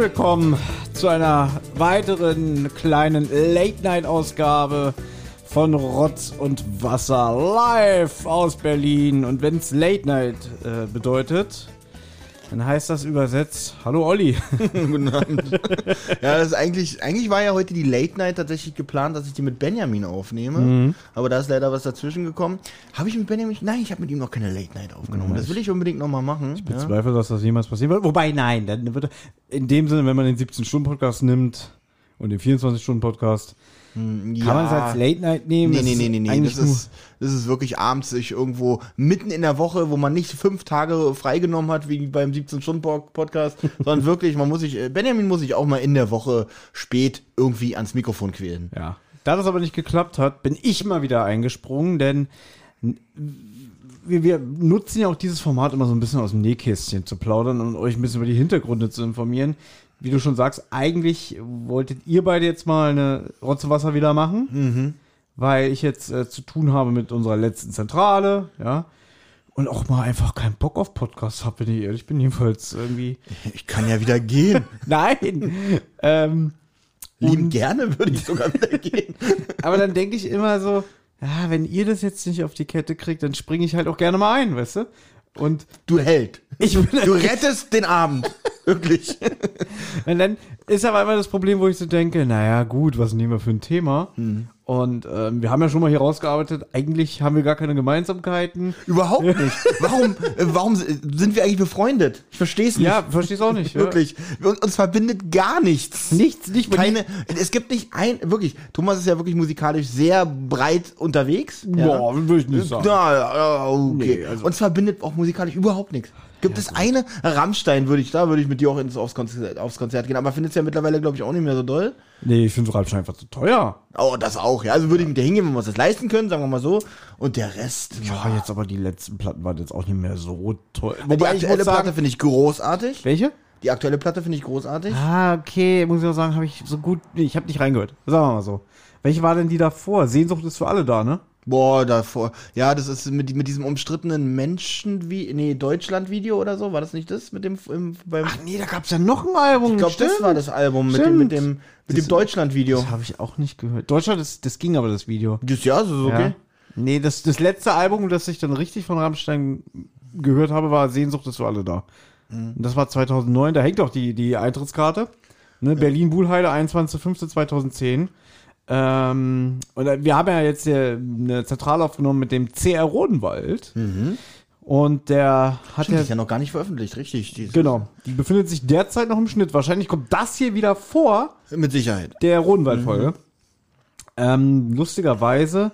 Willkommen zu einer weiteren kleinen Late-Night-Ausgabe von Rotz und Wasser live aus Berlin. Und wenn es Late-Night äh, bedeutet, dann heißt das übersetzt, hallo Olli. Guten Abend. Ja, das ist eigentlich, eigentlich war ja heute die Late Night tatsächlich geplant, dass ich die mit Benjamin aufnehme. Mhm. Aber da ist leider was dazwischen gekommen. Habe ich mit Benjamin? Nein, ich habe mit ihm noch keine Late Night aufgenommen. Das will ich unbedingt nochmal machen. Ich ja. bezweifle, dass das jemals passieren wird. Wobei, nein, dann wird in dem Sinne, wenn man den 17-Stunden-Podcast nimmt und den 24-Stunden-Podcast, kann man es als Late Night nehmen? Nee, nee, nee, nee, nee. Das ist, das ist wirklich abends sich irgendwo mitten in der Woche, wo man nicht fünf Tage freigenommen hat, wie beim 17-Stunden-Podcast, sondern wirklich, man muss sich, äh, Benjamin muss sich auch mal in der Woche spät irgendwie ans Mikrofon quälen. Ja. Da das aber nicht geklappt hat, bin ich mal wieder eingesprungen, denn wir, wir nutzen ja auch dieses Format immer so ein bisschen aus dem Nähkästchen zu plaudern und euch ein bisschen über die Hintergründe zu informieren. Wie du schon sagst, eigentlich wolltet ihr beide jetzt mal eine Rotzewasser wieder machen, weil ich jetzt äh, zu tun habe mit unserer letzten Zentrale, ja. Und auch mal einfach keinen Bock auf Podcasts habe, wenn ich ehrlich bin. Jedenfalls irgendwie. Ich kann ja wieder gehen. Nein! ähm, Lieben gerne würde ich sogar wieder gehen. Aber dann denke ich immer so, ja, wenn ihr das jetzt nicht auf die Kette kriegt, dann springe ich halt auch gerne mal ein, weißt du? Und Du Held. ich bin Du rettest den Abend. Wirklich. und dann ist aber immer das Problem, wo ich so denke, naja, gut, was nehmen wir für ein Thema? Mhm. Und ähm, wir haben ja schon mal hier rausgearbeitet, eigentlich haben wir gar keine Gemeinsamkeiten. Überhaupt nicht. Warum, äh, warum sind wir eigentlich befreundet? Ich verstehe es nicht. Ja, versteh's auch nicht. Wirklich. Und uns verbindet gar nichts. Ja. Nichts, nicht Keine, es gibt nicht ein, wirklich, Thomas ist ja wirklich musikalisch sehr breit unterwegs. Boah, würde ich nicht sagen. Na, ja, okay. Nee, also- Uns verbindet auch musikalisch überhaupt nichts. Gibt es eine, Rammstein würde ich, da würde ich mit dir auch ins, aufs, Konzert, aufs Konzert gehen, aber findest du ja mittlerweile, glaube ich, auch nicht mehr so doll. Nee, ich finde Rammstein einfach zu teuer. Oh, das auch, ja. Also würde ich mit dir hingehen, wenn wir uns das leisten können, sagen wir mal so. Und der Rest, Ja, jetzt aber die letzten Platten waren jetzt auch nicht mehr so toll. Die Wobei ich aktuelle muss Platte sagen, finde ich großartig. welche? Die aktuelle Platte finde ich großartig. Ah, okay, muss ich auch sagen, habe ich so gut, nee, ich habe nicht reingehört. Sagen wir mal so. Welche war denn die davor? Sehnsucht ist für alle da, ne? Boah, davor. Ja, das ist mit, mit diesem umstrittenen Menschen wie nee, Deutschland-Video oder so. War das nicht das mit dem im, beim Ach nee, da gab's ja noch ein Album. Ich glaube, das war das Album mit dem, mit dem, mit dem Deutschland-Video. Das habe ich auch nicht gehört. Deutschland, das, das ging aber das Video. Das, ja, das ist okay. Ja. Nee, das, das letzte Album, das ich dann richtig von Rammstein gehört habe, war Sehnsucht ist für alle da. Mhm. Das war 2009, da hängt auch die, die Eintrittskarte. Ne, Berlin-Buhlheide, 21.05.2010. Ähm, und äh, wir haben ja jetzt hier eine Zentrale aufgenommen mit dem CR Rodenwald. Und der hat Mhm. Stimmt, ja, ist ja noch gar nicht veröffentlicht, richtig. Die- genau, die befindet sich derzeit noch im Schnitt. Wahrscheinlich kommt das hier wieder vor Mit Sicherheit. der Rodenwald-Folge. Ähm, lustigerweise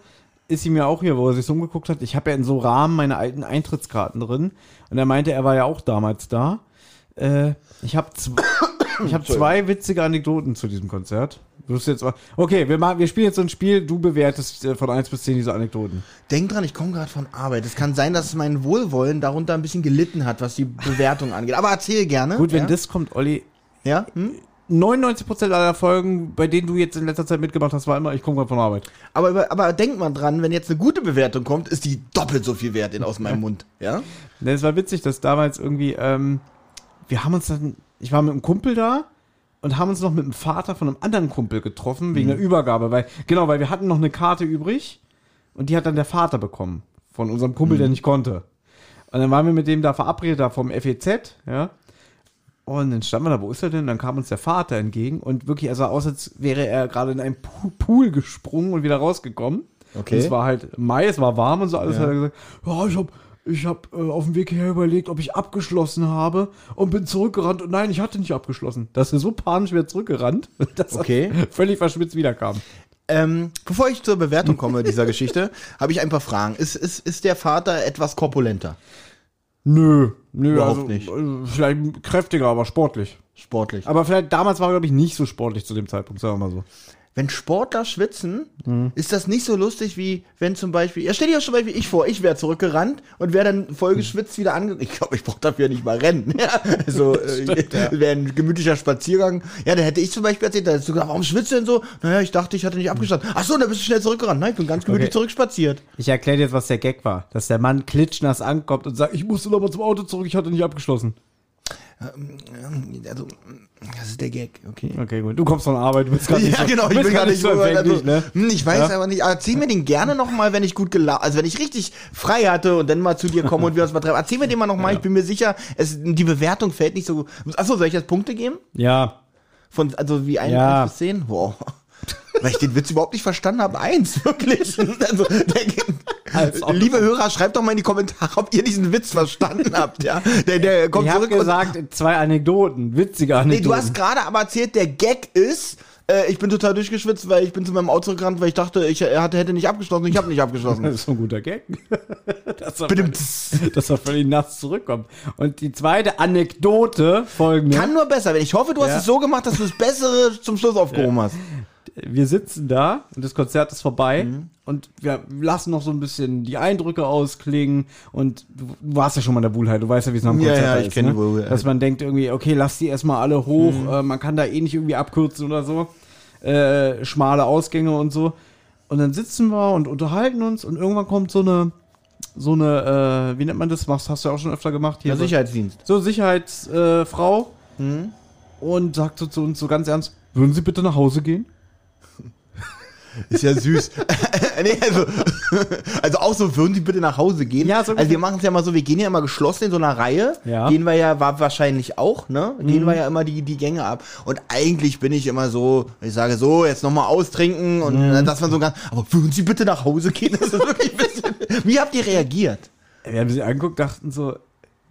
ist ihm ja auch hier, wo er sich so umgeguckt hat, ich habe ja in so Rahmen meine alten Eintrittskarten drin. Und er meinte, er war ja auch damals da. Äh, ich habe ich hab zwei witzige Anekdoten zu diesem Konzert. Du jetzt mal, okay, wir, machen, wir spielen jetzt so ein Spiel, du bewertest äh, von 1 bis 10 diese Anekdoten. Denk dran, ich komme gerade von Arbeit. Es kann sein, dass mein Wohlwollen darunter ein bisschen gelitten hat, was die Bewertung angeht. Aber erzähl gerne. Gut, wenn ja? das kommt, Olli, Ja? Hm? 99% aller Folgen, bei denen du jetzt in letzter Zeit mitgemacht hast, war immer, ich komme gerade von Arbeit. Aber, aber, aber denk mal dran, wenn jetzt eine gute Bewertung kommt, ist die doppelt so viel wert in, aus meinem Mund. Ja? Ne, es war witzig, dass damals irgendwie, ähm, wir haben uns dann, ich war mit einem Kumpel da und haben uns noch mit dem Vater von einem anderen Kumpel getroffen, wegen der Übergabe, weil, genau, weil wir hatten noch eine Karte übrig und die hat dann der Vater bekommen von unserem Kumpel, der nicht konnte. Und dann waren wir mit dem da verabredet, da vom FEZ, ja. Und dann standen wir da, wo ist er denn? Dann kam uns der Vater entgegen und wirklich, er sah aus, als wäre er gerade in einen Pool gesprungen und wieder rausgekommen. Okay. Und es war halt Mai, es war warm und so alles. Ja. Hat er gesagt, ja, ich hab, ich hab äh, auf dem Weg hierher überlegt, ob ich abgeschlossen habe und bin zurückgerannt und nein, ich hatte nicht abgeschlossen. Dass er so panisch wieder zurückgerannt, dass Okay. völlig verschwitzt wiederkam. Ähm, bevor ich zur Bewertung komme dieser Geschichte, habe ich ein paar Fragen. Ist, ist, ist der Vater etwas korpulenter? Nö, nö, Überhaupt also, nicht. äh, Vielleicht kräftiger, aber sportlich. Sportlich. Aber vielleicht damals war er, glaube ich, nicht so sportlich zu dem Zeitpunkt, sagen wir mal so. Wenn Sportler schwitzen, Mhm. ist das nicht so lustig wie wenn zum Beispiel, ja stell dir zum Beispiel ich vor, ich wäre zurückgerannt und wäre dann voll geschwitzt wieder ange... Ich glaube, ich brauche dafür nicht mal rennen. Ja, also äh, wäre ein gemütlicher Spaziergang. Ja, da hätte ich zum Beispiel erzählt, da hättest du gesagt, warum schwitzt du denn so? Naja, ich dachte, ich hatte nicht abgestanden. Ach so, dann bist du schnell zurückgerannt. Nein, ich bin ganz gemütlich Okay. zurückspaziert. Ich erkläre dir jetzt, was der Gag war. Dass der Mann klitschnass ankommt und sagt, ich musste noch mal zum Auto zurück, ich hatte nicht abgeschlossen. Ähm, also, das ist der Gag, okay. Okay, gut. Du kommst von Arbeit, du bist gerade nicht Ja, genau, ich bin gar nicht so also, ne? hm, Ich weiß Ja. aber nicht. Erzähl mir den gerne nochmal, wenn ich gut gelaunt, also wenn ich richtig frei hatte und dann mal zu dir komme und wir uns mal treffen. Erzähl mir den mal nochmal, ich bin mir sicher, es, die Bewertung fällt nicht so. Achso, soll ich jetzt Punkte geben? Ja. Von, also wie ein Ja. bis zehn? Wow. Weil ich den Witz überhaupt nicht verstanden habe. Eins, wirklich. Also, Als der, liebe Hörer, schreibt doch mal in die Kommentare, ob ihr diesen Witz verstanden habt. Ja, der, der kommt Ich zurück und- gesagt, zwei Anekdoten, witzige Nee, Anekdoten. du hast gerade aber erzählt, der Gag ist, äh, ich bin total durchgeschwitzt, weil ich bin zu meinem Auto zurückgerannt, weil ich dachte, ich er hatte, hätte nicht abgeschlossen. Ich habe nicht Das abgeschlossen. ist so ein guter Gag. dass, er Bitte. völlig, dass er völlig nass zurückkommt. Und die zweite Anekdote folgende. Kann nur besser werden. Ich hoffe, du hast Ja. es so gemacht, dass du das Bessere zum Schluss aufgehoben hast. Wir sitzen da und das Konzert ist vorbei Mhm. und wir lassen noch so ein bisschen die Eindrücke ausklingen und du, warst ja schon mal in der Buhlheit, du weißt ja, wie es nach dem Ja, Konzert ja, ich ist, kenn ne? die. Dass man denkt irgendwie, okay, lass die erstmal alle hoch, Mhm. äh, man kann da eh nicht irgendwie abkürzen oder so, äh, schmale Ausgänge und so. Und dann sitzen wir und unterhalten uns und irgendwann kommt so eine, so eine, äh, wie nennt man das? Machst, hast du ja auch schon öfter gemacht hier. Der Sicherheitsdienst. so Sicherheitsfrau äh, Mhm. und sagt so zu uns so ganz ernst, würden Sie bitte nach Hause gehen? Ist ja süß. nee, also, also auch so, würden Sie bitte nach Hause gehen? Ja, so also wir machen es ja mal so, wir gehen ja immer geschlossen in so einer Reihe. Ja. Gehen wir ja, war wahrscheinlich auch, ne? Gehen wir ja immer die, die Gänge ab. Und eigentlich bin ich immer so, ich sage so, jetzt nochmal austrinken und dann das man so ganz, aber würden Sie bitte nach Hause gehen? Das ist wirklich ein bisschen, wie habt ihr reagiert? Wir haben sie angeguckt, dachten so,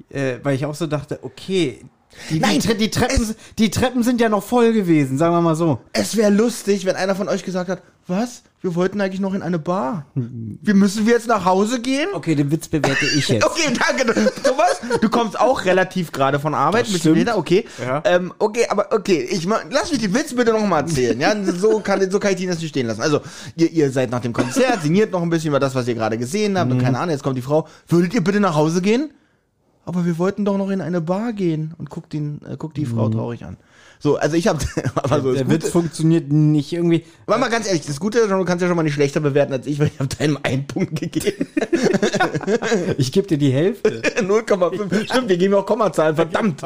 äh, weil ich auch so dachte, okay, die, Nein, die, Tre- die, Treppen, die Treppen sind ja noch voll gewesen, sagen wir mal so. Es wäre lustig, wenn einer von euch gesagt hat, was? Wir wollten eigentlich noch in eine Bar. Wir müssen wir jetzt nach Hause gehen? Okay, den Witz bewerte ich jetzt. Okay, danke. Thomas, du kommst auch relativ gerade von Arbeit. Das Ein bisschen stimmt. später, okay. Ja. Ähm, okay, aber okay, ich lass mich den Witz bitte noch mal erzählen. Ja, so kann, so kann ich ihn das nicht stehen lassen. Also, ihr, ihr seid nach dem Konzert, sinniert noch ein bisschen über das, was ihr gerade gesehen habt Mhm. und keine Ahnung, jetzt kommt die Frau. Würdet ihr bitte nach Hause gehen? Aber wir wollten doch noch in eine Bar gehen und guckt ihn, äh, guckt die Frau traurig an. So, also ich habe aber so Mhm. der Witz Gute, funktioniert nicht irgendwie. war mal ganz ehrlich, das Gute ist, du kannst ja schon mal nicht schlechter bewerten als ich, weil ich habe deinem einen Punkt gegeben. Ich gebe dir die Hälfte. 0,5. Stimmt, wir geben auch Kommazahlen, verdammt.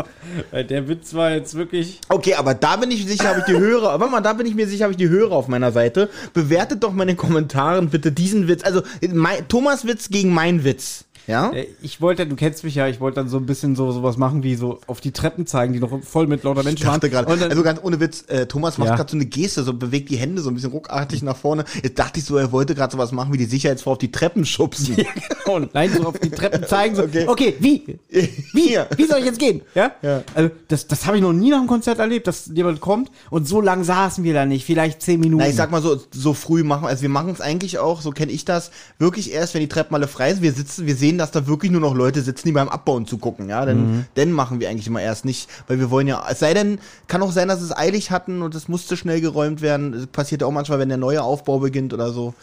Weil der Witz war jetzt wirklich. Okay, aber da bin ich sicher, habe ich die Hörer, warte mal, da bin ich mir sicher, habe ich die Hörer auf meiner Seite. Bewertet doch mal in den Kommentaren bitte diesen Witz. Also, mein, Thomas Witz gegen mein Witz. Ja? Äh, Ich wollte, du kennst mich ja, ich wollte dann so ein bisschen so sowas machen wie so auf die Treppen zeigen, die noch voll mit lauter Menschen waren. Und dann- also ganz ohne Witz, äh, Thomas macht Ja. gerade so eine Geste, so bewegt die Hände so ein bisschen ruckartig nach vorne. Jetzt dachte ich so, er wollte gerade sowas machen wie die Sicherheitsfrau auf die Treppen schubsen. und nein, so auf die Treppen zeigen, so, Okay. okay, wie? Wie? Wie soll ich jetzt gehen? Ja? Ja. Also, das, das habe ich noch nie nach dem Konzert erlebt, dass jemand kommt und so lang saßen wir da nicht, vielleicht zehn Minuten. Na, ich sag mal so, so früh machen, also wir machen es eigentlich auch, so kenne ich das, wirklich erst, wenn die Treppen alle frei sind. Wir sitzen, wir sehen, dass da wirklich nur noch Leute sitzen, die beim Abbauen zugucken, ja. Dann, dann machen wir eigentlich immer erst nicht, weil wir wollen ja, es sei denn, kann auch sein, dass es eilig hatten und es musste schnell geräumt werden. Das passiert ja auch manchmal, wenn der neue Aufbau beginnt oder so.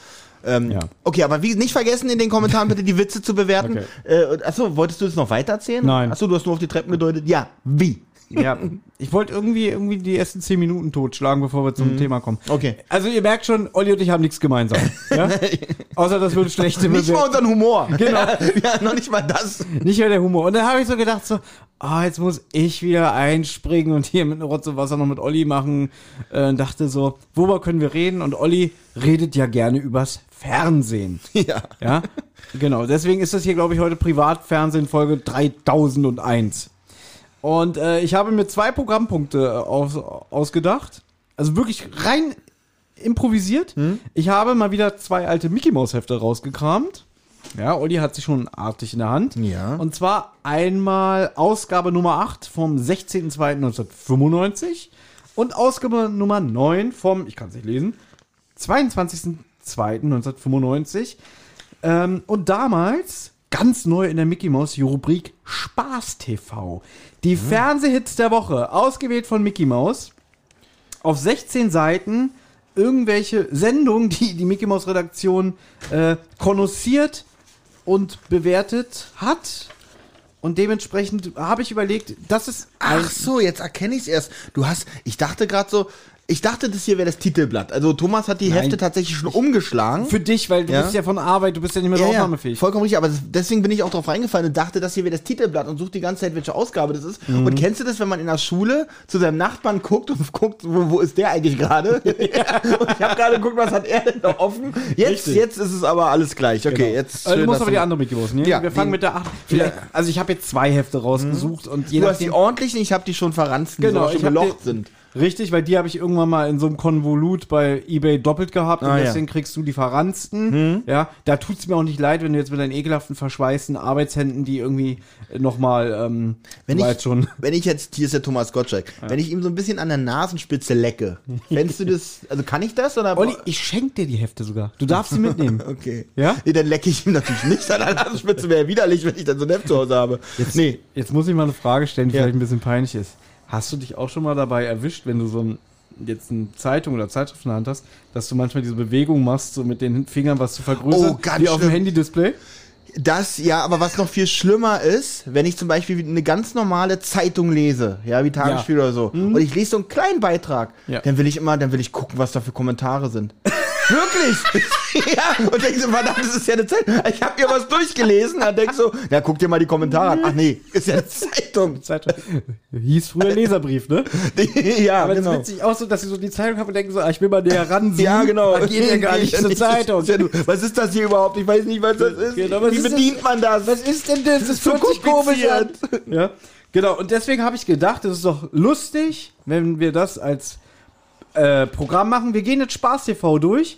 Ähm, Ja. Okay, aber wie, nicht vergessen, in den Kommentaren bitte die Witze zu bewerten. Okay. Äh, achso, wolltest du das noch weiter erzählen? Nein. Achso, du hast nur auf die Treppen gedeutet. Ja, wie? Ja, ich wollte irgendwie, irgendwie die ersten zehn Minuten totschlagen, bevor wir zum Thema kommen. Okay. Also ihr merkt schon, Olli und ich haben nichts gemeinsam. Ja? Außer das wird schlechte Nicht mal unseren Humor. Genau. ja, noch nicht mal das. Nicht mehr der Humor. Und dann habe ich so gedacht, so, ah, jetzt muss ich wieder einspringen und hier mit Rotze Wasser noch mit Olli machen. Äh, und dachte so, worüber können wir reden? Und Olli redet ja gerne übers Fernsehen. Ja. Ja, genau. Deswegen ist das hier, glaube ich, heute Privatfernsehen Folge 3001. Und äh, ich habe mir zwei Programmpunkte äh, aus, ausgedacht. Also wirklich rein improvisiert. Ich habe mal wieder zwei alte Mickey Maus Hefte rausgekramt. Ja, Olli hat sie schon artig in der Hand. Ja. Und zwar einmal Ausgabe Nummer 8 vom 16.02.1995 und Ausgabe Nummer 9 vom, ich kann es nicht lesen, 22.02.1995. Ähm, und damals, ganz neu in der Mickey Mouse, die Rubrik Spaß TV. Die Fernsehhits der Woche, ausgewählt von Mickey Mouse. Auf 16 Seiten irgendwelche Sendungen, die die Mickey Mouse Redaktion äh, konnoissiert und bewertet hat. Und dementsprechend habe ich überlegt, das ist Ach so, jetzt erkenne ich es erst. Du hast, ich dachte gerade so, Ich dachte, das hier wäre das Titelblatt. Also Thomas hat die Nein. Hefte tatsächlich schon umgeschlagen. Für dich, weil du Ja. bist ja von Arbeit, du bist ja nicht mehr so ja, ja, aufnahmefähig. vollkommen richtig, aber das, deswegen bin ich auch drauf reingefallen und dachte, das hier wäre das Titelblatt und suche die ganze Zeit, welche Ausgabe das ist. Mhm. Und kennst du das, wenn man in der Schule zu seinem Nachbarn guckt und guckt, wo, wo ist der eigentlich gerade? und ich habe gerade geguckt, was hat er denn da offen? Jetzt, Richtig. jetzt ist es aber alles gleich. Okay, Genau. jetzt. Du schön, musst dass aber die andere mitgewusst, ne? Ja, Wir fangen mit der 8. Vielleicht, also ich habe jetzt zwei Hefte rausgesucht und je Du hast die ordentlichen, ich habe die schon verranzt, die Genau, so schon gelocht die- sind. Richtig, weil die habe ich irgendwann mal in so einem Konvolut bei eBay doppelt gehabt und Ah, ja. deswegen kriegst du die verranzten. Ja, da tut's mir auch nicht leid, wenn du jetzt mit deinen ekelhaften, verschweißten Arbeitshänden die irgendwie nochmal, ähm, Wenn ich, schon. wenn ich jetzt, hier ist der Thomas Gottschalk, wenn ich ihm so ein bisschen an der Nasenspitze lecke, fändest du das, also kann ich das oder? Olli, ich schenk dir die Hefte sogar. Du darfst sie mitnehmen. Okay. Ja? Nee, dann lecke ich ihm natürlich nicht an der Nasenspitze, wäre widerlich, wenn ich dann so ein Heft zu Hause habe. Jetzt, nee. jetzt muss ich mal eine Frage stellen, die Ja. vielleicht ein bisschen peinlich ist. Hast du dich auch schon mal dabei erwischt, wenn du so ein, jetzt eine Zeitung oder Zeitschrift in der Hand hast, dass du manchmal diese Bewegung machst, so mit den Fingern was zu vergrößern, Oh, ganz wie auf dem. Handy-Display? Das, ja, aber was noch viel schlimmer ist, wenn ich zum Beispiel eine ganz normale Zeitung lese, ja, wie Tagesspiel oder so, und ich lese so einen kleinen Beitrag, Ja. dann will ich immer, dann will ich gucken, was da für Kommentare sind. Wirklich? ja, und denkst so, verdammt, das ist ja eine Zeitung. Ich habe mir was durchgelesen, dann denkst du, ja, guck dir mal die Kommentare an. Ach nee, ist ja eine Zeitung. Zeitung. Hieß früher Leserbrief, ne? ja, Aber genau. es ist witzig auch so, dass sie so die Zeitung haben und denken so, ah, ich will mal näher ran. Ja, genau. Da geht ja gar nicht zur Zeitung. Ja, du, was ist das hier überhaupt? Ich weiß nicht, was das ist. Genau, was Wie ist das? bedient man das? Was ist denn das? Das ist so komisch an. Ja, genau. Und deswegen habe ich gedacht, es ist doch lustig, wenn wir das als äh, Programm machen. Wir gehen jetzt Spaß TV durch.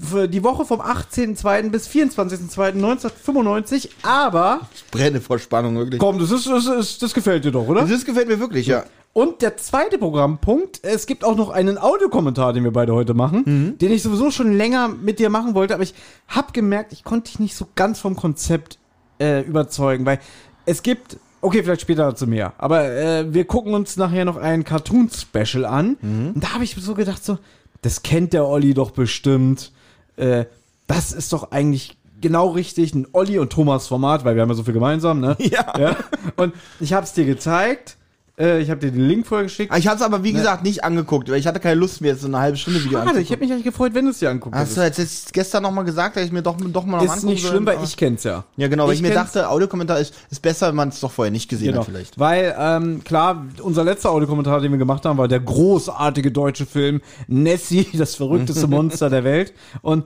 Für die Woche vom 18.02. bis 24.02.1995. Aber, Ich brenne vor Spannung, wirklich. komm, das, ist, das, ist, das gefällt dir doch, oder? Das gefällt mir wirklich, ja. Und der zweite Programmpunkt, es gibt auch noch einen Audiokommentar, den wir beide heute machen, den ich sowieso schon länger mit dir machen wollte, aber ich habe gemerkt, ich konnte dich nicht so ganz vom Konzept äh, überzeugen, weil es gibt, okay, vielleicht später dazu mehr, aber äh, wir gucken uns nachher noch ein Cartoon-Special an und da habe ich so gedacht, so, das kennt der Olli doch bestimmt, äh, das ist doch eigentlich genau richtig, ein Olli und Thomas Format, weil wir haben ja so viel gemeinsam, ne? Ja. ja? Und ich habe es dir gezeigt, äh, ich habe dir den Link vorher geschickt. Ich habe es aber, wie gesagt, nicht angeguckt, weil ich hatte keine Lust mehr, jetzt so eine halbe Stunde Video Schade, ich hätte mich eigentlich gefreut, wenn du es dir anguckst. Hast du jetzt, jetzt gestern nochmal gesagt, dass ich mir doch, doch mal noch ist nicht schlimm, weil ich kenn's ja. Ja, genau, weil ich, Ich mir dachte, Audiokommentar ist, ist besser, wenn man es doch vorher nicht gesehen Genau. hat, vielleicht. Weil, ähm, klar, unser letzter Audiokommentar, den wir gemacht haben, war der großartige deutsche Film Nessie, das verrückteste Monster der Welt. Und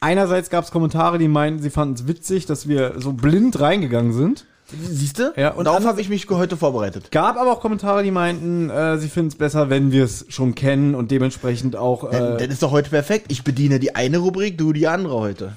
einerseits gab es Kommentare, die meinten, sie fanden es witzig, dass wir so blind reingegangen sind. Siehst du? Ja, und darauf habe ich mich heute vorbereitet. Gab aber auch Kommentare, die meinten, äh, sie finden es besser, wenn wir es schon kennen und dementsprechend auch. Äh, dann ist doch heute perfekt. Ich bediene die eine Rubrik, du die andere heute.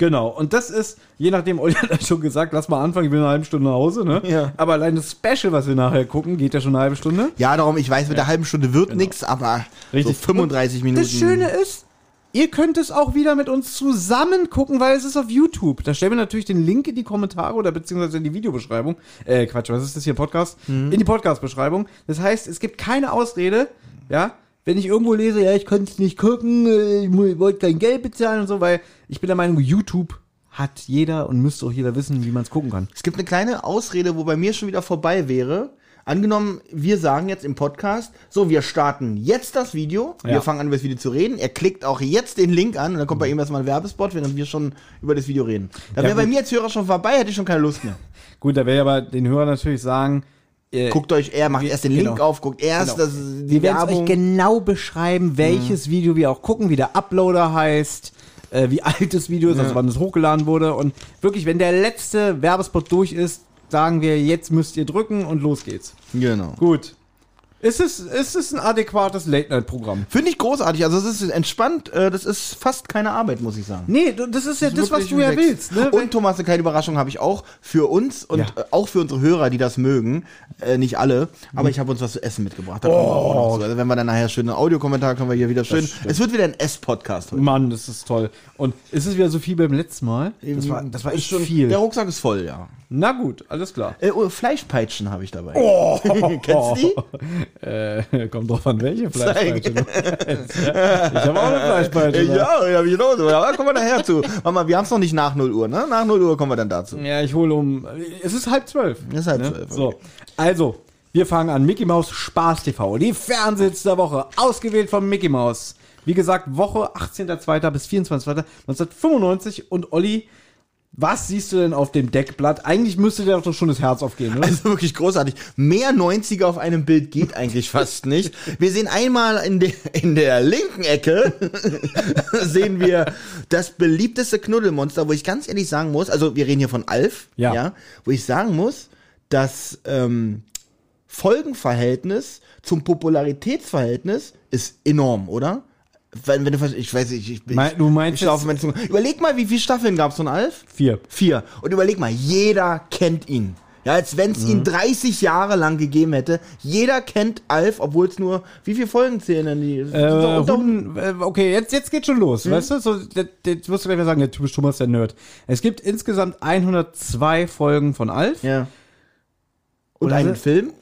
Genau, und das ist, je nachdem, Olli hat ja schon gesagt, lass mal anfangen, ich bin in einer halben Stunde nach Hause, ne? Ja. Aber allein das Special, was wir nachher gucken, geht ja schon eine halbe Stunde. Ja, darum, ich weiß, mit der halben Stunde wird nix, aber Richtig. so 35 Minuten. Das Schöne ist, ihr könnt es auch wieder mit uns zusammen gucken, weil es ist auf YouTube. Da stellen wir natürlich den Link in die Kommentare oder beziehungsweise in die Videobeschreibung. Äh, Quatsch, was ist das hier, Podcast? In die Podcast-Beschreibung. Das heißt, es gibt keine Ausrede, ja, wenn ich irgendwo lese, ja, ich konnte es nicht gucken, äh, ich wollte kein Geld bezahlen und so, weil ich bin der Meinung, YouTube hat jeder und müsste auch jeder wissen, wie man es gucken kann. Es gibt eine kleine Ausrede, wo bei mir schon wieder vorbei wäre. Angenommen, wir sagen jetzt im Podcast, so, wir starten jetzt das Video, wir Ja. fangen an, über das Video zu reden, er klickt auch jetzt den Link an und dann kommt bei ihm erstmal ein Werbespot, während wir schon über das Video reden. Da Ja, wäre bei gut. mir als Hörer schon vorbei, hätte ich schon keine Lust mehr. Gut, da werde ich aber den Hörern natürlich sagen, äh, Guckt euch, er macht erst den Link genau. auf, guckt erst Genau. das, die Wir werden euch Werbung. genau beschreiben, welches Mhm. Video wir auch gucken, wie der Uploader heißt, äh, wie alt das Video ist, also wann es hochgeladen wurde. Und wirklich, wenn der letzte Werbespot durch ist, sagen wir, jetzt müsst ihr drücken und los geht's. Genau. Gut. Ist es, ist es ein adäquates Late-Night-Programm? Finde ich großartig. Also es ist entspannt. Äh, das ist fast keine Arbeit, muss ich sagen. Nee, du- das ist ja das, was Wirklich du ja relaxed. willst. Ne? Und Thomas, eine kleine Überraschung habe ich auch für uns und Ja. äh, auch für unsere Hörer, die das mögen. Äh, nicht alle, aber ich habe uns was zu essen mitgebracht. Da kommen wir auch noch zu. Also wenn wir dann nachher schöne Audiokommentar können wir hier wieder schön. Es wird wieder ein S-Podcast heute. Mann, das ist toll. Und ist es wieder so viel beim letzten Mal? Das war, das war echt schon viel. Der Rucksack ist voll, ja. Na gut, alles klar. Äh, oh, Fleischpeitschen habe ich dabei. Kennst du die? Äh, kommt drauf an, welche Fleischpeitsche. du meinst, ja. Ich habe auch eine Fleischpeitsche. ne? Ja, ja, hab ich genauso. Aber kommen wir nachher zu. Mama, wir haben es noch nicht nach 0 Uhr, ne? Nach 0 Uhr kommen wir dann dazu. Ja, ich hole um. Es ist halb zwölf. Es ist halb ne? zwölf, So. Also, Wir fangen an. Mickey Mouse Spaß TV. Die Fernsehhits der Woche. Ausgewählt von Mickey Mouse. Wie gesagt, Woche 18.02. bis 24.02.1995. Und Olli, was siehst du denn auf dem Deckblatt? Eigentlich müsste dir doch schon das Herz aufgehen, oder? Also wirklich großartig. Mehr 90er auf einem Bild geht eigentlich fast nicht. Wir sehen einmal in, der in der linken Ecke, sehen wir das beliebteste Knuddelmonster, wo ich ganz ehrlich sagen muss, also wir reden hier von Alf, Ja. wo ich sagen muss, das ähm, Folgenverhältnis zum Popularitätsverhältnis ist enorm, oder? Wenn, wenn du, ich weiß nicht, ich, ich, Mein- du meinst ich meine Zunge. Überleg mal, wie viele Staffeln gab es von Alf? Vier. Vier. Und überleg mal, jeder kennt ihn. Ja, als wenn es ihn 30 Jahre lang gegeben hätte. Jeder kennt Alf, obwohl es nur, wie viele Folgen zählen denn die? Äh, Unter- Hun- äh, okay, jetzt, jetzt geht schon los, weißt du? So, jetzt wirst du gleich mal sagen, der typisch Thomas der Nerd. Es gibt insgesamt 102 Folgen von Alf. ja. Und Oder einen Film?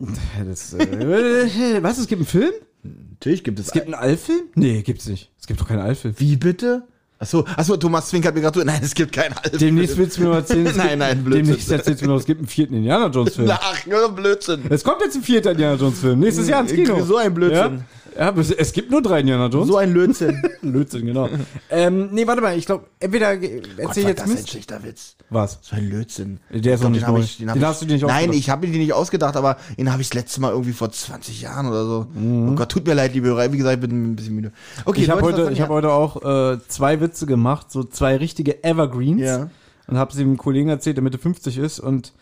Das, äh, was? Es gibt einen Film? Natürlich gibt es. Es gibt einen Alf-Film? Nee, gibt's nicht. Es gibt doch keinen Alf-Film. wie bitte? Achso, achso, Thomas Zwink hat mir gerade. Nein, es gibt keinen Alf. Demnächst willst du mir mal erzählen. Nein, gibt- nein, Blödsinn. Demnächst erzählst du mir noch, es gibt einen vierten Indiana Jones Film. Ach, nur Blödsinn. Es kommt jetzt ein vierter Indiana Jones Film. Nächstes Jahr ins Kino. So ein Blödsinn. Ja, ja es, gibt nur drei Indiana Jones. So ein Blödsinn. Blödsinn, genau. ähm, nee, warte mal, ich glaube, entweder Gott, erzähl war jetzt das ein Mist. schlechter Witz. Was? So ein Blödsinn. Der ist Ich noch nicht den neu. ich- Den ich- hast du dir nicht Nein, ausgedacht. ich habe mir den nicht ausgedacht, aber den habe ich das letzte Mal irgendwie vor 20 Jahren oder so. Mhm. Oh Gott, tut mir leid, liebe Hörer. Wie gesagt, ich bin ein bisschen müde. Okay, ich habe heute, ich hab heute auch äh, zwei Witze gemacht, so zwei richtige Evergreens. Ja. Und habe sie dem Kollegen erzählt, der Mitte 50 ist. Und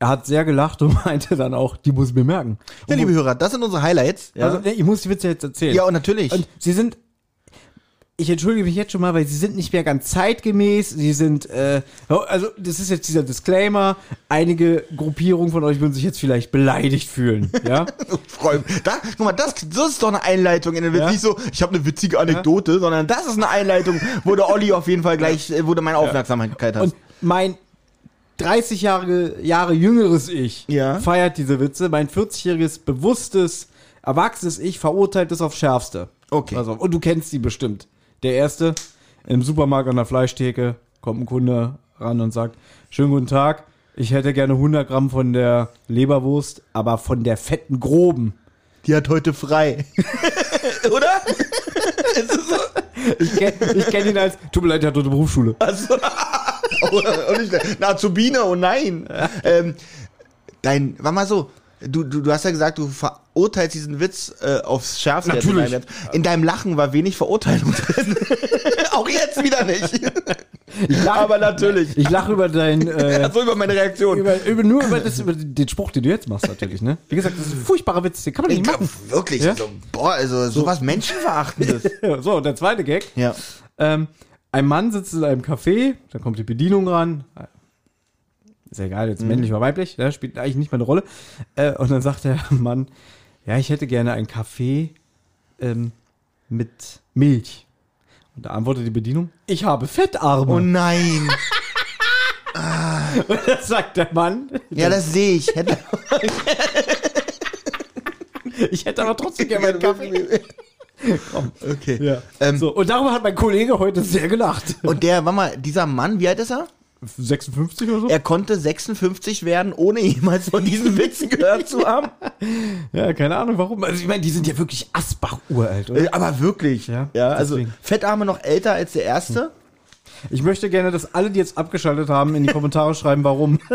er hat sehr gelacht und meinte dann auch, die muss ich mir merken. Ja, liebe Hörer, das sind unsere Highlights. Ja, Also, ich muss die Witze jetzt erzählen. ja und natürlich. Und sie sind, ich entschuldige mich jetzt schon mal, weil sie sind nicht mehr ganz zeitgemäß. Sie sind, äh, also das ist jetzt dieser Disclaimer. Einige Gruppierungen von euch würden sich jetzt vielleicht beleidigt fühlen. Ja. Freu- da, guck mal, das, das ist doch eine Einleitung in den Witz. Ja. Nicht so, ich habe eine witzige Anekdote, sondern das ist eine Einleitung, wo der Olli auf jeden Fall gleich, äh, wo du meine Aufmerksamkeit hast. Und mein 30 Jahre, Jahre jüngeres Ich Ja. feiert diese Witze. Mein 40-jähriges, bewusstes, erwachsenes Ich verurteilt es auf Schärfste. Okay. Also, und du kennst die bestimmt. Der erste, im Supermarkt an der Fleischtheke, kommt ein Kunde ran und sagt, schönen guten Tag, ich hätte gerne 100 Gramm von der Leberwurst, aber von der fetten groben. Die hat heute frei. Oder? Ich kenne ich kenn ihn als, tut mir leid, der hat dort eine Berufsschule. nicht, eine Azubine, oh nein. Ähm, dein, war mal so, du, du, du hast ja gesagt, du verurteilst diesen Witz äh, aufs Schärfste. jetzt Natürlich. In deinem, in deinem Lachen war wenig Verurteilung drin. Auch jetzt wieder nicht. Aber natürlich. Ich lache über dein, äh, so über meine Reaktion. über, über, nur über, das, über den Spruch, den du jetzt machst, natürlich, ne? Wie gesagt, das ist ein furchtbarer Witz, den kann man Ich nicht glaub, machen. wirklich, Ja? so, boah, also sowas Menschenverachtendes. Ja, so, und der zweite Gag. ja. Ähm, ein Mann sitzt in einem Café, da kommt die Bedienung ran. Ist ja egal, jetzt männlich oder weiblich, ja, spielt eigentlich nicht mehr eine Rolle. Äh, und dann sagt der Mann, ja, ich hätte gerne einen Kaffee ähm, mit Milch. Und da antwortet die Bedienung, ich habe Fettarme. Oh nein. Und dann sagt der Mann, Ja, das sehe ich. Hätte, ich hätte aber trotzdem gerne meinen Kaffee. okay. Ja. Ähm, So, und darüber hat mein Kollege heute sehr gelacht. Und der, warte mal, dieser Mann, wie alt ist er? 56 oder so? Er konnte 56 werden, ohne jemals von diesen Witzen gehört zu haben. Ja, keine Ahnung warum. Also ich meine, die sind ja wirklich Asbach uralt, oder? Äh, Aber wirklich. Ja, ja also. Fettarme noch älter als der erste. Ich möchte gerne, dass alle, die jetzt abgeschaltet haben, in die Kommentare schreiben, warum.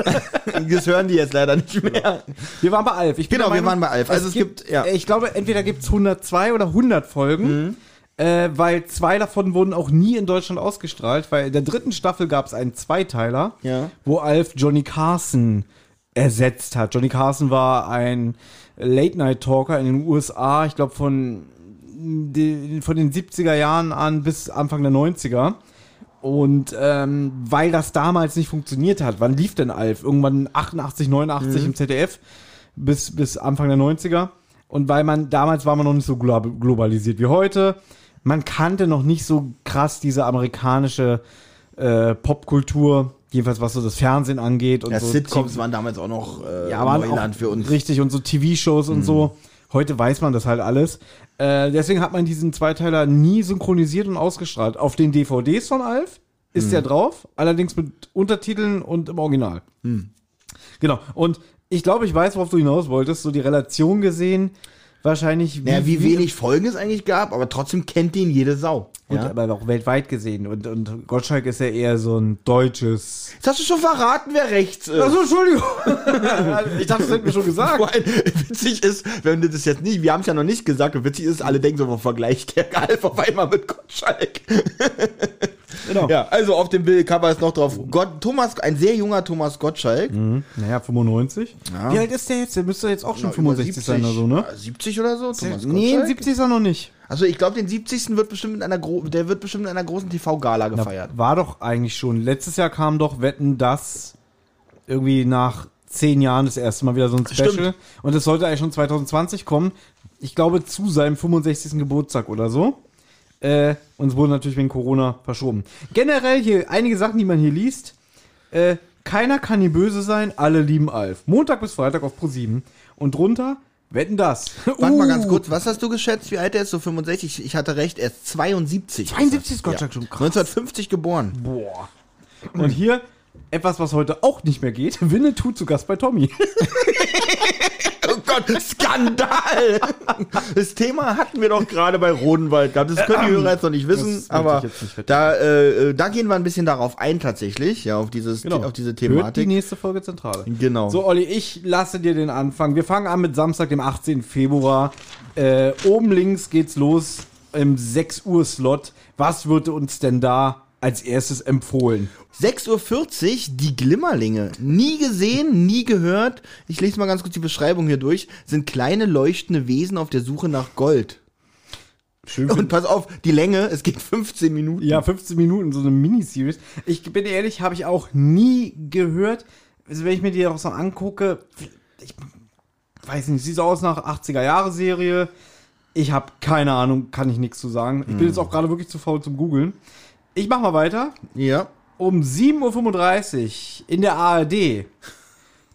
Das hören die jetzt leider nicht mehr. Wir waren bei Alf. Ich Genau, der wir waren bei Alf. Also es gibt- ja. Ich glaube, entweder gibt es 102 oder 100 Folgen, äh, weil zwei davon wurden auch nie in Deutschland ausgestrahlt, weil in der dritten Staffel gab es einen Zweiteiler, Ja. wo Alf Johnny Carson ersetzt hat. Johnny Carson war ein Late-Night-Talker in den USA, ich glaube von, von den 70er Jahren an bis Anfang der 90er. Und ähm, weil das damals nicht funktioniert hat, wann lief denn Alf? Irgendwann 88, 89 Mhm. im ZDF bis, bis Anfang der 90er. Und weil man, damals war man noch nicht so glo globalisiert wie heute. Man kannte noch nicht so krass diese amerikanische äh, Popkultur, jedenfalls was so das Fernsehen angeht. Und Ja, so Sitcoms waren damals auch noch äh, ja, waren Neuland auch für uns. Richtig, und so TV-Shows und so. Heute weiß man das halt alles. Äh, deswegen hat man diesen Zweiteiler nie synchronisiert und ausgestrahlt. Auf den DVDs von Alf ist der drauf, allerdings mit Untertiteln und im Original. Genau. Und ich glaube, ich weiß, worauf du hinaus wolltest. So die Relation gesehen, wahrscheinlich. Naja, wie wenig Folgen es eigentlich gab, aber trotzdem kennt ihn jede Sau. Und, Ja? aber auch weltweit gesehen. Und, und Gottschalk ist ja eher so ein deutsches. Jetzt hast du schon verraten, wer rechts ist. Achso, Entschuldigung. ich dachte, das hätten wir schon gesagt. Vor allem, witzig ist, wenn du das jetzt nicht, wir haben es ja noch nicht gesagt, und witzig ist, alle denken so, wo vergleicht der Alf auf einmal mit Gottschalk. Genau. Ja, also auf dem Bildcover ist noch drauf, Gott, Thomas, ein sehr junger Thomas Gottschalk. Naja, 95. Ja. Wie alt ist der jetzt? Der müsste jetzt auch schon über 65 sein oder so, ne? 70 oder so, Thomas Nee, Gottschalk. 70 ist er noch nicht. Also ich glaube, den 70. wird bestimmt in einer, gro der wird bestimmt in einer großen TV-Gala gefeiert. War doch eigentlich schon. Letztes Jahr kam doch Wetten, das irgendwie nach zehn Jahren das erste Mal wieder so ein Special. Stimmt. Und es sollte eigentlich schon 2020 kommen. Ich glaube, zu seinem 65. Geburtstag oder so. Äh, und es wurde natürlich wegen Corona verschoben. Generell hier einige Sachen, die man hier liest. Äh, keiner kann nie böse sein, alle lieben Alf. Montag bis Freitag auf Pro 7. Und drunter, wetten das. Warte mal ganz Uh, kurz, was hast du geschätzt, wie alt er ist? So 65? Ich hatte recht, er ist 72. 72 ist Gottschalk schon krass. 1950 geboren. Boah. Und hier etwas, was heute auch nicht mehr geht. Winnetou zu Gast bei Tommy. Gott, Skandal! Das Thema hatten wir doch gerade bei Rodenwald gehabt. Das können die Hörer jetzt noch nicht wissen, aber nicht da, äh, da gehen wir ein bisschen darauf ein tatsächlich, ja, auf dieses, auf diese Hört die Thematik. nächste Folge Zentrale. Genau. So, Olli, ich lasse dir den Anfang. Wir fangen an mit Samstag, dem 18. Februar. Äh, oben links geht's los im 6 Uhr Slot. Was wird uns denn da als erstes empfohlen? 6.40 Uhr, die Glimmerlinge. Nie gesehen, nie gehört. Ich lese mal ganz kurz die Beschreibung hier durch. Sind kleine leuchtende Wesen auf der Suche nach Gold. Schön. Und pass auf, die Länge, es geht 15 Minuten. ja, 15 Minuten, so eine Miniseries. Ich bin ehrlich, habe ich auch nie gehört. Also, wenn ich mir die auch so angucke, ich weiß nicht, sieht so aus nach 80er-Jahre-Serie. Ich habe keine Ahnung, kann ich nichts zu sagen. Ich bin jetzt auch gerade wirklich zu faul zum Googeln. Ich mach mal weiter. Ja. Um 7.35 Uhr in der ARD.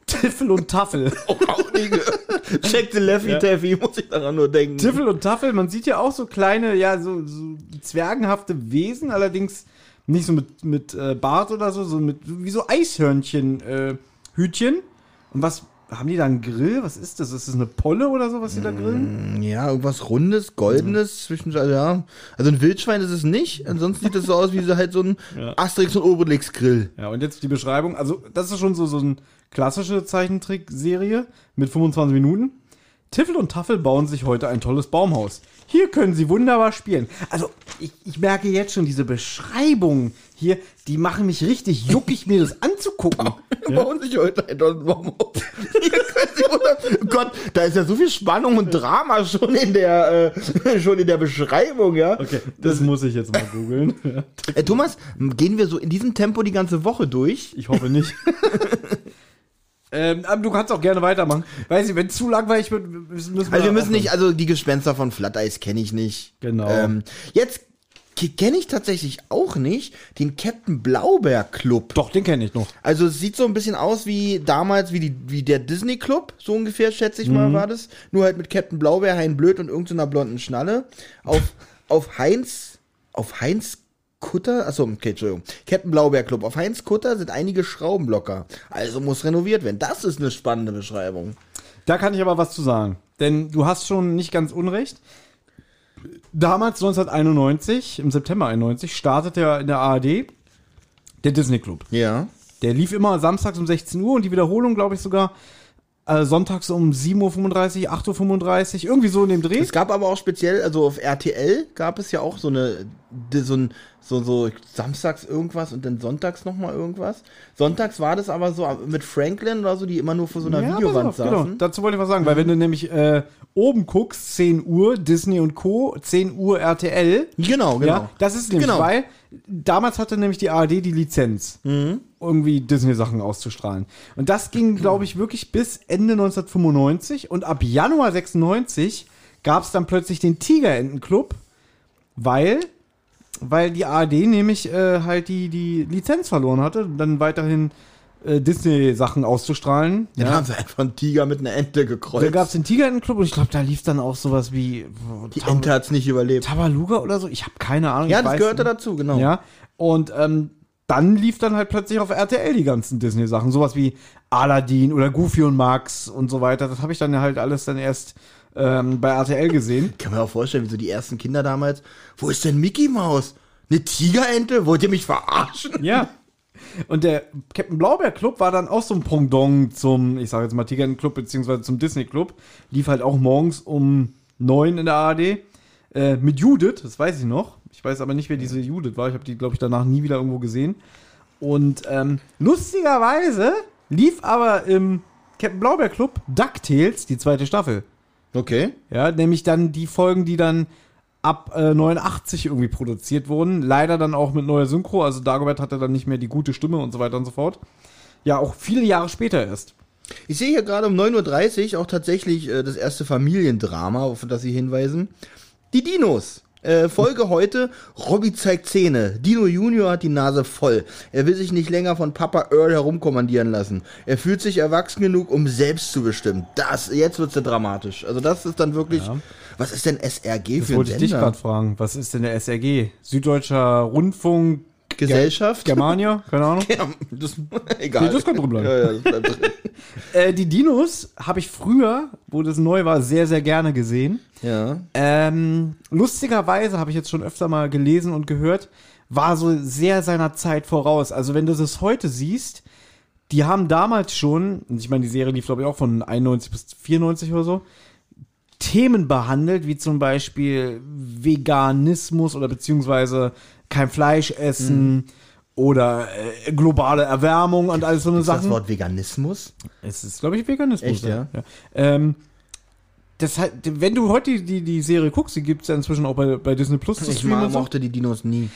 Tiffel und Taffel. Auch nie gehört. Check the Leffy Taffy, muss ich daran nur denken. Tiffel und Taffel, man sieht ja auch so kleine, ja, so, so zwergenhafte Wesen, allerdings nicht so mit, mit äh, Bart oder so, so mit, wie so Eishörnchen, äh, Hütchen. Und was, haben die da einen Grill? Was ist das? Ist das eine Polle oder so, was die da grillen? Ja, irgendwas Rundes, Goldenes, zwischen, also ja. Also ein Wildschwein ist es nicht. Ansonsten sieht es so aus wie so halt so ein Ja. Asterix und Obelix Grill. Ja, und jetzt die Beschreibung. Also, das ist schon so, so eine klassische Zeichentrickserie mit 25 Minuten. Tiffel und Taffel bauen sich heute ein tolles Baumhaus. Hier können sie wunderbar spielen. Also, ich, ich merke jetzt schon diese Beschreibungen hier, die machen mich richtig juckig, mir das anzugucken. Bauen sich heute ein Baumhaus. Hier können Sie wundern- Oh Gott, da ist ja so viel Spannung und Drama schon in der, äh, schon in der Beschreibung, ja. Okay, das muss ich jetzt mal googeln. Ja. Äh, Thomas, gehen wir so in diesem Tempo die ganze Woche durch? Ich hoffe nicht. ähm, aber du kannst auch gerne weitermachen. Weiß ich, wenn es zu langweilig wird, müssen wir. Also wir müssen nicht, also die Gespenster von Flatteis kenne ich nicht. Genau. Ähm, jetzt kenne ich tatsächlich auch nicht den Captain Blaubeer Club. Doch, den kenne ich noch. Also es sieht so ein bisschen aus wie damals, wie, die, wie der Disney Club, so ungefähr, schätze ich mal, war das. Nur halt mit Captain Blaubeer, Hein Blöd und irgendeiner blonden Schnalle. Auf, auf Heinz, auf Heinz Kutter, achso, okay, Entschuldigung. Captain Blaubeer Club. Auf Heinz Kutter sind einige Schraubenblocker. Also muss renoviert werden. Das ist eine spannende Beschreibung. Da kann ich aber was zu sagen. Denn du hast schon nicht ganz unrecht. Damals, 1991, im September 91, startete ja in der ARD der Disney Club. Ja. Der lief immer samstags um 16 Uhr und die Wiederholung, glaube ich, sogar äh, sonntags um 7.35 Uhr, 8.35 Uhr, irgendwie so in dem Dreh. Es gab aber auch speziell, also auf RTL gab es ja auch so eine, so ein, so, so samstags irgendwas und dann sonntags nochmal irgendwas. Sonntags war das aber so mit Franklin oder so, die immer nur vor so einer Ja, Videowand genau. saßen. Dazu wollte ich was sagen, weil wenn du nämlich äh, oben guckst, 10 Uhr, Disney und Co., 10 Uhr RTL, Genau, genau. Ja, das ist nämlich, Genau. weil damals hatte nämlich die ARD die Lizenz, Mhm. irgendwie Disney-Sachen auszustrahlen. Und das ging, glaube ich, wirklich bis Ende 1995 und ab Januar 96 gab es dann plötzlich den Tigerentenclub, weil, weil die ARD nämlich äh, halt die, die Lizenz verloren hatte, dann weiterhin äh, Disney-Sachen auszustrahlen. Dann Ja. haben sie einfach einen Tiger mit einer Ente Da gekreuzt. gab es den Tigerentenclub und ich glaube, da lief dann auch sowas wie die Ente hat's nicht überlebt. Tabaluga oder so. Ich habe keine Ahnung. Ja, ich das gehörte nicht. dazu, genau. Ja, und ähm, dann lief dann halt plötzlich auf RTL die ganzen Disney-Sachen. Sowas wie Aladdin oder Goofy und Max und so weiter. Das habe ich dann halt alles dann erst ähm, bei RTL gesehen. Kann man auch vorstellen, wie so die ersten Kinder damals. Wo ist denn Mickey Maus? Eine Tigerente? Wollt ihr mich verarschen? Ja. Und der Captain Blaubeer Club war dann auch so ein Pendant zum, ich sage jetzt mal Tiger Club beziehungsweise zum Disney Club. Lief halt auch morgens um neun in der ARD. Äh, mit Judith, das weiß ich noch. Ich weiß aber nicht, wer diese Judith war. Ich habe die, glaube ich, danach nie wieder irgendwo gesehen. Und ähm, lustigerweise lief aber im Captain Blaubeer Club DuckTales, die zweite Staffel. Okay. Ja, nämlich dann die Folgen, die dann ab äh, 89 irgendwie produziert wurden. Leider dann auch mit neuer Synchro. Also Dagobert hatte dann nicht mehr die gute Stimme und so weiter und so fort. Ja, auch viele Jahre später erst. Ich sehe hier gerade um 9.30 Uhr auch tatsächlich äh, das erste Familiendrama, auf das Sie hinweisen. Die Dinos. Äh, Folge heute, Robby zeigt Zähne. Dino Junior hat die Nase voll. Er will sich nicht länger von Papa Earl herumkommandieren lassen. Er fühlt sich erwachsen genug, um selbst zu bestimmen. Das, jetzt wird's ja dramatisch. Also das ist dann wirklich, Ja. was ist denn SRG Das für ein wollte ich dich Sender? gerade fragen. Was ist denn der SRG? Süddeutscher Rundfunk Gesellschaft? Germania? Keine Ahnung. Das, egal. Nee, das kann drin bleiben. Ja, ja, das bleibt drin. Äh, die Dinos habe ich früher, wo das neu war, sehr, sehr gerne gesehen. ja. Ähm, lustigerweise habe ich jetzt schon öfter mal gelesen und gehört, war so sehr seiner Zeit voraus. Also wenn du das heute siehst, die haben damals schon, und ich meine, die Serie lief glaube ich auch von 91 bis 94 oder so, Themen behandelt, wie zum Beispiel Veganismus oder beziehungsweise kein Fleisch essen oder äh, globale Erwärmung und alles so eine Ist das Sachen. Wort Veganismus? Es ist, glaube ich, Veganismus. Echt, ja? Ähm, das halt, wenn du heute die, die, Serie guckst, die gibt es ja inzwischen auch bei, bei Disney Plus zu Ich streamen ma- und so. mochte die Dinos nie.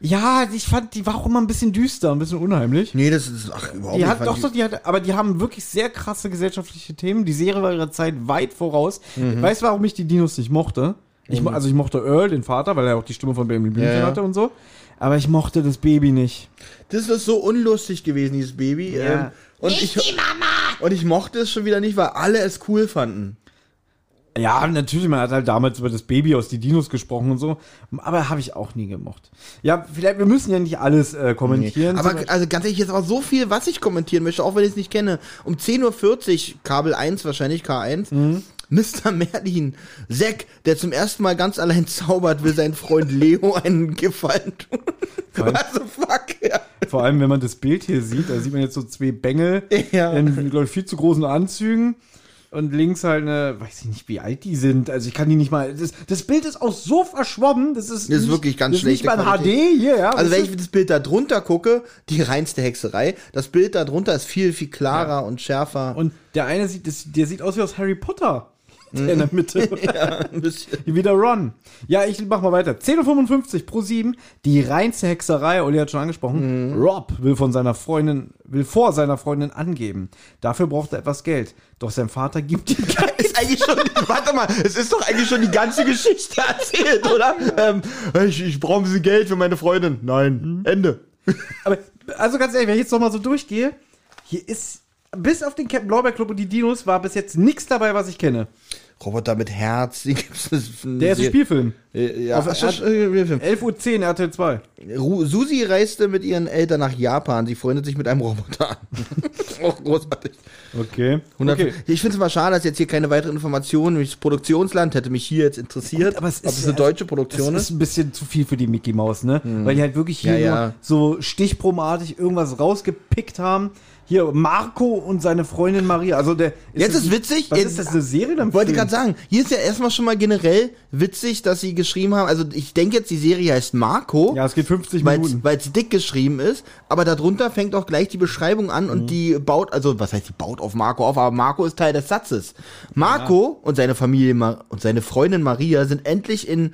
Ja, ich fand, die war auch immer ein bisschen düster, ein bisschen unheimlich. Nee, das ist, ach, überhaupt Die nicht. hat doch ich- so, die hat, aber die haben wirklich sehr krasse gesellschaftliche Themen. Die Serie war ihrer Zeit weit voraus. Mhm. Weißt du, warum ich die Dinos nicht mochte? Ich, mo- also ich mochte Earl, den Vater, weil er auch die Stimme von Benjamin Blümchen Ja, ja. hatte und so. Aber ich mochte das Baby nicht. Das ist so unlustig gewesen, dieses Baby. Ja. Ähm, und ich, die Mama! Und ich mochte es schon wieder nicht, weil alle es cool fanden. Ja, natürlich, man hat halt damals über das Baby aus die Dinos gesprochen und so. Aber habe ich auch nie gemocht. Ja, vielleicht, wir müssen ja nicht alles äh, kommentieren. Aber also ganz ehrlich, jetzt auch so viel, was ich kommentieren möchte, auch wenn ich es nicht kenne. Um 10.40 Uhr, Kabel 1 wahrscheinlich, K1, Mhm. Mr. Merlin, Zack, der zum ersten Mal ganz allein zaubert, will sein Freund Leo einen Gefallen tun. Was the fuck? Ja. Vor allem, wenn man das Bild hier sieht, da sieht man jetzt so zwei Bengel Ja. in, glaube ich, viel zu großen Anzügen. Und links halt eine, weiß ich nicht, wie alt die sind. Also ich kann die nicht mal. Das, das Bild ist auch so verschwommen. Das ist, Das ist nicht, wirklich ganz das ist nicht mal. HD hier, ja. Also wenn ich das Bild da drunter gucke, die reinste Hexerei. Das Bild da drunter ist viel, viel klarer und schärfer. und der eine sieht, das, der sieht aus wie aus Harry Potter. Der in der Mitte. ja, ein bisschen. Wieder Ron. Ja, ich mach mal weiter. 10.55 Uhr pro 7. Die reinste Hexerei, Olli hat schon angesprochen. Mhm. Rob will von seiner Freundin, will vor seiner Freundin angeben. Dafür braucht er etwas Geld. Doch sein Vater gibt ihm Ist eigentlich schon, warte mal, es ist doch eigentlich schon die ganze Geschichte erzählt, oder? Ähm, ich ich brauche ein bisschen Geld für meine Freundin. Nein, Ende. Aber, also ganz ehrlich, wenn ich jetzt noch mal so durchgehe, hier ist, bis auf den Captain Blaubeer Club und die Dinos, war bis jetzt nichts dabei, was ich kenne. Roboter mit Herz. Der erste Spielfilm. Äh, Ja, Auf- sch- äh, Film. 11.10 Uhr, RTL 2. Ru- Susi reiste mit ihren Eltern nach Japan. Sie freundet sich mit einem Roboter an. Auch großartig. Okay. 100 okay. Ich finde es mal schade, dass jetzt hier keine weiteren Informationen das Produktionsland hätte mich hier jetzt interessiert. Aber es ob ist es eine deutsche Produktion Das ist. ist ein bisschen zu viel für die Mickey Maus, ne? Weil die halt wirklich hier Ja, ja. nur so stichpromartig irgendwas rausgepickt haben. Hier Marco und seine Freundin Maria. Also der Jetzt das ist witzig, Was jetzt- ist das eine Serie dann? Ich wollte gerade sagen, hier ist ja erstmal schon mal generell witzig, dass sie geschrieben haben, also ich denke jetzt, die Serie heißt Marco, Ja, es geht 50 weil Minuten. es dick geschrieben ist, aber darunter fängt auch gleich die Beschreibung an Mhm. und die baut, also was heißt, die baut auf Marco auf, aber Marco ist Teil des Satzes. Marco und seine Familie Ma und seine Freundin Maria sind endlich in,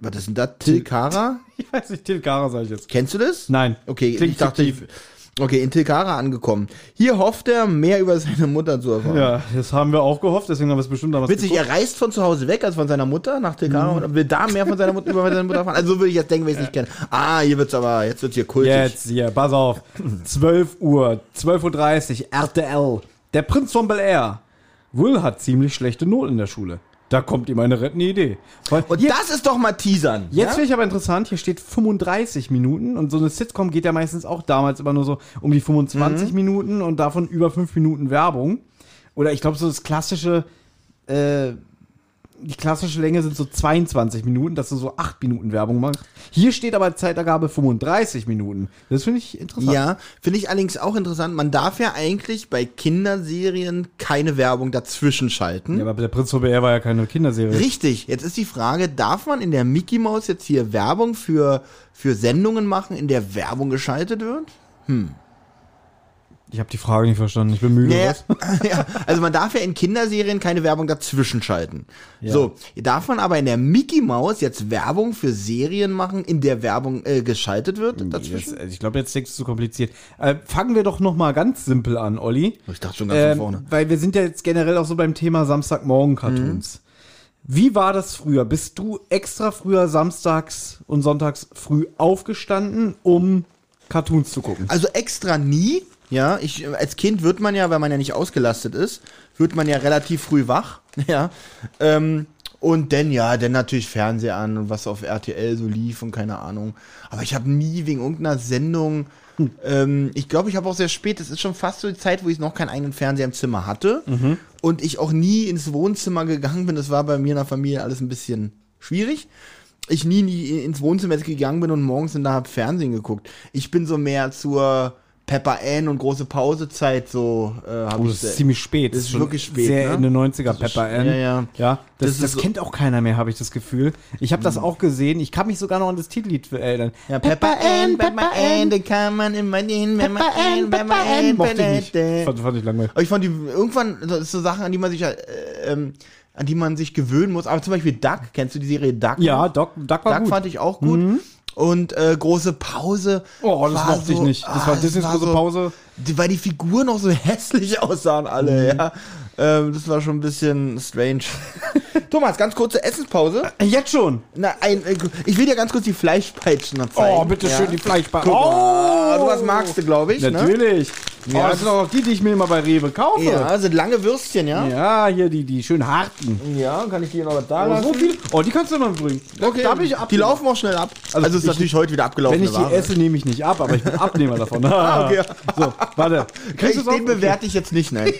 was ist denn das, Tilcara? Ich weiß nicht, Tilkara sag ich jetzt. Kennst du das? Nein. Okay, Klingt ich dachte, fiktiv. Okay, in Tilcara angekommen. Hier hofft er, mehr über seine Mutter zu erfahren. Ja, das haben wir auch gehofft, deswegen haben wir es bestimmt damals Witzig, er reist von zu Hause weg, also von seiner Mutter nach Tilcara Mhm. und will da mehr von seiner Mutter über seine Mutter erfahren. Also so würde ich jetzt denken, wenn ich es nicht kenne. Ah, hier wird's aber, jetzt wird's hier kultig. Jetzt hier, pass auf. 12 Uhr, 12.30 Uhr, RTL. Der Prinz von Bel Air. Will hat ziemlich schlechte Noten in der Schule. Da kommt ihm eine rettende Idee. Weil Und hier, das ist doch mal Teasern. jetzt ja? finde ich aber interessant, hier steht 35 Minuten und so eine Sitcom geht ja meistens auch damals immer nur so um die 25 Minuten und davon über 5 Minuten Werbung. Oder ich glaube, so das klassische, äh, die klassische Länge sind so 22 Minuten, dass du so 8 Minuten Werbung machst. Hier steht aber Zeitergabe 35 Minuten. Das finde ich interessant. Ja, finde ich allerdings auch interessant. Man darf ja eigentlich bei Kinderserien keine Werbung dazwischen schalten. Ja, aber der Prinz von Bel war ja keine Kinderserie. Richtig, jetzt ist die Frage, darf man in der Mickey Mouse jetzt hier Werbung für, für Sendungen machen, in der Werbung geschaltet wird? Ich habe die Frage nicht verstanden. Ich bin müde. Naja, ja, also man darf ja in Kinderserien keine Werbung dazwischen schalten. Ja. So, darf man aber in der Mickey Mouse jetzt Werbung für Serien machen, in der Werbung äh, geschaltet wird dazwischen? Jetzt, also ich glaube, jetzt denkst du zu kompliziert. Äh, fangen wir doch noch mal ganz simpel an, Olli. Ich dachte schon ganz Ähm, vorne. weil wir sind ja jetzt generell auch so beim Thema Samstagmorgen-Cartoons. Wie war das früher? Bist du extra früher samstags und sonntags früh aufgestanden, um Cartoons zu gucken? Also extra nie. Ja, ich, als Kind wird man ja, weil man ja nicht ausgelastet ist, wird man ja relativ früh wach. Ja. Ähm, und dann, ja, dann natürlich Fernseher an und was auf RTL so lief und keine Ahnung. Aber ich habe nie wegen irgendeiner Sendung, ähm, ich glaube, ich habe auch sehr spät, es ist schon fast so die Zeit, wo ich noch keinen eigenen Fernseher im Zimmer hatte und ich auch nie ins Wohnzimmer gegangen bin. Das war bei mir in der Familie alles ein bisschen schwierig. Ich nie, nie ins Wohnzimmer gegangen bin und morgens in da hab Fernsehen geguckt. Ich bin so mehr zur Pepper Ann und große Pausezeit so äh, habe Oh, ich das ist ziemlich spät. Das ist schon wirklich spät, Sehr ne? in den 90er, Das ist- Pepper Ann. ja, ja. Ja, das, Das das, so- kennt auch keiner mehr, habe ich das Gefühl. Ich habe das auch gesehen. Ich kann mich sogar noch an das Titellied erinnern. Ja, Pepper Ann, Pepper Ann, da kann man immer man Pepper Ann, Pepper Ann. Mochte ich nicht. Fand, fand ich langweilig. Aber ich fand die irgendwann, das ist so Sachen, an die man sich, äh, ähm, an die man sich gewöhnen muss. Aber zum Beispiel Duck, kennst du die Serie Duck? Ja, Doc, Doc war Duck gut. fand ich auch gut. Und äh, große Pause. Oh, das mochte ich so- nicht. Das ah, war Disneys große so- Pause. Die, weil die Figuren auch so hässlich aussahen alle, Mhm. ja. Ähm, das war schon ein bisschen strange. Thomas, ganz kurze Essenspause. Jetzt schon. Na, ein, äh, ich will dir ganz kurz die Fleischpeitschen noch zeigen. Oh, bitte schön, die. Guck mal. Du was magst du, glaube ich, ne? Natürlich. Ja. Oh, das sind auch noch die, die ich mir immer bei Rewe kaufe. Ja, sind lange Würstchen, ja? Ja, hier die, die schön harten. Ja, kann ich dir noch was da Oh, lassen? so viel. Oh, die kannst du noch bringen. Okay, Darf ich die laufen auch schnell ab. Also, ist ich- natürlich heute wieder abgelaufen. Wenn ich die esse, nehme ich nicht ab, aber ich bin Abnehmer davon. Ah, okay. So, warte. Kriegst den auf? bewerte ich jetzt nicht, nein.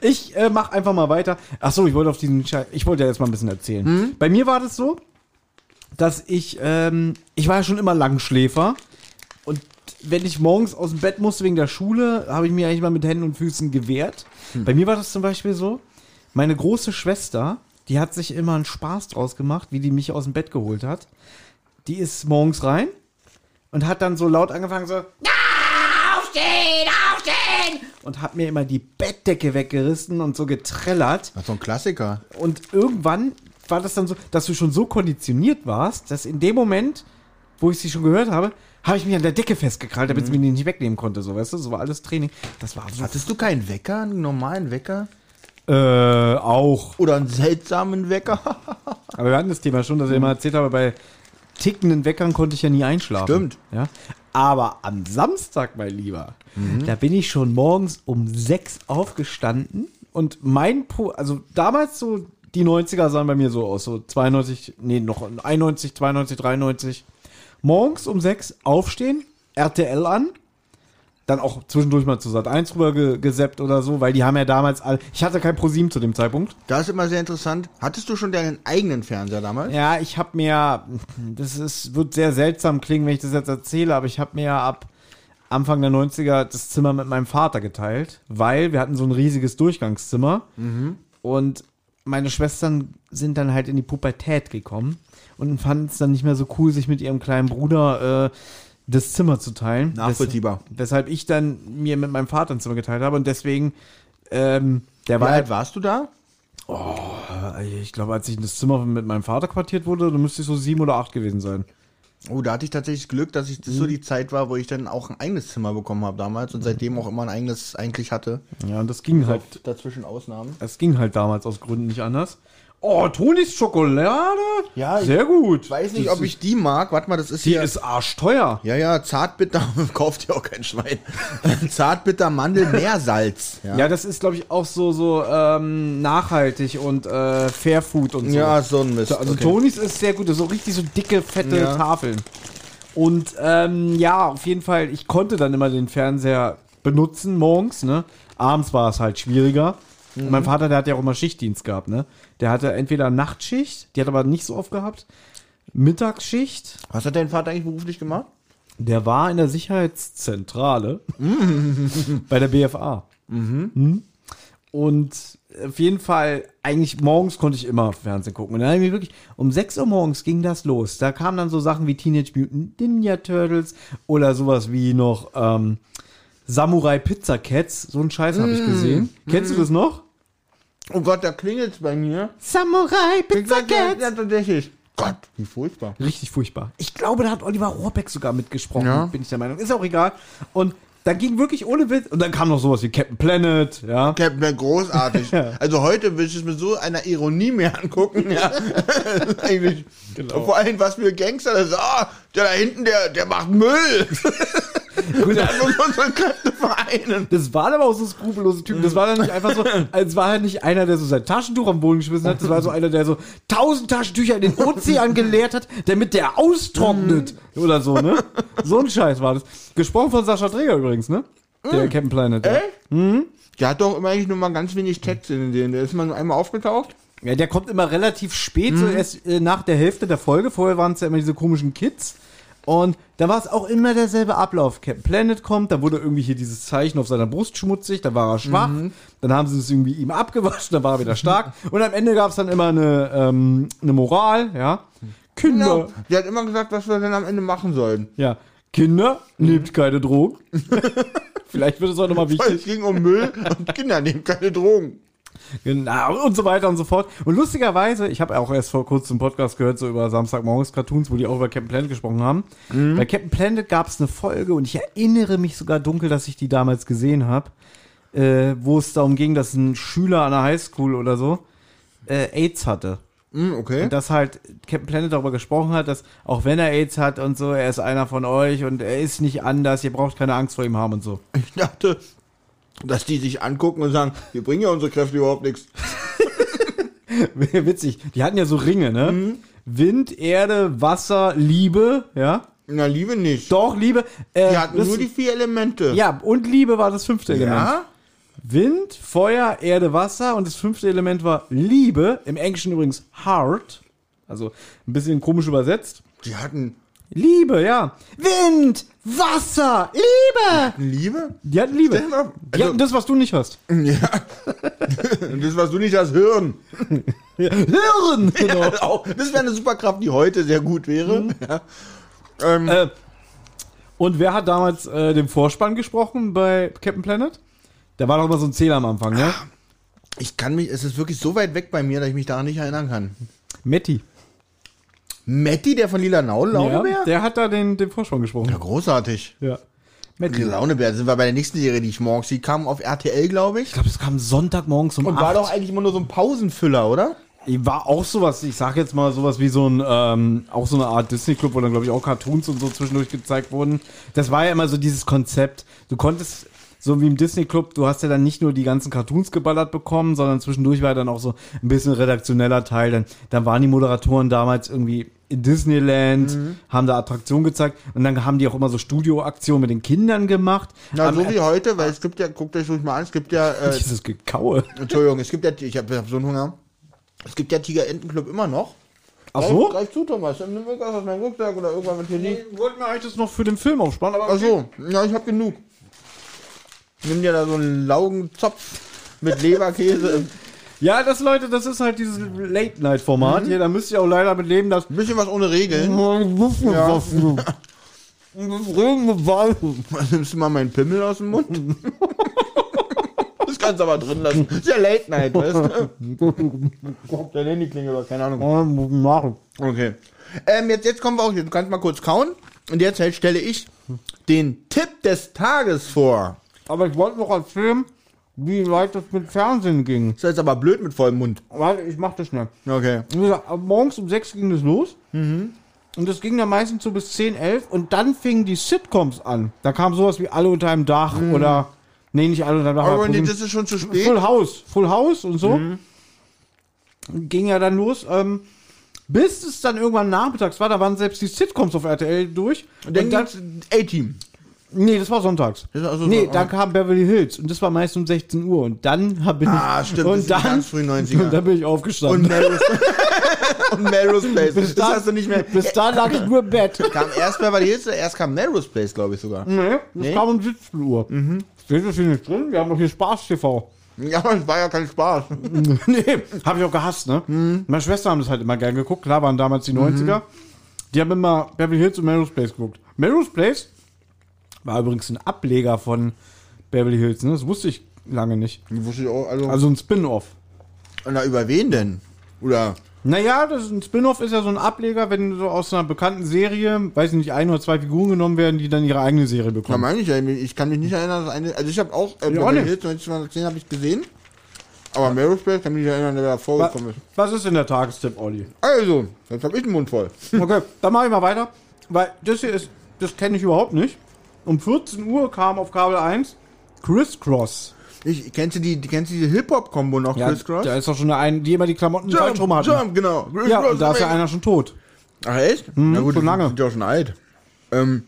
Ich äh, mach einfach mal weiter. Ach so, ich wollte auf diesen Schei ich wollte ja jetzt mal ein bisschen erzählen. Hm? Bei mir war das so, dass ich ähm, ich war ja schon immer Langschläfer und wenn ich morgens aus dem Bett musste wegen der Schule, habe ich mir eigentlich mal mit Händen und Füßen gewehrt. Hm. Bei mir war das zum Beispiel so, meine große Schwester, die hat sich immer einen Spaß draus gemacht, wie die mich aus dem Bett geholt hat. Die ist morgens rein und hat dann so laut angefangen so aufstehen, aufstehen und hat mir immer die Bettdecke weggerissen und so getrellert Das ist doch ein Klassiker. und irgendwann war das dann so, dass du schon so konditioniert warst, dass in dem Moment, wo ich sie schon gehört habe, habe ich mich an der Decke festgekrallt, damit sie mir die nicht wegnehmen konnte, so weißt du, so war alles Training. Das war so Hattest du keinen Wecker, einen normalen Wecker? äh, auch. Oder einen seltsamen Wecker? Aber wir hatten das Thema schon, dass ich immer erzählt habe, bei tickenden Weckern konnte ich ja nie einschlafen. Stimmt. Ja. Aber am Samstag, mein Lieber, da bin ich schon morgens um sechs aufgestanden und mein, po also damals so, die 90er sahen bei mir so aus, so 92, nee, noch 91, 92, 93. Morgens um sechs aufstehen, RTL an, dann auch zwischendurch mal zu Sat 1 rüber ge geseppt oder so, weil die haben ja damals all, ich hatte kein ProSieben zu dem Zeitpunkt. Das ist immer sehr interessant. Hattest du schon deinen eigenen Fernseher damals? Ja, ich habe mir, das ist, wird sehr seltsam klingen, wenn ich das jetzt erzähle, aber ich habe mir ab Anfang der 90er das Zimmer mit meinem Vater geteilt, weil wir hatten so ein riesiges Durchgangszimmer und meine Schwestern sind dann halt in die Pubertät gekommen und fanden es dann nicht mehr so cool, sich mit ihrem kleinen Bruder äh, das Zimmer zu teilen. Nachvollziehbar. Wes weshalb ich dann mir mit meinem Vater ein Zimmer geteilt habe und deswegen, ähm, der Wie war halt alt warst du da? äh, Ich glaube, als ich in das Zimmer mit meinem Vater quartiert wurde, dann müsste ich so sieben oder acht gewesen sein. Oh, da hatte ich tatsächlich Glück, dass ich das so die Zeit war, wo ich dann auch ein eigenes Zimmer bekommen habe damals und seitdem auch immer ein eigenes eigentlich hatte. Ja, und das ging halt, Dazwischen Ausnahmen. es ging halt damals aus Gründen nicht anders. Oh, Tonis Schokolade? Ja, Sehr gut. Ich weiß nicht, Das ob ich die mag. Warte mal, das ist Die hier. ist arschteuer. ja, ja, Zartbitter, kauft ja auch kein Schwein. Zartbitter Mandel Meersalz. Ja, Ja, das ist, glaube ich, auch so, so ähm, nachhaltig und äh, Fairfood und so. ja so ein Mist. Also okay. Tonis ist sehr gut, so richtig so dicke, fette Ja. Tafeln. Und ähm, ja, auf jeden Fall, ich konnte dann immer den Fernseher benutzen morgens, ne? Abends war es halt schwieriger. Mhm. Mein Vater, der hat ja auch immer Schichtdienst gehabt, ne? Der hatte entweder Nachtschicht, die hat aber nicht so oft gehabt, Mittagsschicht. Was hat dein Vater eigentlich beruflich gemacht? Der war in der Sicherheitszentrale bei der BFA. Mhm. Und auf jeden Fall, eigentlich morgens konnte ich immer Fernsehen gucken. Und dann habe ich wirklich, um 6 Uhr morgens ging das los. Da kamen dann so Sachen wie Teenage Mutant Ninja Turtles oder sowas wie noch ähm, Samurai Pizza Cats. So einen Scheiß habe ich gesehen. Kennst du das noch? Oh Gott, da klingelt's bei mir. Samurai Pizza Ja, Cats. tatsächlich. Gott, wie furchtbar. Richtig furchtbar. Ich glaube, da hat Oliver Rohrbeck sogar mitgesprochen, Ja. bin ich der Meinung. Ist auch egal. Und da ging wirklich ohne Witz. Und dann kam noch sowas wie Captain Planet, ja. Captain Planet, großartig. Ja. Also heute will ich es mit so einer Ironie mehr angucken. Ja. Eigentlich. Genau. Vor allem, was für Gangster das ist. Ah, der da hinten, der, der macht Müll. Gut, Der muss unsere Kräfte vereinen. Das waren aber auch so skrupellose Typen. Das war dann nicht einfach so, als war halt nicht einer, der so sein Taschentuch am Boden geschmissen hat. Das war so einer, der so tausend Taschentücher in den Ozean geleert hat, damit der austrocknet. Oder so, ne? So ein Scheiß war das. Gesprochen von Sascha Träger übrigens, ne? Der Captain Planet. Ja. Echt? Der hat doch immer eigentlich nur mal ganz wenig Text in den. Der ist mal nur einmal aufgetaucht. ja, der kommt immer relativ spät, so erst äh, nach der Hälfte der Folge. Vorher waren es ja immer diese komischen Kids. Und da war es auch immer derselbe Ablauf. Captain Planet kommt, da wurde irgendwie hier dieses Zeichen auf seiner Brust schmutzig, dann war er schwach, dann haben sie es irgendwie ihm abgewaschen, dann war er wieder stark. Und am Ende gab es dann immer eine, ähm, eine Moral, ja. Kinder, Genau. Der hat immer gesagt, was wir denn am Ende machen sollen. ja, Kinder, nehmt keine Drogen. Vielleicht wird es auch nochmal wichtig. es ging um Müll und Kinder nehmen keine Drogen. Genau, und so weiter und so fort. Und lustigerweise, ich habe auch erst vor kurzem einen Podcast gehört, so über Samstagmorgens Cartoons, wo die auch über Captain Planet gesprochen haben. Bei Captain Planet gab es eine Folge und ich erinnere mich sogar dunkel, dass ich die damals gesehen habe, äh, wo es darum ging, dass ein Schüler an der Highschool oder so äh, AIDS hatte. Hm, okay. Und dass halt Captain Planet darüber gesprochen hat, dass auch wenn er AIDS hat und so, er ist einer von euch und er ist nicht anders, ihr braucht keine Angst vor ihm haben und so. Ich dachte, dass die sich angucken und sagen, wir bringen ja unsere Kräfte überhaupt nichts. Witzig. Die hatten ja so Ringe, ne? Wind, Erde, Wasser, Liebe, ja? Na, Liebe nicht. Doch, Liebe. Äh, Die hatten das- nur die vier Elemente. ja, und Liebe war das fünfte Element. Ja? Wind, Feuer, Erde, Wasser und das fünfte Element war Liebe. Im Englischen übrigens Heart. Also ein bisschen komisch übersetzt. Die hatten Liebe, ja. Wind, Wasser, Liebe. Liebe? Die hatten Liebe. Stell mal- Die hatten das, was du nicht hast. Ja. das, was du nicht hast, Hirn. Hirn. Genau. Auch- Das wäre eine Superkraft, die heute sehr gut wäre. Ja. Ähm, Äh, und wer hat damals äh, den Vorspann gesprochen bei Captain Planet? Da war doch immer so ein Zähler am Anfang, ne? ich kann mich, es ist wirklich so weit weg bei mir, dass ich mich daran nicht erinnern kann. Metti. Matti, der von Lila Naul, Launebär? Ja, der hat da den, den Vorspann gesprochen. Ja, großartig. Ja. Metti. Launebär, da sind wir bei der nächsten Serie, die ich morgens, die kam auf RTL, glaube ich. Ich glaube, es kam Sonntagmorgens um Und 8. war doch eigentlich immer nur so ein Pausenfüller, oder? War auch sowas, ich sag jetzt mal sowas wie so ein, ähm, auch so eine Art Disney-Club, wo dann, glaube ich, auch Cartoons und so zwischendurch gezeigt wurden. Das war ja immer so dieses Konzept. Du konntest, so wie im Disney-Club, du hast ja dann nicht nur die ganzen Cartoons geballert bekommen, sondern zwischendurch war dann auch so ein bisschen redaktioneller Teil. Dann, dann waren die Moderatoren damals irgendwie in Disneyland, haben da Attraktionen gezeigt und dann haben die auch immer so Studioaktionen mit den Kindern gemacht. Na, Aber- so wie heute, weil es gibt ja, guckt euch ruhig mal an, es gibt ja, äh, dieses Gekaue. Entschuldigung, es gibt ja, ich habe hab so einen Hunger. Es gibt ja Tiger Entenclub immer noch. Ach Greif- so? Greif zu, Thomas. Nimm mir was aus meinem Rucksack oder irgendwann mit hier liegt. wollten wir eigentlich das noch für den Film aufspannen, aber Ach so, ja, ich hab genug. Nimm dir da so einen Laugenzopf mit Leberkäse. Ja, das Leute, das ist halt dieses Late-Night-Format hier. Da müsst ihr auch leider mit leben, dass. Ein bisschen was ohne Regeln. Ja. Nimmst du mal meinen Pimmel aus dem Mund? Das kannst du aber drin lassen. Ist ja Late Night, weißt du? Der Handyklingel oder keine Ahnung. machen. Okay. Ähm, jetzt, jetzt kommen wir auch hier. Du kannst mal kurz kauen. Und jetzt stelle ich den Tipp des Tages vor. Aber ich wollte noch erzählen, wie weit das mit Fernsehen ging. Das ist jetzt aber blöd mit vollem Mund. Warte, ich mach das schnell. Okay. Wie gesagt, morgens um 6 ging das los. Und das ging dann meistens so bis 10, 11. Und dann fingen die Sitcoms an. Da kam sowas wie Alle unter einem Dach oder. Nee, nicht Alle unter einem Dach. Aber nee, das ist schon zu spät. Full House. Full House und so. Ging ja dann los. Ähm, bis es dann irgendwann nachmittags war, da waren selbst die Sitcoms auf RTL durch. Und dann und dann, gab's A-Team. Nee, das war sonntags. Das also nee, so- dann kam Beverly Hills und das war meist um 16 Uhr und dann hab ich Ah, stimmt, und dann ganz früh 90er. und dann bin ich Und aufgestanden. Melrose, und Melrose Place. bis das dann, hast du nicht mehr. bis dahin lag ich nur im Bett. Kam erst Beverly Hills, erst kam Melrose Place, glaube ich sogar. Nee, das Nee? kam um 17 Uhr. Steht das hier nicht drin? Wir haben doch hier Spaß-TV. Ja, das war ja kein Spaß. nee, habe ich auch gehasst, ne? Meine Schwester haben das halt immer gern geguckt. Klar waren damals die 90er. Die haben immer Beverly Hills und Melrose Place geguckt. Melrose Place war übrigens ein Ableger von Beverly Hills, ne? Das wusste ich lange nicht. Wusste ich auch, also, Also ein Spin-off. na, über wen denn? Oder, Naja, das ein Spin-off ist ja so ein Ableger, wenn so aus einer bekannten Serie, weiß ich nicht, ein oder zwei Figuren genommen werden, die dann ihre eigene Serie bekommen. meine ich ja, ich kann mich nicht erinnern, dass eine, also ich habe auch, äh, Ja, Beverly. Hills 1910 habe ich gesehen. Aber Melrose Place kann mich nicht erinnern, der da vorgekommen ist. Was ist denn der Tagestipp, Olli? Also, jetzt habe ich den Mund voll. Okay, dann mache ich mal weiter. Weil das hier ist, das kenne ich überhaupt nicht. Um 14 Uhr kam auf Kabel 1 Crisscross. Ich, kennst du die, die kennst du diese Hip-Hop-Kombo noch, Chris Cross? Da ist doch schon eine, ein, die immer die Klamotten falsch rum hatten. Jump, genau. Criss Ja, und da ist ja einer schon tot. Ach echt? Na gut, schon lange. sind ja schon alt. Ähm,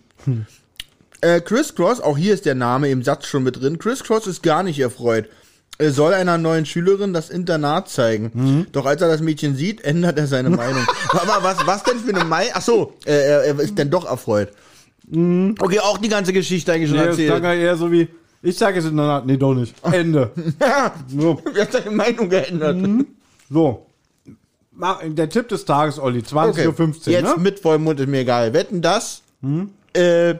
äh, Chris Cross, auch hier ist der Name im Satz schon mit drin. Chris Cross ist gar nicht erfreut. Er soll einer neuen Schülerin das Internat zeigen. Doch als er das Mädchen sieht, ändert er seine Meinung. Aber was, was denn für eine Meinung? Ach so, äh, er, er ist denn doch erfreut. Okay, auch die ganze Geschichte eigentlich schon Nee, das klang erzählt. ja eher so wie, ich sage jetzt in der Nacht, nee, doch nicht. Ende. So, Er hat seine Meinung geändert. so. Mach- Der Tipp des Tages, Olli, 20.15 Uhr, Jetzt ne? mit vollem Mund ist mir egal. Wetten das? Äh,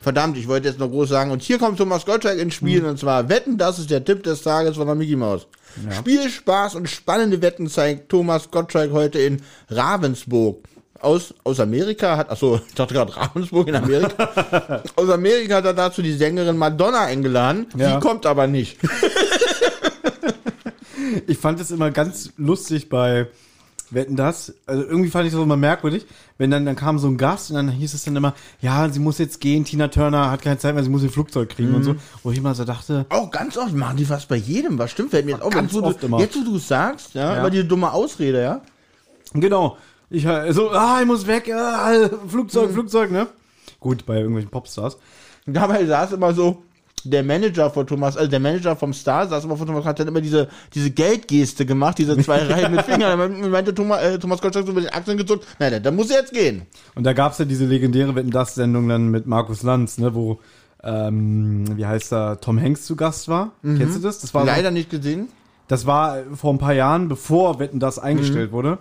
verdammt, ich wollte jetzt noch groß sagen. Und hier kommt Thomas Gottschalk ins Spiel. Und zwar Wetten, das ist der Tipp des Tages von der Mickey Maus. Spielspaß und spannende Wetten zeigt Thomas Gottschalk heute in Ravensburg. Aus, aus Amerika hat, achso, ich dachte gerade Ravensburg in Amerika. aus Amerika hat er dazu die Sängerin Madonna eingeladen. Ja. Die kommt aber nicht. Ich fand es immer ganz lustig bei Wetten das. Also irgendwie fand ich das immer merkwürdig, wenn dann, dann kam so ein Gast und dann hieß es dann immer, ja, sie muss jetzt gehen, Tina Turner hat keine Zeit mehr, sie muss ihr Flugzeug kriegen und so. Wo ich immer so dachte, Auch ganz oft machen die fast bei jedem. Was stimmt? Fällt mir jetzt auch Ganz jetzt, wo oft du, immer. jetzt, wo du es sagst, ja, Ja. über die dumme Ausrede, ja. genau, ich äh, so, ah, ich muss weg, ah, Flugzeug, Flugzeug, ne? Gut, bei irgendwelchen Popstars. Dabei saß immer so der Manager von Thomas, also der Manager vom Star saß immer von Thomas, hat dann immer diese, diese Geldgeste gemacht, diese zwei Reihen mit Fingern. Dann meinte Thomas, äh, Thomas Gottschalk so mit den Achseln gezuckt, nein, da muss er jetzt gehen. Und da gab's ja diese legendäre Wetten das Sendung dann mit Markus Lanz, ne, wo ähm, wie heißt er, Tom Hanks zu Gast war. Kennst du das? Das war so- Leider nicht gesehen. Das war vor ein paar Jahren, bevor Wetten das eingestellt wurde.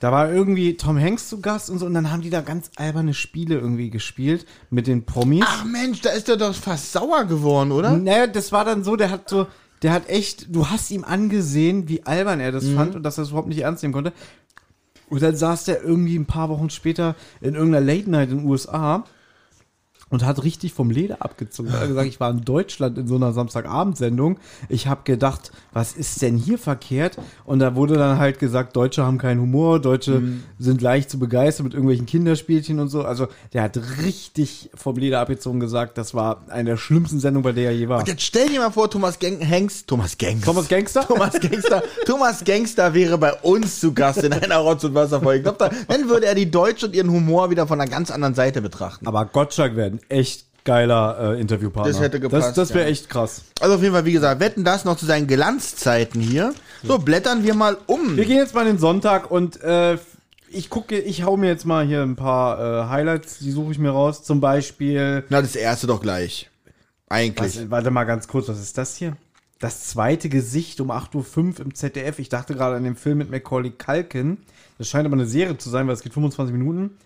Da war irgendwie Tom Hanks zu Gast und so, und dann haben die da ganz alberne Spiele irgendwie gespielt mit den Promis. Ach Mensch, da ist er doch fast sauer geworden, oder? Naja, das war dann so, der hat so, der hat echt, du hast ihm angesehen, wie albern er das fand und dass er es überhaupt nicht ernst nehmen konnte. Und dann saß der irgendwie ein paar Wochen später in irgendeiner Late Night in den USA und hat richtig vom Leder abgezogen. Er hat gesagt, ich war in Deutschland in so einer Samstagabendsendung. Ich habe gedacht, was ist denn hier verkehrt? Und da wurde dann halt gesagt, Deutsche haben keinen Humor, Deutsche sind leicht zu begeistern mit irgendwelchen Kinderspielchen und so. Also der hat richtig vom Leder abgezogen gesagt, das war eine der schlimmsten Sendungen, bei der er je war. Und jetzt stell dir mal vor, Thomas Gang Hanks, Thomas Gangs. Thomas Gangster? Thomas Gangster, Thomas Gangster wäre bei uns zu Gast in einer Rotz- und Wasserfolge. Ich glaube, da, dann würde er die Deutsche und ihren Humor wieder von einer ganz anderen Seite betrachten. Aber Gottschalk wäre ein echt geiler äh, Interviewpartner. Das hätte gepasst, Das, das wäre ja. echt krass. Also auf jeden Fall, wie gesagt, wetten das noch zu seinen Glanzzeiten hier. So, blättern wir mal um. Wir gehen jetzt mal in den Sonntag und äh, ich gucke, ich hau mir jetzt mal hier ein paar äh, Highlights, die suche ich mir raus. Zum Beispiel, Na, das erste doch gleich. Eigentlich. was, warte mal ganz kurz, was ist das hier? Das zweite Gesicht um 8.05 Uhr im ZDF. Ich dachte gerade an den Film mit Macaulay Culkin. Das scheint aber eine Serie zu sein, weil es geht 25 Minuten.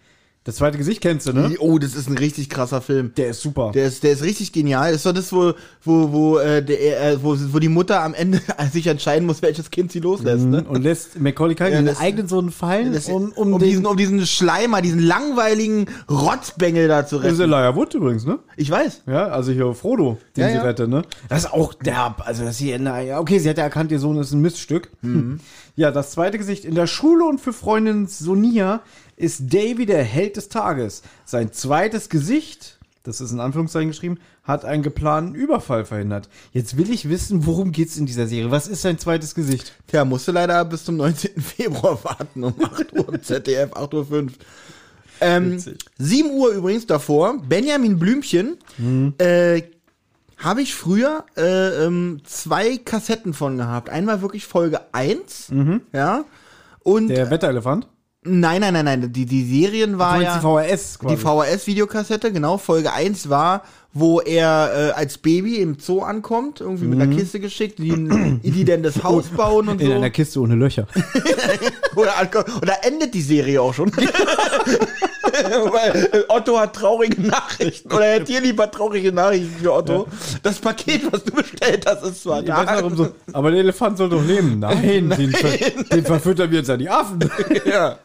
Das zweite Gesicht kennst du, ne? Oh, das ist ein richtig krasser Film. Der ist super. Der ist, der ist richtig genial. Das ist doch das, wo, wo, wo, äh, der, äh, wo, wo die Mutter am Ende sich entscheiden muss, welches Kind sie loslässt. Ne? und lässt Macaulay Culkin Ja, den eigenen Sohn fallen, Das, um, um, um, den... diesen, um diesen Schleimer, diesen langweiligen Rotzbengel da zu das ist retten. Elijah Wood übrigens, ne? Ich weiß. Ja, also hier Frodo, den Ja, sie ja. rettet, ne? Das ist auch derb. Also, dass sie, na, ja, okay, sie hat ja erkannt, ihr Sohn ist ein Miststück. Mhm. Ja, das zweite Gesicht. In der Schule und für Freundin Sonia ist Davy der Held des Tages. Sein zweites Gesicht, das ist in Anführungszeichen geschrieben, hat einen geplanten Überfall verhindert. Jetzt will ich wissen, worum geht's in dieser Serie? Was ist sein zweites Gesicht? Tja, musste leider bis zum 19. Februar warten, um 8 Uhr ZDF, 8.05 Uhr. Ähm, Witzig. 7 Uhr übrigens davor, Benjamin Blümchen, Mhm. äh, habe ich früher äh, ähm, zwei Kassetten von gehabt. Einmal wirklich Folge 1, ja, und Mhm. Der Wetterelefant? Nein, nein, nein, nein, die, die Serien war ja... die VHS quasi. Die VHS-Videokassette, genau. Folge 1 war, wo er äh, als Baby im Zoo ankommt, irgendwie mit einer Kiste geschickt, die, die dann das Haus bauen und Mhm. in so. einer Kiste ohne Löcher. Oder, da endet die Serie auch schon. Weil Otto hat traurige Nachrichten. Oder er hat hier lieber traurige Nachrichten für Otto. Das Paket, was du bestellt hast, ist zwar Ich weiß da. noch, um so, aber der Elefant soll doch leben. Nein, Den, ver, den verfüttern wir jetzt an die Affen. ja.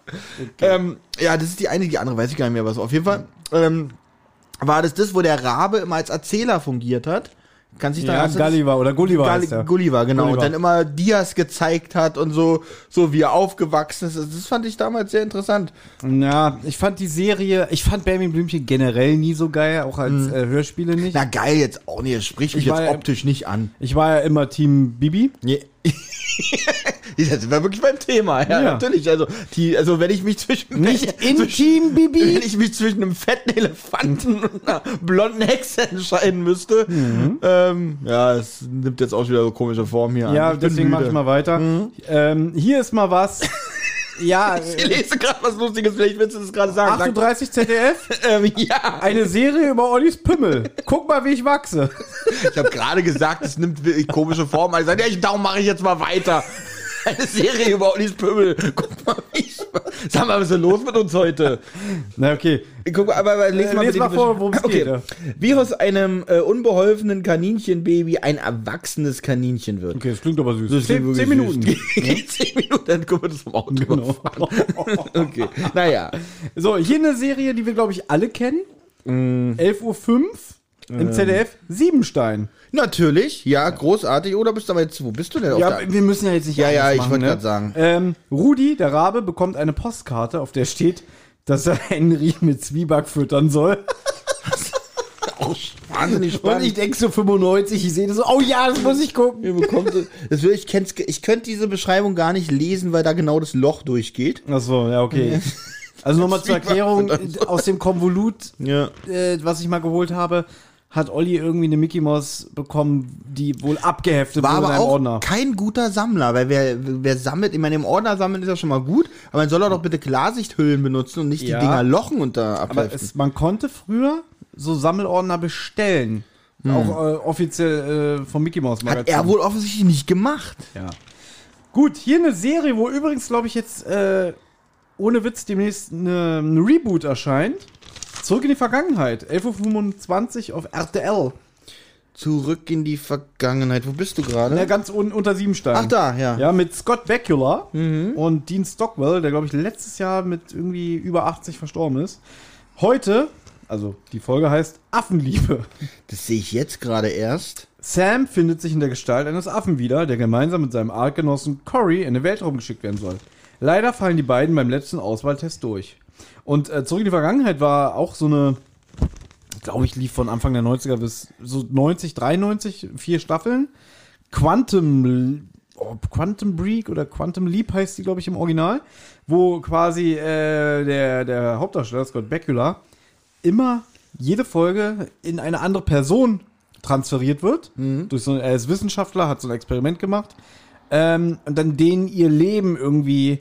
Ähm, ja, das ist die eine, die andere weiß ich gar nicht mehr, was. Auf jeden Fall ähm, war das das, wo der Rabe immer als Erzähler fungiert hat. Kann sich da Ja, Gulliver oder Gulliver Gali- heißt der. Gulliver, genau. Gulliver. Und dann immer Dias gezeigt hat und so, so wie er aufgewachsen ist. Also Das fand ich damals sehr interessant. Ja, ich fand die Serie, ich fand Benjamin Blümchen generell nie so geil, auch als äh, Hörspiele nicht. Na geil, jetzt auch nicht. Das spricht mich jetzt ja- optisch nicht an. Ich war ja immer Team Bibi. Nee. Jetzt sind wir wirklich beim Thema, ja, Ja. natürlich. Also, die, also wenn ich mich zwischen Nicht in zwischen, Team wenn Bibi. ich mich zwischen einem fetten Elefanten und einer blonden Hexe entscheiden müsste, ähm, ja, es nimmt jetzt auch wieder so komische Form hier Ja, an. Ich bin deswegen mache ich mal weiter. Ähm, hier ist mal was. ja, Ich lese gerade was Lustiges, vielleicht willst du das gerade sagen. Sag- 38 ZDF, ähm, ja, eine Serie über Ollis Pimmel. Guck mal, wie ich wachse. ich habe gerade gesagt, es nimmt wirklich komische Form. Also, ja, ich, darum mache ich jetzt mal weiter. Eine Serie über Ollis Pümmel. Guck mal, wie ich, sag mal, was ist denn los mit uns heute? Na, okay. Guck mal, aber, aber les Äh, mal, mal vor, worum es okay. geht, ja. Wie aus einem äh, unbeholfenen Kaninchenbaby ein erwachsenes Kaninchen wird. Okay, das klingt aber süß. Das zehn, zehn Minuten. zehn Minuten, dann können wir das vom Auto Genau. okay, naja. So, hier eine Serie, die wir, glaube ich, alle kennen. 11.05 Uhr im ZDF. Siebenstein. Natürlich, ja, großartig. Oder bist du aber jetzt, wo bist du denn? Auf Ja, der- wir müssen ja jetzt nicht Ja, ja, alles ich machen, wollte ne? grad sagen. Ähm, Rudi, der Rabe, bekommt eine Postkarte, auf der steht, dass er Henry mit Zwieback füttern soll. auch wahnsinnig Und spannend. ich denke so 95, ich sehe das so, oh ja, das muss ich gucken. Ihr bekommt das will, ich, kenn's, ich könnte diese Beschreibung gar nicht lesen, weil da genau das Loch durchgeht. Achso, ja, okay. Also nochmal zur Zwieback Erklärung, aus dem Konvolut, Ja. äh, was ich mal geholt habe, hat Olli irgendwie eine Mickey Maus bekommen, die wohl abgeheftet War aber auch Ordner. kein guter Sammler, weil wer, wer sammelt, ich meine, im Ordner sammeln ist ja schon mal gut, aber man soll doch bitte Klarsichthüllen benutzen und nicht Ja. die Dinger lochen unter Aber abheften. es, man konnte früher so Sammelordner bestellen. Auch äh, offiziell äh, vom Mickey Maus Magazin. Hat er wohl offensichtlich nicht gemacht. Ja. Gut, hier eine Serie, wo übrigens, glaube ich, jetzt äh, ohne Witz demnächst eine, ein Reboot erscheint. Zurück in die Vergangenheit. 11.25 Uhr auf RTL. Zurück in die Vergangenheit. Wo bist du Ja, gerade? ganz unten unter Siebenstein. Ach da, ja. Ja, mit Scott Bakula und Dean Stockwell, der, glaube ich, letztes Jahr mit irgendwie über 80 verstorben ist. Heute, also die Folge heißt Affenliebe. Das sehe ich jetzt gerade erst. Sam findet sich in der Gestalt eines Affen wieder, der gemeinsam mit seinem Artgenossen Cory in den Weltraum geschickt werden soll. Leider fallen die beiden beim letzten Auswahltest durch. Und äh, zurück in die Vergangenheit war auch so eine, glaube ich, lief von Anfang der 90er bis so 90, 93, vier Staffeln. Quantum, oh, Quantum Break oder Quantum Leap heißt die, glaube ich, im Original, wo quasi äh, der, der Hauptdarsteller, Scott Bakula, immer jede Folge in eine andere Person transferiert wird. Durch so, er ist Wissenschaftler, hat so ein Experiment gemacht. Ähm, und dann denen ihr Leben irgendwie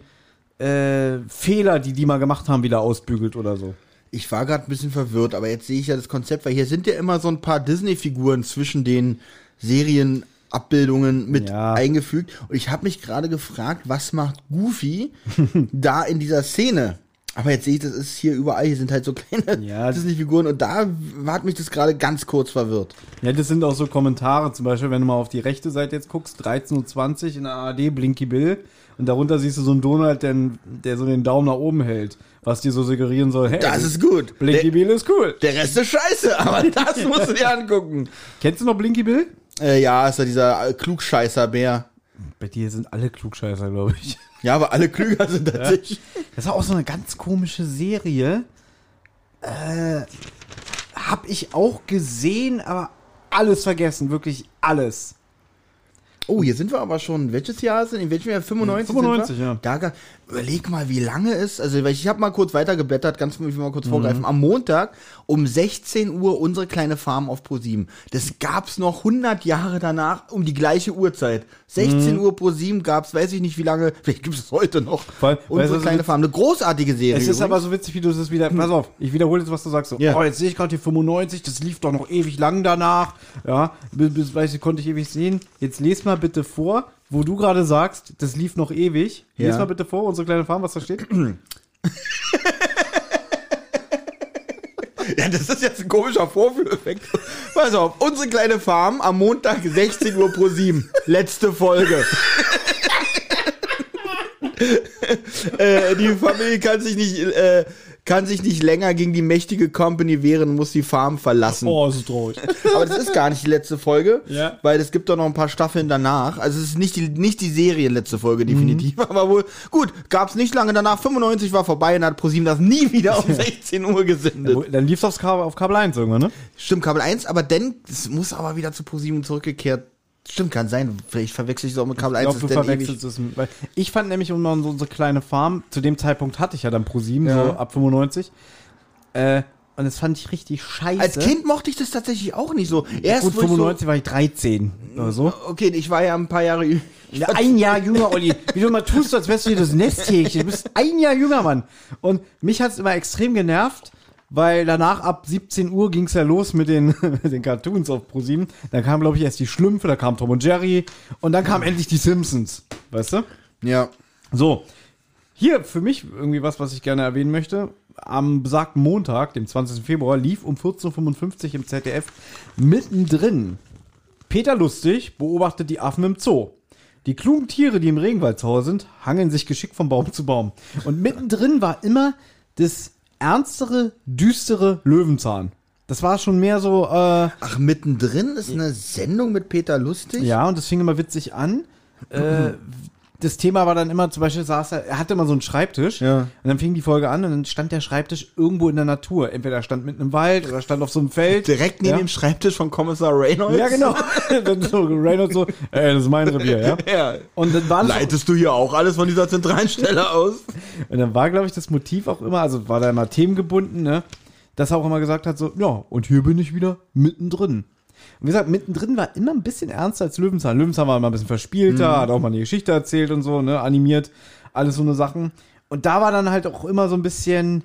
äh, Fehler, die die mal gemacht haben, wieder ausbügelt oder so. Ich war gerade ein bisschen verwirrt, aber jetzt sehe ich ja das Konzept, weil hier sind ja immer so ein paar Disney-Figuren zwischen den Serienabbildungen mit Ja. eingefügt. Und ich habe mich gerade gefragt, was macht Goofy da in dieser Szene? Aber jetzt sehe ich, das ist hier überall, hier sind halt so kleine Ja. Disney-Figuren und da hat mich das gerade ganz kurz verwirrt. Ja, das sind auch so Kommentare, zum Beispiel, wenn du mal auf die rechte Seite jetzt guckst, 13.20 Uhr in der ARD, Blinky Bill, und darunter siehst du so einen Donald, der, der so den Daumen nach oben hält, was dir so suggerieren soll, hey, Das ist gut. Blinky Der, Bill ist cool. der Rest ist scheiße, aber das musst du dir angucken. Kennst du noch Blinky Bill? Äh, ja, ist ja dieser äh, Klugscheißer-Bär. Bei dir sind alle Klugscheißer, glaube ich. Ja, aber alle klüger sind tatsächlich. Das war auch so eine ganz komische Serie. Äh, hab ich auch gesehen, aber alles vergessen, wirklich alles. Oh, hier sind wir aber schon. Welches Jahr sind? In welchem Jahr? 95? 95, sind wir? ja. Da, überleg mal, wie lange es. Also, ich habe mal kurz weitergeblättert, ganz ich will mal kurz Mhm. vorgreifen. Am Montag um 16 Uhr unsere kleine Farm auf Pro7. Das gab's noch 100 Jahre danach um die gleiche Uhrzeit. 16 Mhm. Uhr Pro7 gab's, weiß ich nicht wie lange. Vielleicht gibt's es heute noch. Weil- weißt unsere was kleine Farm. Eine großartige Serie. Es ist übrigens. aber so witzig, wie du es wieder. Pass auf, ich wiederhole jetzt, was du sagst. So, Ja. Oh, jetzt sehe ich gerade hier 95, das lief doch noch ewig lang danach. Ja, bis, bis weiß ich, konnte ich ewig sehen. Jetzt les mal bitte vor, wo du gerade sagst, das lief noch ewig. Ja. mal bitte vor, unsere kleine Farm, was da steht. Ja, das ist jetzt ein komischer Vorführeffekt. Pass auf, unsere kleine Farm am Montag 16 Uhr pro 7. Letzte Folge. äh, die Familie kann sich nicht, äh, kann sich nicht länger gegen die mächtige Company wehren und muss die Farm verlassen. Oh, das ist traurig. Aber das ist gar nicht die letzte Folge, Ja. weil es gibt doch noch ein paar Staffeln danach. Also es ist nicht die, nicht die Serienletzte Folge, definitiv. Mhm. Aber wohl, gut, gab's nicht lange danach. 95 war vorbei und hat ProSieben das nie wieder um 16 Uhr gesendet. Wo- Dann lief es aufs Kabel, auf Kabel 1 irgendwann, ne? Stimmt, Kabel 1, aber dann, es muss aber wieder zu ProSieben zurückgekehrt. Stimmt, kann sein. Vielleicht verwechsel ich es auch mit Kabel 1. Ich glaube, ist du verwechselst es. mit- Weil ich fand nämlich um noch so unsere kleine Farm, zu dem Zeitpunkt hatte ich ja dann Pro 7, Ja. so ab 95. Äh, und das fand ich richtig scheiße. Als Kind mochte ich das tatsächlich auch nicht so. Erst Gut, wo ich 95 war ich 13 oder so. So, okay, ich war ja ein paar Jahre ü- Ja, ein Jahr jünger, Olli. Wie du immer tust, als wärst du hier das Nesthäkchen. Du bist ein Jahr jünger, Mann. Und mich hat's immer extrem genervt, weil danach ab 17 Uhr ging's ja los mit den, mit den Cartoons auf ProSieben. Dann kam, glaube ich, erst die Schlümpfe, da kam Tom und Jerry und dann kam endlich die Simpsons. Weißt du? Ja. So. Hier für mich irgendwie was, was ich gerne erwähnen möchte. Am besagten Montag, dem 20. Februar, lief um 14.55 Uhr im ZDF mittendrin. Peter Lustig beobachtet die Affen im Zoo. Die klugen Tiere, die im Regenwald zu Hause sind, hangeln sich geschickt von Baum zu Baum. Und mittendrin war immer das ernstere, düstere Löwenzahn. Das war schon mehr so, äh, Ach, mittendrin ist eine Sendung mit Peter Lustig? ja, und das fing immer witzig an. Äh, das Thema war dann immer, zum Beispiel saß er, er hatte immer so einen Schreibtisch. Ja. Und dann fing die Folge an und dann stand der Schreibtisch irgendwo in der Natur. Entweder stand mitten im Wald oder stand auf so einem Feld. Direkt neben ja. dem Schreibtisch von Kommissar Reynolds? Ja, genau. dann so Reynolds so, ey, das ist mein Revier, ja. Ja. Und dann war Leitest du hier auch alles von dieser zentralen Stelle aus? Und dann war, glaube ich, das Motiv auch immer, also war da immer themengebunden, ne? Dass er auch immer gesagt hat, so, ja, und hier bin ich wieder mittendrin. Und wie gesagt, mittendrin war immer ein bisschen ernster als Löwenzahn. Löwenzahn war immer ein bisschen verspielter, hat auch mal eine Geschichte erzählt und so, ne? Animiert, alles so eine Sachen. Und da war dann halt auch immer so ein bisschen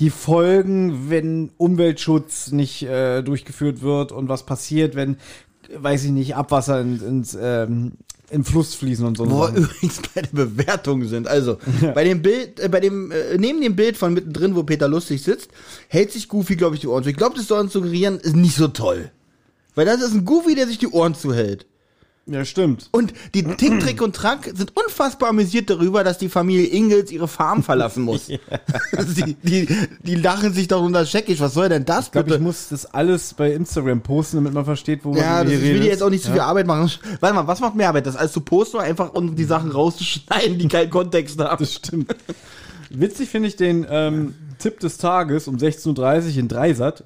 die Folgen, wenn Umweltschutz nicht äh, durchgeführt wird und was passiert, wenn, weiß ich nicht, Abwasser in, ins, ähm, in Fluss fließen und so. Wo wir übrigens bei der Bewertung sind. Also, bei dem Bild, äh, bei dem, äh, neben dem Bild von mittendrin, wo Peter lustig sitzt, hält sich Goofy, glaube ich, die Ohren zu. Ich glaube, das soll uns suggerieren, ist nicht so toll. Weil das ist ein Goofy, der sich die Ohren zuhält. Ja, stimmt. Und die Tick, Trick und Track sind unfassbar amüsiert darüber, dass die Familie Ingels ihre Farm verlassen muss. die, die, die lachen sich darunter scheckig. Was soll denn das Ich glaube, ich muss das alles bei Instagram posten, damit man versteht, wo ja, man hier ich will redet. dir jetzt auch nicht zu viel Ja. Arbeit machen. Warte mal, was macht mehr Arbeit? Das alles zu posten oder einfach um die Sachen rauszuschneiden, die keinen Kontext haben? Das stimmt. Witzig finde ich den ähm, Tipp des Tages um 16.30 Uhr in Dreisat.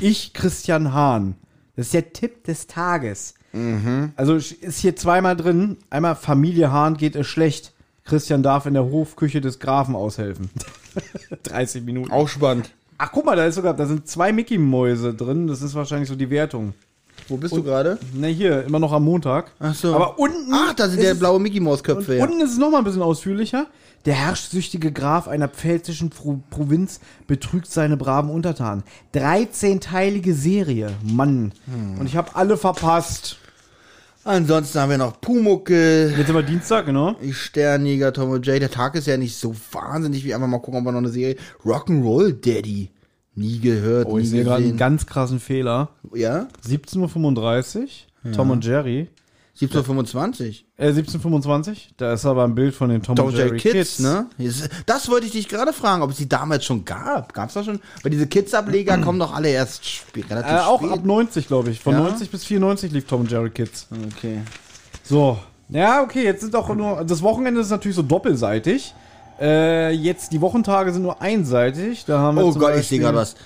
Ich, Christian Hahn. Das ist der Tipp des Tages. Mhm. Also ist hier zweimal drin. Einmal Familie Hahn geht es schlecht. Christian darf in der Hofküche des Grafen aushelfen. 30 Minuten. Auch spannend. Ach, guck mal, da ist sogar, da sind zwei Mickey-Mäuse drin. Das ist wahrscheinlich so die Wertung. Wo bist du gerade? Ne, hier, immer noch am Montag. Ach so. Aber unten. Ach, da sind es- blaue Mickey Maus Köpfe. Und Ja. unten ist es nochmal ein bisschen ausführlicher. Der herrschsüchtige Graf einer pfälzischen Pro Provinz betrügt seine braven Untertanen. 13-teilige Serie. Mann. Hm. Und ich habe alle verpasst. Ansonsten haben wir noch Pumuckel, Jetzt aber Dienstag, genau. die Sternjäger, Tom und Jay. Der Tag ist ja nicht so wahnsinnig wie einfach mal gucken, ob wir noch eine Serie. Rock'n'Roll Daddy. Nie gehört, Oh, ich sehe gerade einen ganz krassen Fehler. Ja? 17.35 Uhr, Tom und Jerry. 1725. Äh, 17.25 Da ist aber ein Bild von den Tom, Tom und Jerry Jerry Kids. Kids, ne? Das wollte ich dich gerade fragen, ob es die damals schon gab. Gab's da schon? Weil diese Kids-Ableger kommen doch alle erst spät, relativ Äh, auch spät. ab 90, glaube ich. Von Ja? 90 bis 94 lief Tom und Jerry Kids. Okay. So. Ja, okay, jetzt sind auch nur. Das Wochenende ist natürlich so doppelseitig. Äh, jetzt, die Wochentage sind nur einseitig. Da haben wir Oh Gott, ich sehe Beispiel- gerade was.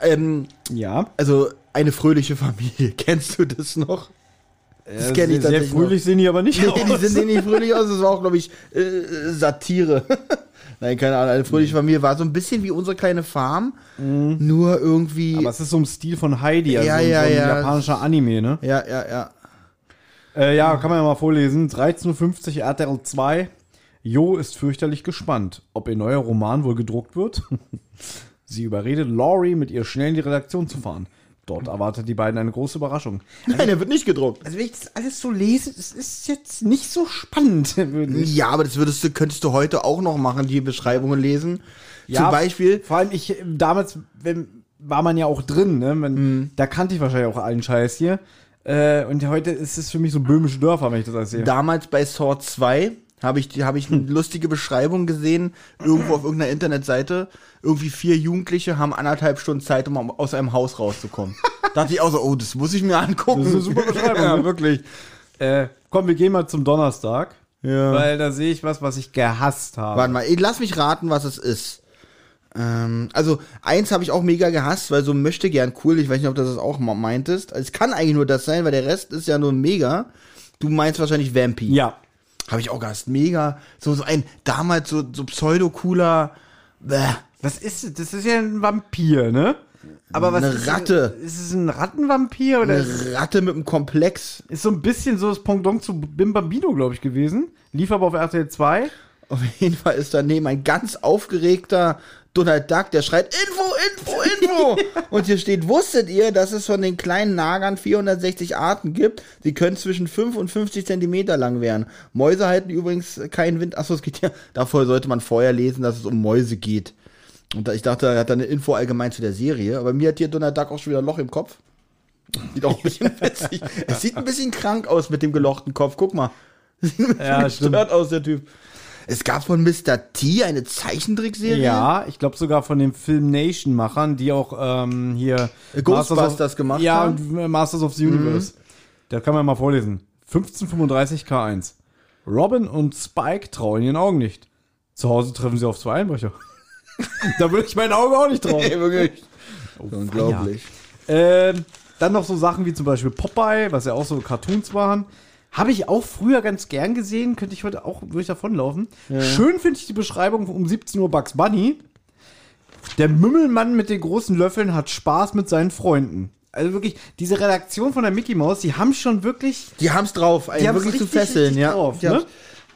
Ähm, Ja. also, eine fröhliche Familie. Kennst du das noch? Das Äh, kenn ich sehr, sehr tatsächlich fröhlich sehen die aber nicht Nee, aus. die sind nicht fröhlich aus. Das war auch, glaube ich, äh, Satire. Nein, keine Ahnung. Eine fröhliche Familie war so ein bisschen wie unsere kleine Farm. Nur irgendwie. aber es ist so im Stil von Heidi, also Ja, so, ja, so ein ja. japanischer Anime, ne? ja, ja, ja. Äh, ja, kann man ja mal vorlesen. 13.50 Uhr RTL 2. Jo ist fürchterlich gespannt, ob ihr neuer Roman wohl gedruckt wird. Sie überredet Laurie, mit ihr schnell in die Redaktion zu fahren. Dort erwartet die beiden eine große Überraschung. Nein, der wird nicht gedruckt. Also wenn ich das alles so lese, das ist jetzt nicht so spannend, würde ich. Ja, aber das würdest du, könntest du heute auch noch machen, die Beschreibungen lesen. Zum Beispiel, Vor allem, ich, damals wenn, war man ja auch drin, ne? Man, Da kannte ich wahrscheinlich auch allen Scheiß hier. Äh, und heute ist es für mich so böhmische Dörfer, wenn ich das alles sehe. damals bei Saw 2 habe ich, habe ich eine lustige Beschreibung gesehen, irgendwo auf irgendeiner Internetseite. Irgendwie vier Jugendliche haben anderthalb Stunden Zeit, um aus einem Haus rauszukommen. da dachte ich auch so, oh, das muss ich mir angucken. Das ist eine super Beschreibung, ja, wirklich. Äh, komm, wir gehen mal zum Donnerstag. Ja. Weil da sehe ich was, was ich gehasst habe. Warte mal, ey, lass mich raten, was es ist. Ähm, also, eins habe ich auch mega gehasst, weil so möchte gern cool, ich weiß nicht, ob du das auch mal meintest. Also, es kann eigentlich nur das sein, weil der Rest ist ja nur mega. Du meinst wahrscheinlich Vampy. Ja. Habe ich auch gehasst. Mega. So, so ein damals so, so pseudo-cooler. Bäh. Was ist das? Das ist ja ein Vampir, ne? Aber was Eine ist, Ratte. Ist es ein Rattenvampir oder Eine Ratte mit einem Komplex. ist so ein bisschen so das Pendant zu Bim Bambino, glaube ich, gewesen? Lief aber auf RTL 2. Auf jeden Fall ist daneben ein ganz aufgeregter Donald Duck, der schreit Info, Info, Info. Und hier steht, wusstet ihr, dass es von den kleinen Nagern 460 Arten gibt? Die können zwischen 5 und 50 Zentimeter lang werden. Mäuse halten übrigens keinen Wind. Achso, es geht ja, davor sollte man vorher lesen, dass es um Mäuse geht. Und ich dachte, er hat da eine Info allgemein zu der Serie. Aber mir hat hier Donald Duck auch schon wieder ein Loch im Kopf. Sieht auch ein bisschen witzig. Es sieht ein bisschen krank aus mit dem gelochten Kopf. Guck mal. Sieht ein bisschen Ja, gestört aus, der Typ. Es gab von Mr. T eine Zeichentrickserie. Ja, ich glaube sogar von den Film Nation-Machern, die auch ähm, hier Ghostbusters Masters of, gemacht ja, haben. Mhm. und äh, Masters of the Universe. Da kann man mal vorlesen. 1535 K1. Robin und Spike trauen ihren Augen nicht. Zu Hause treffen sie auf zwei Einbrecher. da würde ich meinen Augen auch nicht trauen. Ey, wirklich. Oh, Unglaublich. Ähm, dann noch so Sachen wie zum Beispiel Popeye, was ja auch so Cartoons waren. Habe ich auch früher ganz gern gesehen, könnte ich heute auch würde ich davonlaufen. Schön finde ich die Beschreibung um 17 Uhr Bugs Bunny. Der Mümmelmann mit den großen Löffeln hat Spaß mit seinen Freunden. Also wirklich, diese Redaktion von der Mickey Mouse, die haben schon wirklich Die haben's drauf, einen Die wirklich zu fesseln, ja. drauf, ne?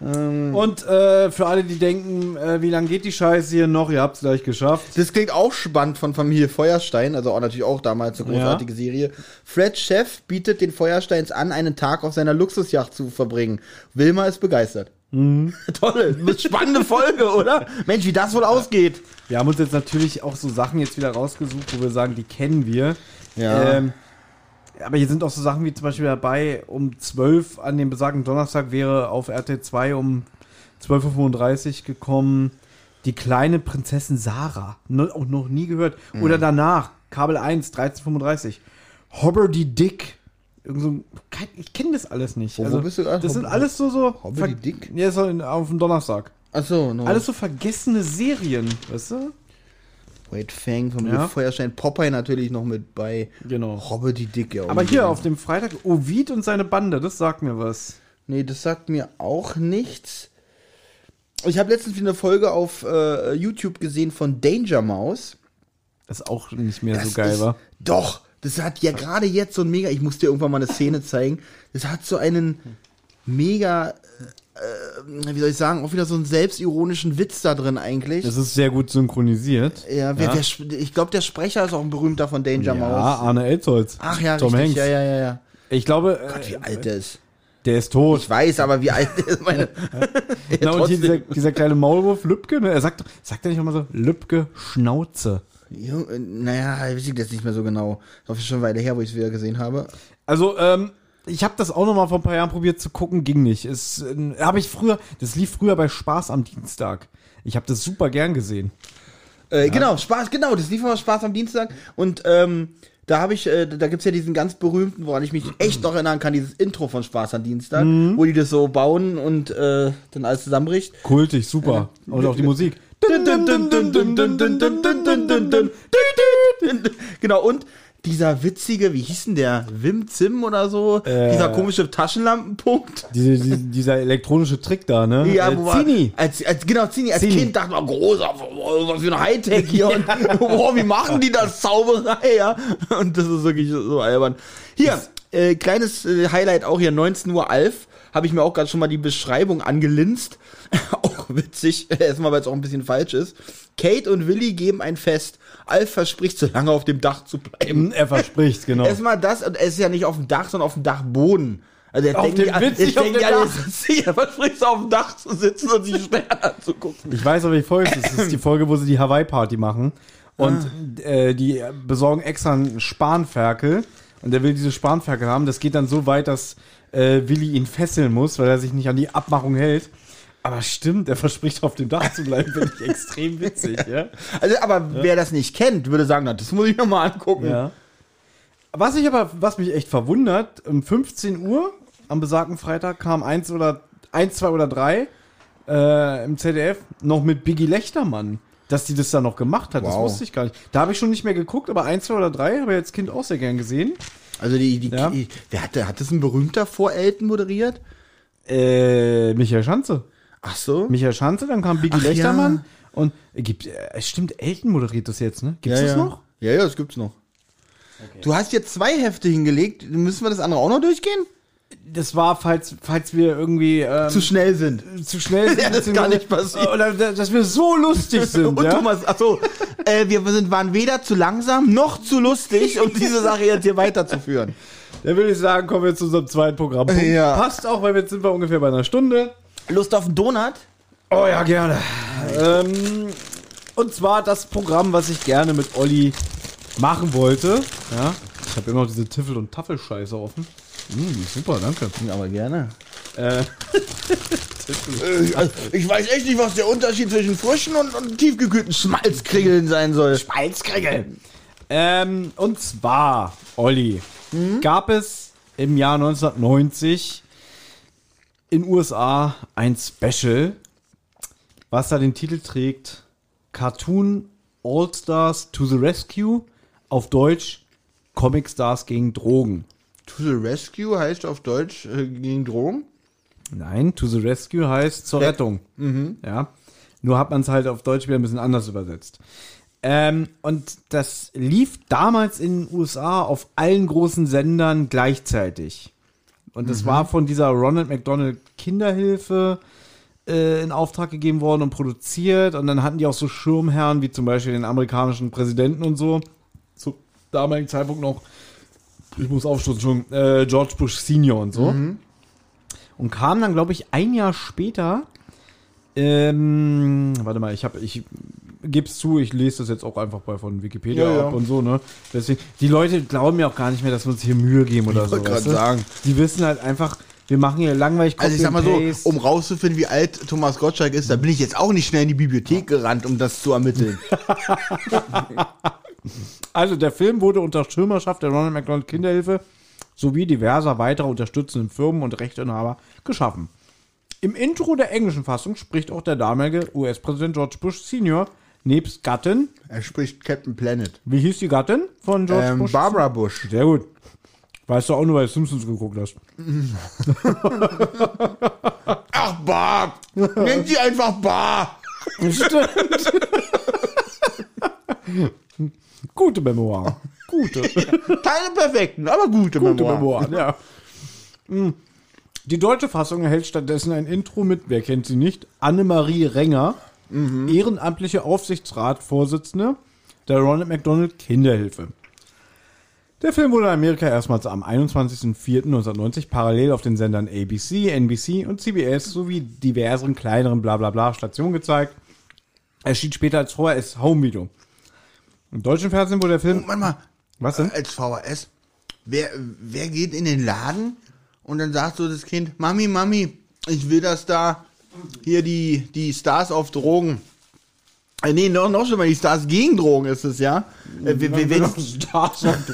Ähm, Und äh, für alle, die denken, äh, wie lange geht die Scheiße hier noch? Ihr habt es gleich geschafft. Das klingt auch spannend von Familie Feuerstein, also auch natürlich auch damals eine großartige Serie. Fred Chef bietet den Feuersteins an, einen Tag auf seiner Luxusjacht zu verbringen. Wilma ist begeistert. Mhm. Tolle, eine spannende Folge, oder? Mensch, wie das wohl ausgeht. Wir haben uns jetzt natürlich auch so Sachen jetzt wieder rausgesucht, wo wir sagen, die kennen wir. Ja. Ähm, aber hier sind auch so Sachen wie zum Beispiel dabei, um 12 an dem besagten Donnerstag wäre auf RTL 2 um 12.35 Uhr gekommen die kleine Prinzessin Sarah. No, auch noch nie gehört. Mhm. Oder danach, Kabel 1, 13.35 Hobberdy Dick. Irgend so, kein- ich kenne das alles nicht. Also, Wo- wo bist du gerade? Das sind alles so, so Hobberdy ver- Dick? Ja, so auf dem Donnerstag. Achso, no. Alles so vergessene Serien, weißt du? Wait, Fang, Familie Ja. Feuerstein, Popeye natürlich noch mit bei. Genau. Robbe die Dicke. Aber hier auf dem Freitag, Ovid und seine Bande, das sagt mir was. Nee, das sagt mir auch nichts. Ich habe letztens wieder eine Folge auf äh, YouTube gesehen von Danger Mouse. Das ist auch nicht mehr Das so geil, ist, war. Doch, das hat ja gerade jetzt so ein mega, ich muss dir irgendwann mal eine Szene zeigen. Das hat so einen mega, äh, wie soll ich sagen, auch wieder so einen selbstironischen Witz da drin eigentlich. Das ist sehr gut synchronisiert. ja, wer, Wer, sp- ich glaube, der Sprecher ist auch ein berühmter von Danger Ja, Mouse. Arne Elzholz. Ach ja, Tom richtig, Hanks. ja, ja, ja, ja. Ich glaube, Gott, wie äh, alt der ist. Der ist tot. Ich weiß, aber wie alt ist meine. Ja, Na, und dieser, dieser kleine Maulwurf, Lübke, ne? er sagt, sagt er nicht immer so, Lübke Schnauze. Jung, naja, weiß ich das nicht mehr so genau. Das ist schon weiter her, wo ich es wieder gesehen habe. Also, ähm, ich habe das auch noch mal vor ein paar Jahren probiert zu gucken, ging nicht. Es äh, habe ich früher, das lief früher bei Spaß am Dienstag. Ich habe das super gern gesehen. Äh, Genau, Spaß, genau, das lief immer Spaß am Dienstag. Und ähm, da habe ich, äh, da gibt's ja diesen ganz berühmten, woran ich mich echt noch erinnern kann, dieses Intro von Spaß am Dienstag, wo die das so bauen und äh, dann alles zusammenbricht. Kultig, super. Und auch die Musik. Genau, und dieser witzige, wie hieß denn der? Wim Zim oder so? Äh. dieser komische Taschenlampenpunkt. Diese, diese, dieser elektronische Trick da, ne? Ja, Äh, Zini. als, als, genau, Zini. Als Zini. Kind dachte man, großer, was für ein Hightech hier. Und, boah, wie machen die das? Zauberei, ja. Und das ist wirklich so albern. Hier, äh, kleines äh, Highlight auch hier, 19 Uhr Alf. Habe ich mir auch gerade schon mal die Beschreibung angelinst. auch witzig, erstmal, weil es auch ein bisschen falsch ist. Kate und Willi geben ein Fest. Alf verspricht, so lange auf dem Dach zu bleiben. Er verspricht, genau. Erstmal das, und es ist ja nicht auf dem Dach, sondern auf dem Dachboden. Also er Auf denkt, dem ja, Witz, ich denke, dem ja, sicher, versprichst auf dem Dach zu sitzen und sich Sterne anzugucken. Ich weiß aber, wie Folge ist. Das ist die Folge, wo sie die Hawaii-Party machen. Und äh, die besorgen extra einen Spanferkel. Und der will diese Spanferkel haben. Das geht dann so weit, dass äh, Willi ihn fesseln muss, weil er sich nicht an die Abmachung hält. Aber stimmt, er verspricht auf dem Dach zu bleiben, finde ich extrem witzig, ja. Also, aber wer das nicht kennt, würde sagen, na, das muss ich mir mal angucken. ja. Was ich aber, was mich echt verwundert, um 15 Uhr am besagten Freitag kam eins oder eins, zwei oder drei äh, im ZDF noch mit Biggie Lechtermann. Dass die das da noch gemacht hat, das Wow. wusste ich gar nicht. Da habe ich schon nicht mehr geguckt, aber eins, zwei oder drei habe ich als Kind auch sehr gern gesehen. Also die, die, Ja. die wer hat, hat das ein berühmter vor Elton moderiert? Äh, Michael Schanze. Ach so. Michael Schanze, dann kam Biggie Ach, Lechtermann. Und äh, gibt, äh, stimmt, Elton moderiert das jetzt, ne? Gibt's ja, das ja. noch? Ja, ja, das gibt's noch. Du hast jetzt zwei Hefte hingelegt. Müssen wir das andere auch noch durchgehen? Das war, falls, falls wir irgendwie ähm, Zu schnell sind. zu schnell sind. Ja, das kann nicht passieren. Oder dass wir so lustig sind. Und ja? Thomas, ach so, äh, wir sind, waren weder zu langsam noch zu lustig, um diese Sache jetzt hier weiterzuführen. Dann würde ich sagen, kommen wir zu unserem zweiten Programm. Ja. Passt auch, weil jetzt sind wir ungefähr bei einer Stunde. Lust auf einen Donut? Oh ja, gerne. Ähm, und zwar das Programm, was ich gerne mit Olli machen wollte. Ja. Ich habe immer noch diese Tiffel- und Taffelscheiße offen. Mm, super, danke. Aber gerne. Äh, Also, ich weiß echt nicht, was der Unterschied zwischen frischen und, und tiefgekühlten Schmalzkringeln sein soll. Spalzkringel. Ähm, und zwar, Olli, gab es im Jahr 1990 in USA ein Special, was da den Titel trägt Cartoon All Stars to the Rescue, auf Deutsch Comic Stars gegen Drogen. To the Rescue heißt auf Deutsch äh, gegen Drogen? Nein, to the rescue heißt zur. Rettung. Ja. Nur hat man es halt auf Deutsch wieder ein bisschen anders übersetzt. Ähm, und das lief damals in den USA auf allen großen Sendern gleichzeitig. Und das war von dieser Ronald McDonald Kinderhilfe äh, in Auftrag gegeben worden und produziert. Und dann hatten die auch so Schirmherren wie zum Beispiel den amerikanischen Präsidenten und so. Zu damaligen Zeitpunkt noch, ich muss aufstoßen, schon, äh, George Bush Senior und so und kam dann, glaube ich, ein Jahr später. Ähm, warte mal, ich habe, ich gib's zu, ich lese das jetzt auch einfach bei von Wikipedia Ja, ja. ab und so, ne? Deswegen, die Leute glauben mir auch gar nicht mehr, dass wir uns hier Mühe geben oder so. wollte grad weißt du? sagen. Die wissen halt einfach, wir machen hier langweilig Also ich sag mal so, Copy um rauszufinden, wie alt Thomas Gottschalk ist, da bin ich jetzt auch nicht schnell in die Bibliothek gerannt, um das zu ermitteln. Also der Film wurde unter Schirmerschaft der Ronald McDonald Kinderhilfe sowie diverser weiterer unterstützenden Firmen und Rechteinhaber geschaffen. Im Intro der englischen Fassung spricht auch der damalige US-Präsident George Bush Senior nebst Gattin. er spricht Captain Planet. Wie hieß die Gattin von George Ähm, Bush? Barbara Bush. Sehr gut. Weißt du auch nur, weil du Simpsons geguckt hast. Ach, Barb! Nennt sie einfach Barb! Stimmt. Gute Memoir. Gute. Keine perfekten, aber gute, Gute Memoiren. Memoiren, ja. Hm. Die deutsche Fassung erhält stattdessen ein Intro mit, wer kennt sie nicht, Annemarie Renger, ehrenamtliche Aufsichtsratsvorsitzende der Ronald McDonald Kinderhilfe. Der Film wurde in Amerika erstmals am 21.04.1990 parallel auf den Sendern ABC, NBC und CBS sowie diversen kleineren Blablabla Stationen gezeigt. Erschien später als VHS Home Video. Im deutschen Fernsehen wurde der Film. Warte mal, Was denn? als VHS, wer, wer geht in den Laden und dann sagt so das Kind, Mami, Mami, ich will das da, hier die, die Stars auf Drogen. Äh, nee, noch, noch schon mal, die Stars gegen Drogen ist es, ja? Äh, wer- wer- welches,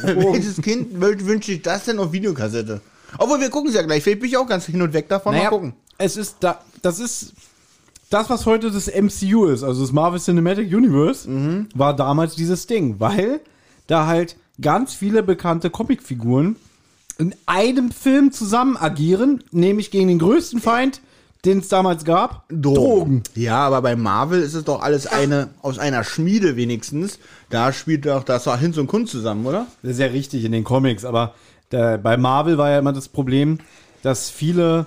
welches Kind wünscht sich das denn auf Videokassette? Obwohl, wir gucken es ja gleich, vielleicht bin ich auch ganz hin und weg davon, mal gucken. es ist da, das ist das, was heute das MCU ist, also das Marvel Cinematic Universe, Mhm. war damals dieses Ding, weil da halt ganz viele bekannte Comicfiguren in einem Film zusammen agieren, nämlich gegen den größten Feind, den es damals gab, Drogen. Ja, aber bei Marvel ist es doch alles eine, aus einer Schmiede wenigstens. Da spielt doch das war Hinz und Kunst zusammen, oder? Das ist ja richtig in den Comics, aber der, bei Marvel war ja immer das Problem, dass viele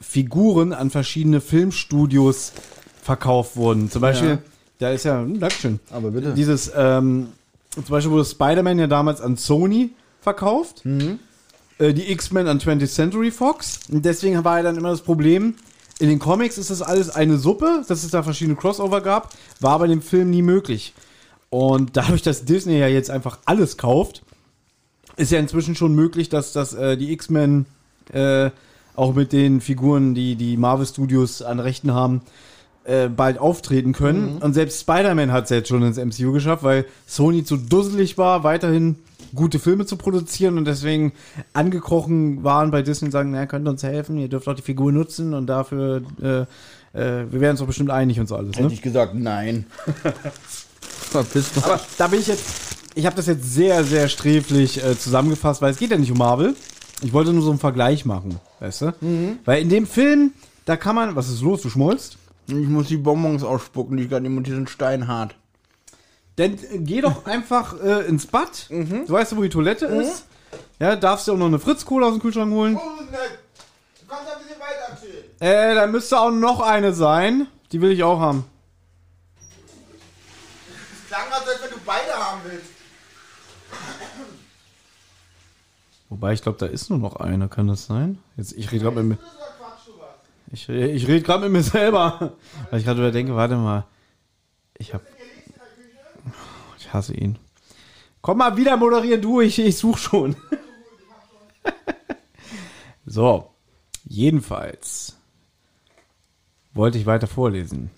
Figuren an verschiedene Filmstudios verkauft wurden. Zum Beispiel, Ja. da ist ja, hm, Dankeschön. Aber bitte. Dieses, ähm, zum Beispiel wurde Spider-Man ja damals an Sony verkauft, Mhm. äh, die X-Men an 20th Century Fox. Und deswegen war ja dann immer das Problem, in den Comics ist das alles eine Suppe, dass es da verschiedene Crossover gab, war aber in dem Film nie möglich. Und dadurch, dass Disney ja jetzt einfach alles kauft, ist ja inzwischen schon möglich, dass, dass äh, die X-Men äh, auch mit den Figuren, die die Marvel Studios an Rechten haben, äh, bald auftreten können. Und selbst Spider-Man hat es jetzt schon ins MCU geschafft, weil Sony zu dusselig war, weiterhin gute Filme zu produzieren und deswegen angekrochen waren bei Disney und sagen, na, könnt ihr uns helfen, ihr dürft auch die Figur nutzen und dafür, äh, äh, wir werden uns doch bestimmt einig und so alles. Ne? Hätte ich gesagt, nein. Verpiss mal. Aber da bin ich jetzt, ich habe das jetzt sehr, sehr sträflich äh, zusammengefasst, weil es geht ja nicht um Marvel. Ich wollte nur so einen Vergleich machen, weißt du? Weil in dem Film, da kann man, was ist los, du schmolzt? Ich muss die Bonbons ausspucken, die gerade immer diesen Stein hart. Dann äh, geh doch einfach äh, ins Bad. Du weißt, wo die Toilette ist. Ja, darfst du auch noch eine Fritz-Cola aus dem Kühlschrank holen. Du kannst ein bisschen weiter erzählen. Äh, da müsste auch noch eine sein. Die will ich auch haben. Es klang, als wenn du beide haben willst. Wobei, ich glaube, da ist nur noch eine. Kann das sein? Jetzt, ich rede gerade mit mir. Ich, ich rede gerade mit mir selber. Weil ich gerade wieder denke, warte mal. Ich hab. Ich hasse ihn. Komm mal wieder, moderier du, ich, ich such schon. so. Jedenfalls wollte ich weiter vorlesen.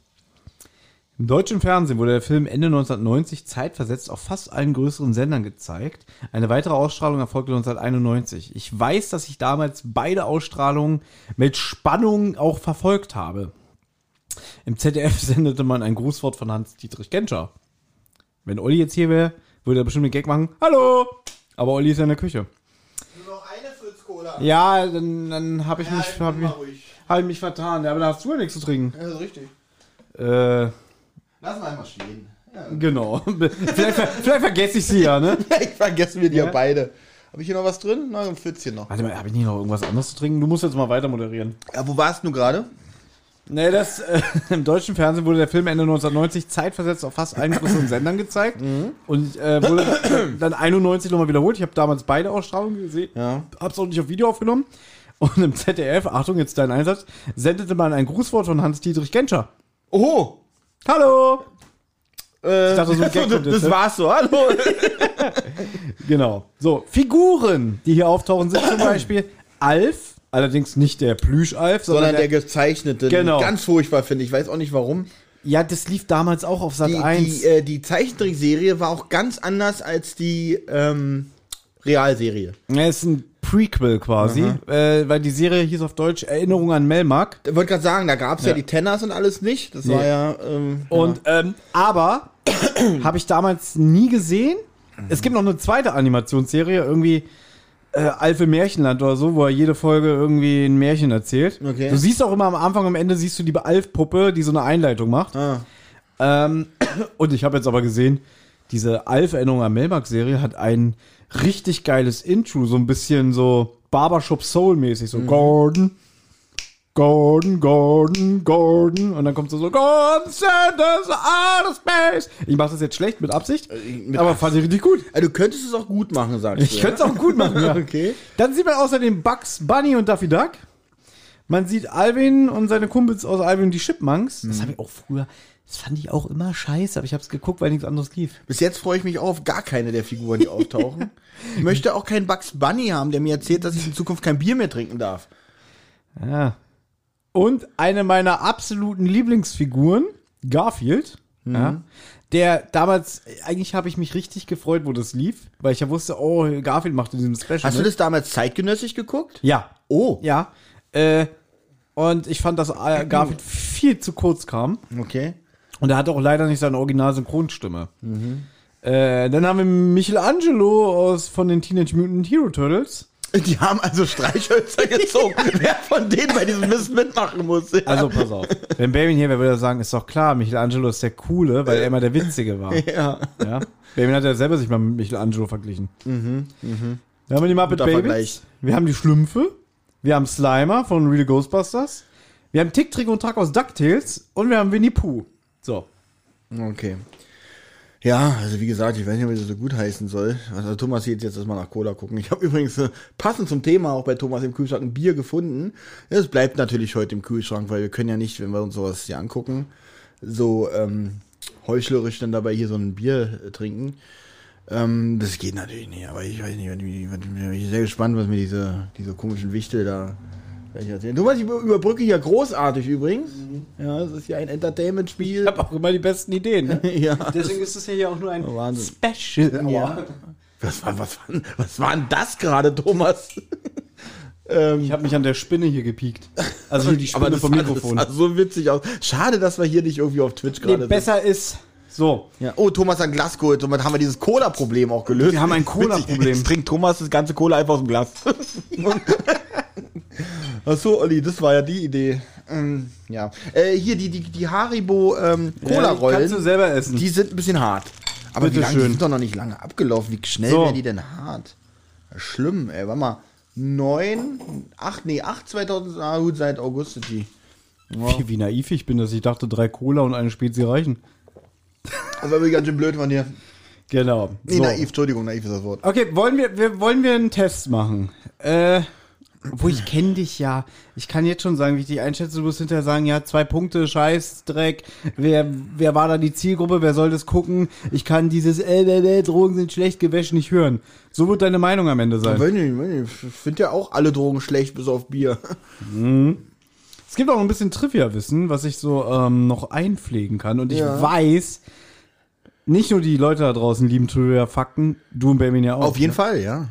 Im deutschen Fernsehen wurde der Film Ende 1990 zeitversetzt auf fast allen größeren Sendern gezeigt. Eine weitere Ausstrahlung erfolgte 1991. Ich weiß, dass ich damals beide Ausstrahlungen mit Spannung auch verfolgt habe. Im ZDF sendete man ein Grußwort von Hans-Dietrich Genscher. Wenn Olli jetzt hier wäre, würde er bestimmt einen Gag machen. Hallo! Aber Olli ist ja in der Küche. Nur noch eine Fritz-Cola. Ja, dann, dann habe ich, mich, ich hab bin ich, mal ruhig. hab ich mich vertan. Ja, aber da hast du ja nichts zu trinken. Ja, das ist richtig. Äh, Lass mal einmal stehen. Ja. genau. vielleicht, vielleicht vergesse ich sie ja, ne? Ich vergessen wir die ja, Ja. beide. Habe ich hier noch was drin? Na, ein Pfützchen noch. Warte mal, habe ich nicht noch irgendwas anderes zu trinken? Du musst jetzt mal weiter moderieren. Ja, wo warst du gerade? Nee, das, äh, im deutschen Fernsehen wurde der Film Ende 1990 zeitversetzt auf fast allen größeren Sendern gezeigt. Und äh, wurde dann 91 nochmal wiederholt. Ich habe damals beide Ausstrahlungen gesehen. Ja. Hab's auch nicht auf Video aufgenommen. Und im ZDF, Achtung, jetzt dein Einsatz, sendete man ein Grußwort von Hans-Dietrich Genscher. Oho! Hallo! Äh, Ich dachte, so ein Gag das, das ne? war's so, hallo! Genau. So, Figuren, die hier auftauchen, sind zum Beispiel Alf, allerdings nicht der Plüsch-Alf, sondern, Sondern der der, gezeichnete. Genau. Ganz furchtbar, finde ich. Ich weiß auch nicht warum. Ja, das lief damals auch auf Sat Die, 1. die, äh, die Zeichentrickserie war auch ganz anders als die ähm, Realserie. Ja, ist ein Prequel quasi, äh, weil die Serie hieß auf Deutsch Erinnerung an Melmark. Ich wollte gerade sagen, da gab's ja. Ja. die Tenners und alles nicht. Das war ja. Ähm, Und ähm, aber habe ich damals nie gesehen. Es gibt noch eine zweite Animationsserie, irgendwie äh, Alfe Märchenland oder so, wo er jede Folge irgendwie ein Märchen erzählt. Okay. Du siehst auch immer am Anfang, am Ende siehst du die Alf-Puppe, die so eine Einleitung macht. Ah. Ähm, und ich habe jetzt aber gesehen, diese Alf-Erinnerung an Melmark-Serie hat ein richtig geiles Intro, so ein bisschen so Barbershop Soul-mäßig, so Gordon. Gordon, Gordon, Gordon. Und dann kommt so so, Gordon send us out of space. Ich mache das jetzt schlecht mit Absicht, mit aber fand ich richtig gut. Also, du könntest es auch gut machen, sagst Ich du. könnte es auch gut machen, ja. Okay. Dann sieht man außerdem Bugs Bunny und Daffy Duck. Man sieht Alvin und seine Kumpels aus Alvin und die Chipmunks. Das habe ich auch früher, das fand ich auch immer scheiße, aber ich habe es geguckt, weil nichts anderes lief. Bis jetzt freue ich mich auch auf gar keine der Figuren, die auftauchen. Ich möchte auch keinen Bugs Bunny haben, der mir erzählt, dass ich in Zukunft kein Bier mehr trinken darf. Ja. Und eine meiner absoluten Lieblingsfiguren, Garfield. Ja, der damals, eigentlich habe ich mich richtig gefreut, wo das lief, weil ich ja wusste, oh, Garfield macht in diesem Special. Hast du das damals zeitgenössisch geguckt? Ja. Oh. Ja. Äh, und ich fand, dass äh, Garfield viel zu kurz kam. Okay. Und er hat auch leider nicht seine Original-Synchronstimme. Äh, dann haben wir Michelangelo aus, von den Teenage Mutant Hero Turtles. Die haben also Streichhölzer gezogen. Wer von denen bei diesem Mist mitmachen muss. Ja. Also pass auf. Wenn Baby hier wäre, würde er sagen, ist doch klar, Michelangelo ist der Coole, weil er immer der Witzige war. ja. Ja. Baby hat ja selber sich mal mit Michelangelo verglichen. Wir haben die Muppet Guter. Vergleich. Wir haben die Schlümpfe. Wir haben Slimer von Real Ghostbusters. Wir haben Tick, Trick und Track aus DuckTales. Und wir haben Winnie Pooh. So. Okay. Ja, also wie gesagt, ich weiß nicht, ob ich das so gut heißen soll. Also Thomas sieht jetzt erstmal nach Cola gucken. Ich habe übrigens passend zum Thema auch bei Thomas im Kühlschrank ein Bier gefunden. Es bleibt natürlich heute im Kühlschrank, weil wir können ja nicht, wenn wir uns sowas hier angucken, so ähm, heuchlerisch dann dabei hier so ein Bier äh, trinken. Ähm, das geht natürlich nicht, aber ich weiß nicht, ich bin sehr gespannt, was mir diese, diese komischen Wichtel da erzählen. Thomas, ich über- überbrücke hier großartig übrigens. Ja, es ist ja ein Entertainment-Spiel. Ich habe auch immer die besten Ideen. Ne? Ja. Deswegen ist es ja hier auch nur ein Oh, Wahnsinn. Special. Ja. Was war, was war, was war denn das gerade, Thomas? ähm, Ich habe mich an der Spinne hier gepiekt. Also die Spinne das vom sah- Mikrofon. Das sah so witzig aus. Schade, dass wir hier nicht irgendwie auf Twitch Nee, gerade sind. besser ist so. Ja. Oh, Thomas hat ein Glas geholt. Somit haben wir dieses Cola-Problem auch gelöst. Wir haben ein Cola-Problem. Jetzt trinkt Thomas das ganze Cola einfach aus dem Glas. Ach so, Olli, das war ja die Idee. Ähm, ja. Äh, hier, die, die, die Haribo ähm, Kannst du selber essen. die sind ein bisschen hart. Aber wie lange, die schön. sind doch noch nicht lange abgelaufen. Wie schnell So. werden die denn hart? Schlimm, ey. Warte mal. 9, 8, nee, 8 2000, ah gut, seit August sind die. wie, wie naiv ich bin, dass ich dachte, drei Cola und eine Spezi reichen. Das war wirklich ganz schön blöd von dir. Genau. Nee, so. naiv, Entschuldigung, naiv ist das Wort. Okay, wollen wir, wir, wollen wir einen Test machen? Äh, wo ich kenne dich ja. Ich kann jetzt schon sagen, wie ich dich einschätze. Du musst hinterher sagen, ja, zwei Punkte, Scheißdreck. Wer, wer war da die Zielgruppe? Wer soll das gucken? Ich kann dieses äh, äh, äh, Drogen sind schlecht gewäscht nicht hören. So wird deine Meinung am Ende sein. Nicht. Ich finde ja auch alle Drogen schlecht, bis auf Bier. Es gibt auch ein bisschen Trivia-Wissen, was ich so ähm, noch einpflegen kann. Und ich Ja. weiß, nicht nur die Leute da draußen lieben Trivia-Fakten, du und Benjamin ja auch. Auf jeden ne? Fall, ja.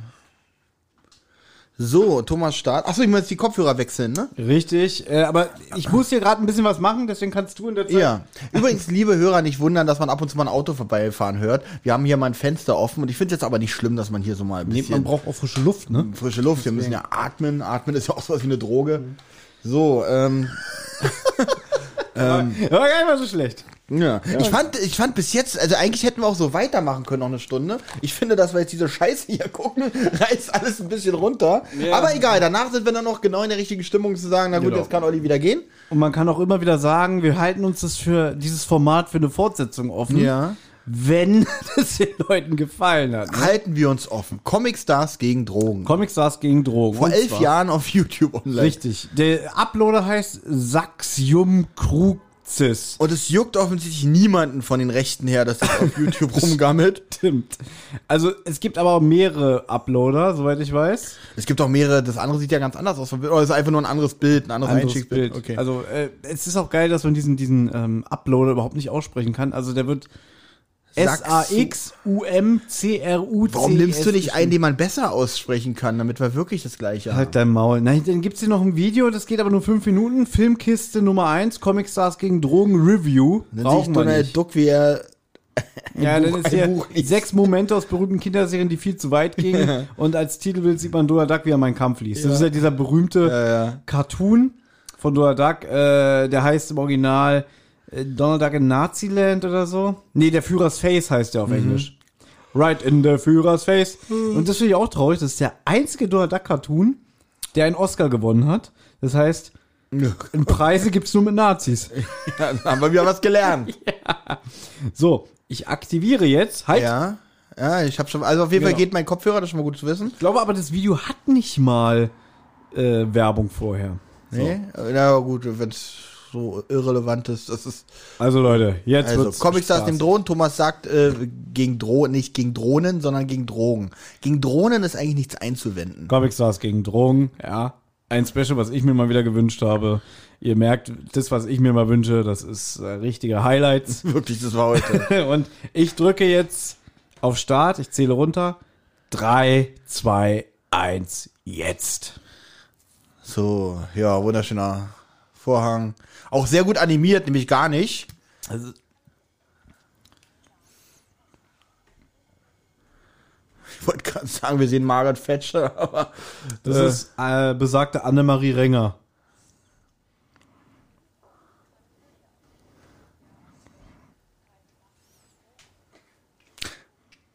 So, Thomas Start. Achso, ich muss jetzt die Kopfhörer wechseln, ne? Richtig, äh, aber ich muss hier gerade ein bisschen was machen, deswegen kannst du in der Zeit. Ja. Übrigens, liebe Hörer, nicht wundern, dass man ab und zu mal ein Auto vorbeifahren hört. Wir haben hier mal ein Fenster offen und ich finde es jetzt aber nicht schlimm, dass man hier so mal ein Nee, bisschen man braucht auch frische Luft, ne? frische Luft. Wir müssen ja atmen. Atmen ist ja auch sowas wie eine Droge. So, ähm, War gar nicht mal so schlecht. ja. Ich fand, ich fand bis jetzt, also eigentlich hätten wir auch so weitermachen können, noch eine Stunde. Ich finde, dass wir jetzt diese Scheiße hier gucken, reißt alles ein bisschen runter. Ja. Aber egal, danach sind wir dann noch genau in der richtigen Stimmung zu sagen, na gut, Genau. jetzt kann Olli wieder gehen. Und man kann auch immer wieder sagen, wir halten uns das für dieses Format für eine Fortsetzung offen. Ja. Wenn das den Leuten gefallen hat. Ne? Halten wir uns offen. Comic Stars gegen Drogen. Comic Stars gegen Drogen. Vor elf zwar- Jahren auf YouTube online. Richtig. Der Uploader heißt Saxium Crucis. Und es juckt offensichtlich niemanden von den Rechten her, dass das auf YouTube rumgammelt. Stimmt. Also es gibt aber auch mehrere Uploader, soweit ich weiß. Es gibt auch mehrere, das andere sieht ja ganz anders aus. Oder es ist einfach nur ein anderes Bild, ein anderes, Anderes Einstiegsbild. Bild. Okay. Also äh, es ist auch geil, dass man diesen, diesen ähm, Uploader überhaupt nicht aussprechen kann. Also der wird S-A-X-U-M-C-R-U-C. Warum nimmst du nicht einen, den man besser aussprechen kann, damit wir wirklich das gleiche Halt dein Maul. Nein, dann gibt's hier noch ein Video, das geht aber nur fünf Minuten. Filmkiste Nummer eins, Comic Stars gegen Drogen Review. Dann sehe ich Brauchen Donald. Duck, wie er Ja, dann Buch- ist ein hier sechs Momente aus berühmten Kinderserien, die viel zu weit gingen. Und als Titelbild sieht man Donald Duck, wie er meinen Kampf liest. Das ist ja dieser berühmte ja. Cartoon von Donald Duck. Äh, der heißt im Original Donald Duck in Naziland oder so. Nee, der Führers Face heißt der auf Englisch. Right in der Führers Face. Und das finde ich auch traurig. Das ist der einzige Donald Duck Cartoon, der einen Oscar gewonnen hat. Das heißt, Und Preise gibt's nur mit Nazis. Ja, dann haben wir wieder was gelernt. So, ich aktiviere jetzt. Halt. Ja. Ja, ich habe schon. Also auf jeden Fall Genau. geht mein Kopfhörer, das ist schon mal gut zu wissen. Ich glaube aber, das Video hat nicht mal äh, Werbung vorher. Nee? Na gut, wenn es so irrelevant ist, das ist. Also Leute, jetzt Also, wird's Comics aus dem Drohnen. Thomas sagt, äh, gegen Drohnen, nicht gegen Drohnen, sondern gegen Drogen. Gegen Drohnen ist eigentlich nichts einzuwenden. Comic Stars gegen Drogen, ja. Ein Special, was ich mir mal wieder gewünscht habe. Ihr merkt, das, was ich mir mal wünsche, das ist äh, richtige Highlights. Wirklich, das war heute. Und ich drücke jetzt auf Start, ich zähle runter. Drei, zwei, eins, jetzt. so, ja, wunderschöner Vorhang. Auch sehr gut animiert, nämlich gar nicht. Also, Ich wollte gerade sagen, wir sehen Margaret Thatcher, aber. das Äh. ist äh, besagte Annemarie Renger.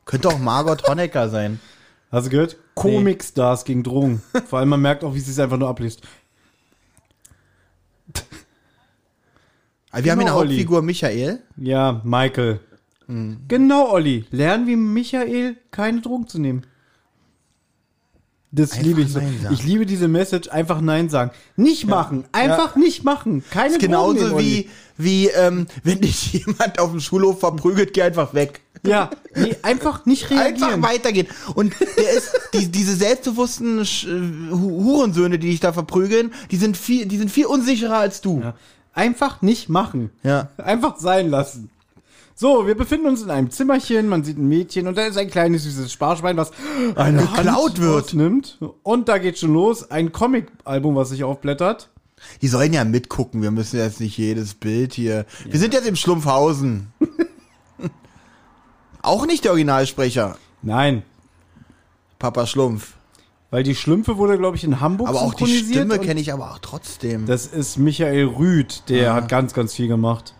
Könnte auch Margot Honecker sein. Hast du gehört? Comic Stars gegen Drogen. Vor allem, man merkt auch, wie sie es einfach nur abliest. Aber wir haben Genau, eine Olli. Hauptfigur Michael. Ja, Michael. Hm. Genau, Olli. Lernen wie Michael, keine Drogen zu nehmen. Das Einfach liebe ich so. Ich liebe diese Message, einfach Nein sagen. Nicht machen, einfach nicht machen. Keine ist Drogen genauso nehmen, wie, wie ähm, wenn dich jemand auf dem Schulhof verprügelt, geh einfach weg. Ja, nee, einfach nicht Einfach reagieren. weitergehen. Und der ist, die, diese selbstbewussten Sch- Hu- Hurensöhne, die dich da verprügeln, die sind viel, die sind viel unsicherer als du. Ja. Einfach nicht machen. Ja. Einfach sein lassen. So, wir befinden uns in einem Zimmerchen, man sieht ein Mädchen und da ist ein kleines süßes Sparschwein, was eine Geklaut wird. Ausnimmt. Und da geht schon los, ein Comic-Album, was sich aufblättert. Die sollen ja mitgucken, wir müssen jetzt nicht jedes Bild hier. Wir sind jetzt im Schlumpfhausen. Auch nicht der Originalsprecher, Nein, Papa Schlumpf. Weil die Schlümpfe wurde, glaube ich, in Hamburg Aber auch die Stimme kenne ich aber auch trotzdem. Das ist Michael Rüth, der hat ganz, ganz viel gemacht.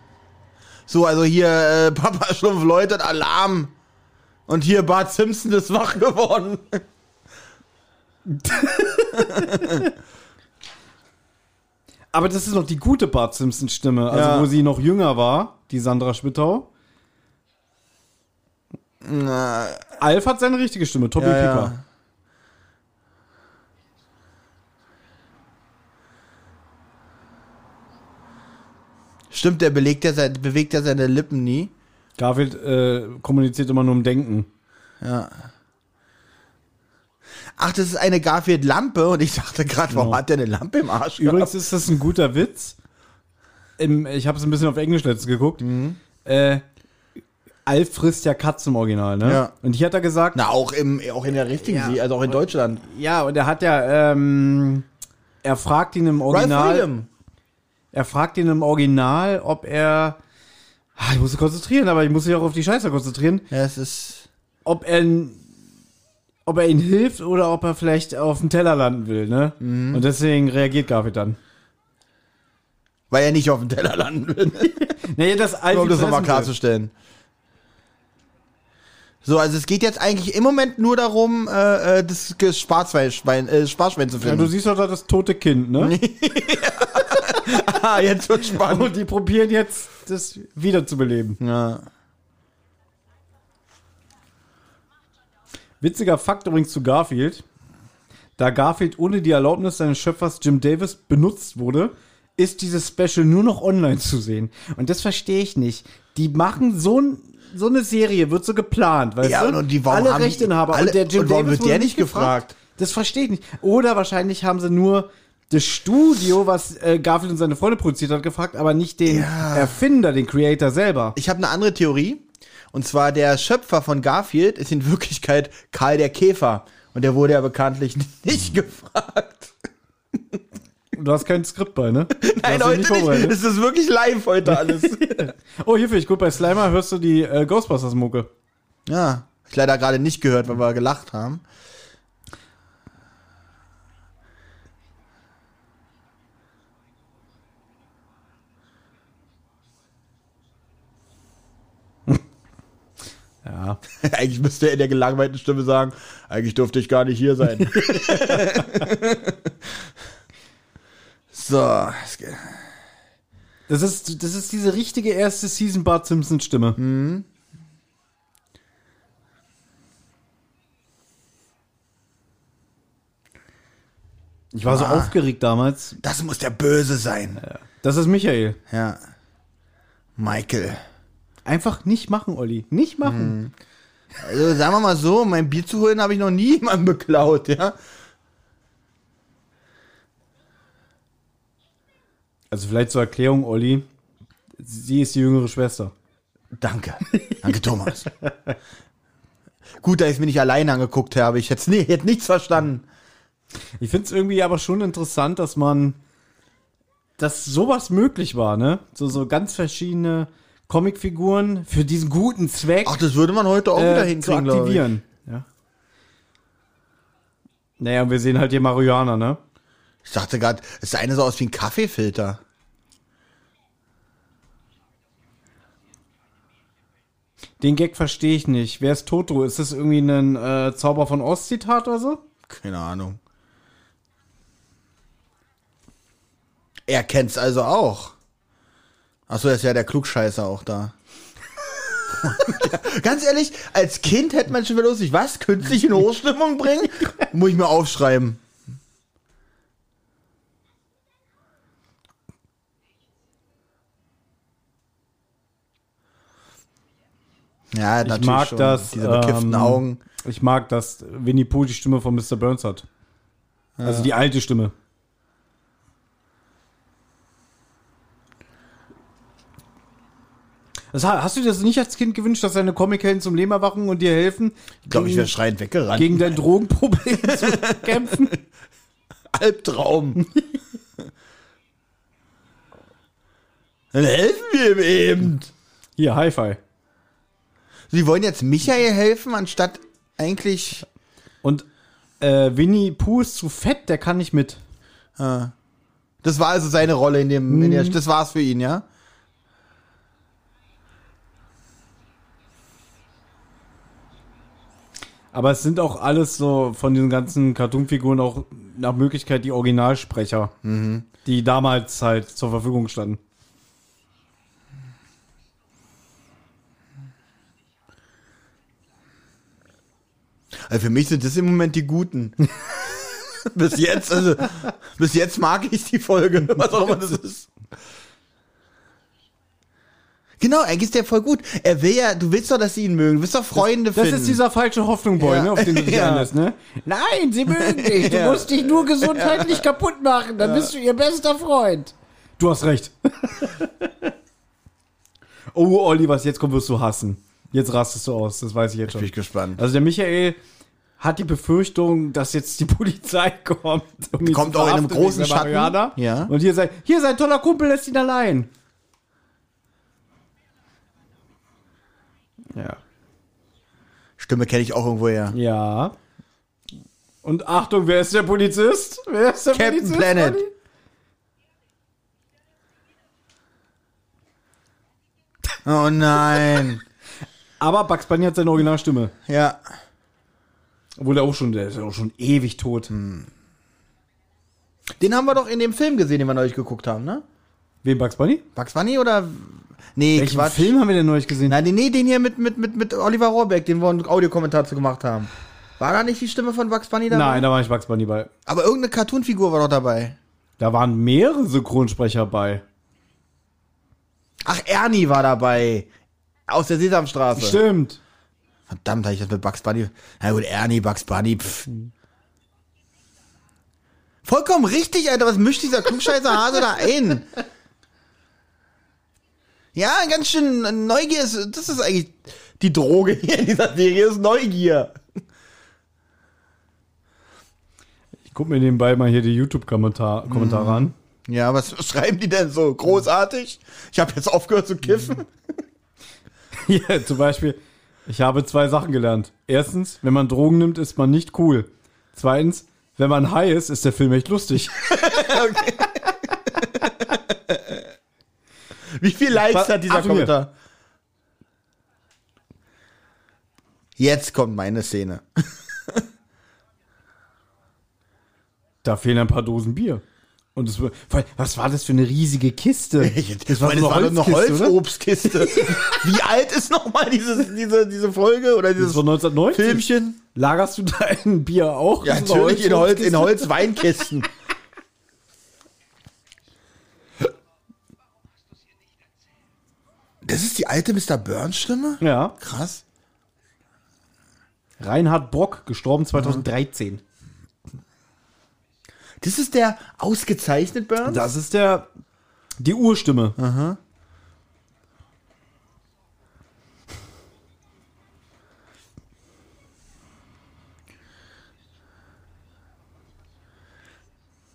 So, also hier äh, Papa Schlumpf läutet Alarm. Und hier Bart Simpson ist wach geworden. Aber das ist noch die gute Bart Simpson Stimme, also Ja. wo sie noch jünger war, die Sandra Schwittau. Na, Alf hat seine richtige Stimme, Tobi ja, Pieper. ja. Stimmt, der belegt ja sein, bewegt ja seine Lippen nie. Garfield äh, kommuniziert immer nur im Denken. Ja. Ach, das ist eine Garfield-Lampe und ich dachte gerade, warum Genau. hat der eine Lampe im Arsch? Übrigens ist das ein guter Witz. Im, ich habe es ein bisschen auf Englisch letztens geguckt. Äh, Alf frisst ja Katzen im Original, ne? Ja. Und hier hat er gesagt, Na, auch, im, auch in der richtigen, Ja. Sie- also auch in Deutschland. ja, und er hat ja, ähm, er fragt ihn im Ralph Original, Freedom. Er fragt ihn im Original, ob er, ah, ich muss mich konzentrieren, aber ich muss mich auch auf die Scheiße konzentrieren, Ja, es ist. ob er, ob er ihnen hilft oder ob er vielleicht auf dem Teller landen will, ne? Mhm. Und deswegen reagiert Garfield dann. Weil er nicht auf dem Teller landen will. Nee, das Nur um das nochmal fressen will. So, also es geht jetzt eigentlich im Moment nur darum, äh, äh, das Sparschwein, Schwein, äh, Sparschwein zu Ja, finden. du siehst doch da das tote Kind, ne? ah, jetzt wird spannend. Und die probieren jetzt, das wiederzubeleben. Ja. Witziger Fakt übrigens zu Garfield. Da Garfield ohne die Erlaubnis seines Schöpfers Jim Davis benutzt wurde, ist dieses Special nur noch online zu sehen. Und das verstehe ich nicht. Die machen so, ein, so eine Serie, wird so geplant, weißt Ja, du? und die- warum Alle Rechteinhaber. alle- und der Jim und warum Davis wird der nicht gefragt? Das verstehe ich nicht. Oder wahrscheinlich haben sie nur das Studio, was äh, Garfield und seine Freunde produziert hat, gefragt, aber nicht den Ja. Erfinder, den Creator selber. Ich habe eine andere Theorie. Und zwar der Schöpfer von Garfield ist in Wirklichkeit Karl der Käfer. Und der wurde ja bekanntlich nicht gefragt. Du hast kein Skript bei, ne? Du Nein, heute nicht. vorbereitet. Es ist wirklich live heute alles. Oh, hier finde ich gut. Bei Slimer hörst du die äh, Ghostbusters-Mucke. ja, ich leider gerade nicht gehört, weil wir gelacht haben. Ja. Eigentlich müsste er in der gelangweilten Stimme sagen, eigentlich durfte ich gar nicht hier sein. So. Das ist, das ist diese richtige erste Season Bart Simpson Stimme. Ich war so Ah. aufgeregt damals. Das muss der Böse sein. Das ist Michael. Ja. Michael. Einfach nicht machen, Olli. Nicht machen. Also sagen wir mal so, mein Bier zu holen habe ich noch nie jemanden beklaut, ja. Also vielleicht zur Erklärung, Olli. Sie ist die jüngere Schwester. Danke. Danke, Thomas. Gut, dass ich mir nicht alleine angeguckt habe. Ich hätte, nie, hätte nichts verstanden. Ich finde es irgendwie aber schon interessant, dass man, dass sowas möglich war, ne? So, so ganz verschiedene Comicfiguren für diesen guten Zweck Ach, das würde man heute auch wieder äh, zu hinkriegen, ich. aktivieren. Ja. Naja, und wir sehen halt hier Marihuana, ne? Ich dachte gerade, es eine so aus wie ein Kaffeefilter. Den Gag verstehe ich nicht. Wer ist Toto? Ist das irgendwie ein äh, Zauber von Ost-Zitat oder so? Keine Ahnung. Er kennt's also auch. Achso, ist ja der Klugscheißer auch da. Ganz ehrlich, als Kind hätte man schon wieder lustig, was? Künstlich in Hochstimmung bringen? Muss ich mir aufschreiben. Ja, Ich natürlich mag schon. das. Diese bekifften ähm, Augen. Ich mag, dass Winnie Pooh die Stimme von Mr. Burns hat. Also die alte Stimme. Das, hast du dir das nicht als Kind gewünscht, dass deine Comichelden zum Leben erwachen und dir helfen, Ich glaube, ich wäre schreiend weggerannt. gegen dein Drogenproblem zu kämpfen? Albtraum. Dann helfen wir ihm eben. Hier, Hi-Fi. Sie wollen jetzt Michael helfen, anstatt eigentlich. Und äh, Winnie Pooh ist zu fett, der kann nicht mit. Das war also seine Rolle in dem. In der, das war's für ihn, ja? Aber es sind auch alles so von diesen ganzen Cartoon-Figuren auch nach Möglichkeit die Originalsprecher, die damals halt zur Verfügung standen. Also für mich sind das im Moment die Guten. bis jetzt, also, bis jetzt mag ich die Folge, was auch immer das ist. Genau, eigentlich ist der voll gut. Er will ja, du willst doch, dass sie ihn mögen. Du willst doch Freunde Das finden. ist dieser falsche Hoffnung-Boy, Ja. ne, auf den du dich Ja. einlässt, ne? Nein, sie mögen dich. Du Ja. musst dich nur gesundheitlich kaputt machen. Dann bist du ihr bester Freund. Du hast recht. oh, Olli, was jetzt kommt, wirst du hassen. Jetzt rastest du aus, das weiß ich jetzt Bin schon. ich gespannt. Also der Michael hat die Befürchtung, dass jetzt die Polizei kommt. Um Kommt auch in einem großen Schatten. Ja. Und hier sein, hier sein toller Kumpel lässt ihn allein. Ja. Stimme kenne ich auch irgendwo her. Ja. Und Achtung, wer ist der Polizist? Wer ist der Captain Polizist? Planet. Oh nein. Aber Bugs Bunny hat seine Originalstimme. ja. Obwohl der auch schon, der ist ja auch schon ewig tot. Den haben wir doch in dem Film gesehen, den wir neulich geguckt haben, ne? Wen Bugs Bunny? Bugs Bunny oder. Nee, Welchen Quatsch. Film haben wir denn neulich gesehen? Nein, nee, nee, den hier mit, mit, mit, mit Oliver Rohrbeck, den wir einen Audiokommentar zu gemacht haben. War da nicht die Stimme von Bugs Bunny dabei? Nein, da war nicht Bugs Bunny bei. Aber irgendeine Cartoonfigur war doch dabei. Da waren mehrere Synchronsprecher bei. Ach, Ernie war dabei. Aus der Sesamstraße. Stimmt. Verdammt, hab ich das mit Bugs Bunny. Na gut, Ernie, Bugs Bunny, pff. Vollkommen richtig, Alter. Was mischt dieser klugscheißer Hase da ein? Ja, ganz schön Neugier ist, das ist eigentlich die Droge hier in dieser Serie, ist Neugier. Ich guck mir nebenbei mal hier die YouTube-Kommentare Kommentare an. Ja, was schreiben die denn so? Großartig? Ich habe jetzt aufgehört zu kiffen. Hier zum Beispiel, ich habe zwei Sachen gelernt. Erstens, wenn man Drogen nimmt, ist man nicht cool. Zweitens, wenn man high ist, ist der Film echt lustig. Wie viel Likes Was- hat dieser. Kommentar? Jetzt kommt meine Szene. Da fehlen ein paar Dosen Bier. Und es, war- was war das für eine riesige Kiste? Das war, das war doch eine Holzkiste, oder? Holzobstkiste. Wie alt ist nochmal dieses, diese, diese Folge oder Das dieses war 1990. Filmchen? Lagerst du dein Bier auch? Ja, so natürlich in Holz, in Holzkiste? Holzweinkisten. Das ist die alte Mr. Burns Stimme? Ja. Krass. Reinhard Brock, gestorben 2013. Das ist der ausgezeichnet Burns? Das ist der, die Urstimme.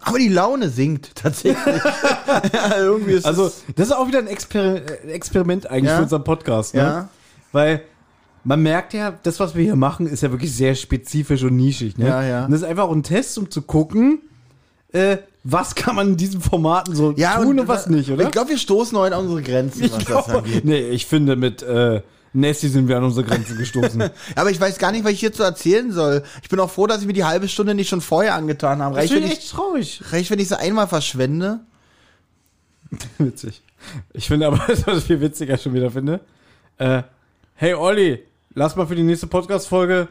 Aber die Laune sinkt tatsächlich. ja, irgendwie ist Also, das ist auch wieder ein Exper äh, Experiment eigentlich Ja. für unseren Podcast, ne? Ja. Weil man merkt ja, das, was wir hier machen, ist ja wirklich sehr spezifisch und nischig, ne? Ja, ja. Und das ist einfach auch ein Test, um zu gucken, äh, was kann man in diesen Formaten so ja, tun und, was nicht, oder? Ich glaube, wir stoßen heute an unsere Grenzen, was Ich das glaube, angeht. nee, ich finde, mit äh, Nessie sind wir an unsere Grenzen gestoßen. Aber ich weiß gar nicht, was ich hierzu erzählen soll. Ich bin auch froh, dass ich mir die halbe Stunde nicht schon vorher angetan habe. das Reicht, ich ich, echt traurig. reicht, wenn ich sie einmal verschwende? Witzig. Ich finde aber, was ich viel witziger schon wieder finde, äh, hey Olli, lass mal für die nächste Podcast-Folge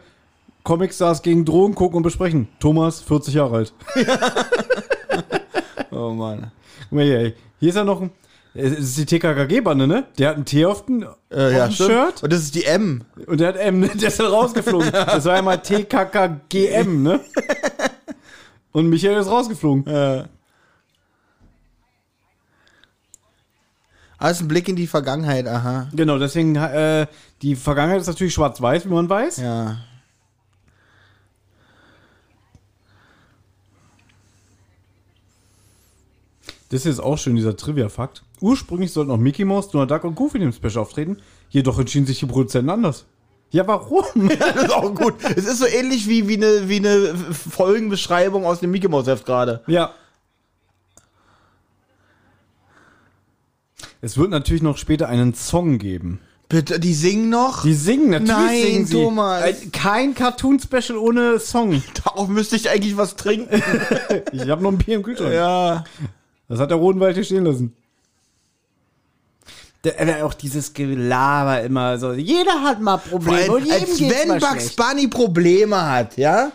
Comic Stars gegen Drogen gucken und besprechen. Thomas, 40 Jahre alt. Oh Mann. Guck mal hier, hier ist ja noch ein, es ist die TKKG-Bande, ne? Der hat einen T auf dem, Äh, ja. Shirt Und das ist die M. und der hat M, ne? Der ist dann rausgeflogen. Das war ja mal TKKGM, ne? Und Michael ist rausgeflogen. Äh. Alles ein Blick in die Vergangenheit, aha. Genau, deswegen, äh, die Vergangenheit ist natürlich schwarz-weiß, wie man weiß. Ja. Das hier ist auch schön, dieser Trivia-Fakt. Ursprünglich sollten auch Mickey Mouse, Donald Duck und Goofy in dem Special auftreten. Jedoch entschieden sich die Produzenten anders. Ja, warum? Das ist auch gut. Es ist so ähnlich wie, wie, eine, wie eine Folgenbeschreibung aus dem Mickey Mouse Heft gerade. ja. Es wird natürlich noch später einen Song geben. Bitte, die singen noch? Die singen natürlich. Nein, singen sie. Thomas. Ein- Kein Cartoon-Special ohne Song. Darauf müsste ich eigentlich was trinken. Ich habe noch ein Bier im Kühlschrank. ja. Das hat der Rodenwald hier stehen lassen. Der, äh, auch dieses Gelaber immer so. Jeder hat mal Probleme. und jedem als wenn mal Bugs schlecht. Bunny Probleme hat, ja?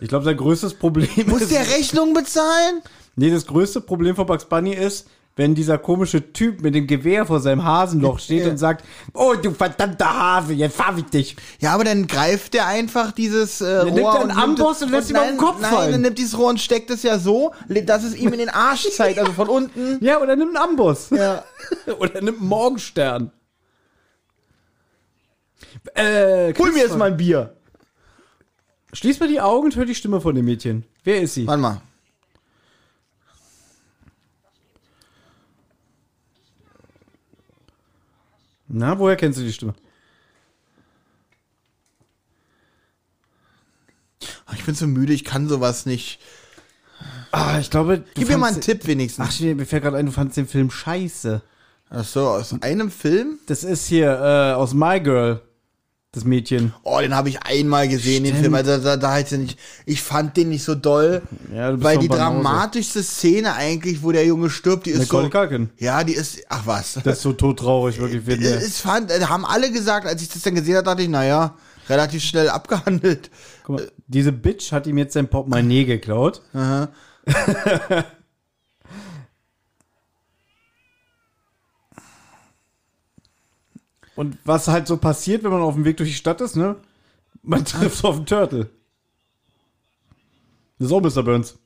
Ich glaube, sein größtes Problem Muss ist. der Rechnung bezahlen? Nee, das größte Problem von Bugs Bunny ist, wenn dieser komische Typ mit dem Gewehr vor seinem Hasenloch steht Ja. und sagt, oh du verdammter Hase, jetzt fahr ich dich. Ja, aber dann greift der einfach dieses äh, nimmt Rohr er einen Amboss und lässt ihm auf den nein, Kopf nein, fallen. dann nimmt dieses Rohr und steckt es ja so, dass es ihm in den Arsch zeigt, also von unten. Ja, oder nimmt einen Amboss. Ja. oder nimmt einen Morgenstern. Äh, Hol mir jetzt mal ein Bier. Schließ mal die Augen und hör die Stimme von dem Mädchen. Wer ist sie? Warte mal. Na, woher kennst du die Stimme? Ich bin so müde, ich kann sowas nicht. Ah, ich glaube, Gib mir mal einen Tipp wenigstens. Ach, mir fällt gerade ein, du fandst den Film scheiße. Ach so, aus einem Film? Das ist hier äh, aus My Girl, das Mädchen. Oh, den habe ich einmal gesehen, den Stimmt. Film. Also da, da heißt nicht. Ich fand den nicht so doll, Ja, du bist weil die dramatischste Szene eigentlich, wo der Junge stirbt, die ist Nicole so. Culkin. Ja, die ist. Ach was. Das ist so todtraurig, wirklich, finde ich. Es fand, haben alle gesagt, als ich das dann gesehen habe, dachte ich, naja, relativ schnell abgehandelt. Guck mal, diese Bitch hat ihm jetzt sein Portemonnaie geklaut. Und was halt so passiert, wenn man auf dem Weg durch die Stadt ist, ne? Man trifft auf einen Turtle. Auch Mr. Burns.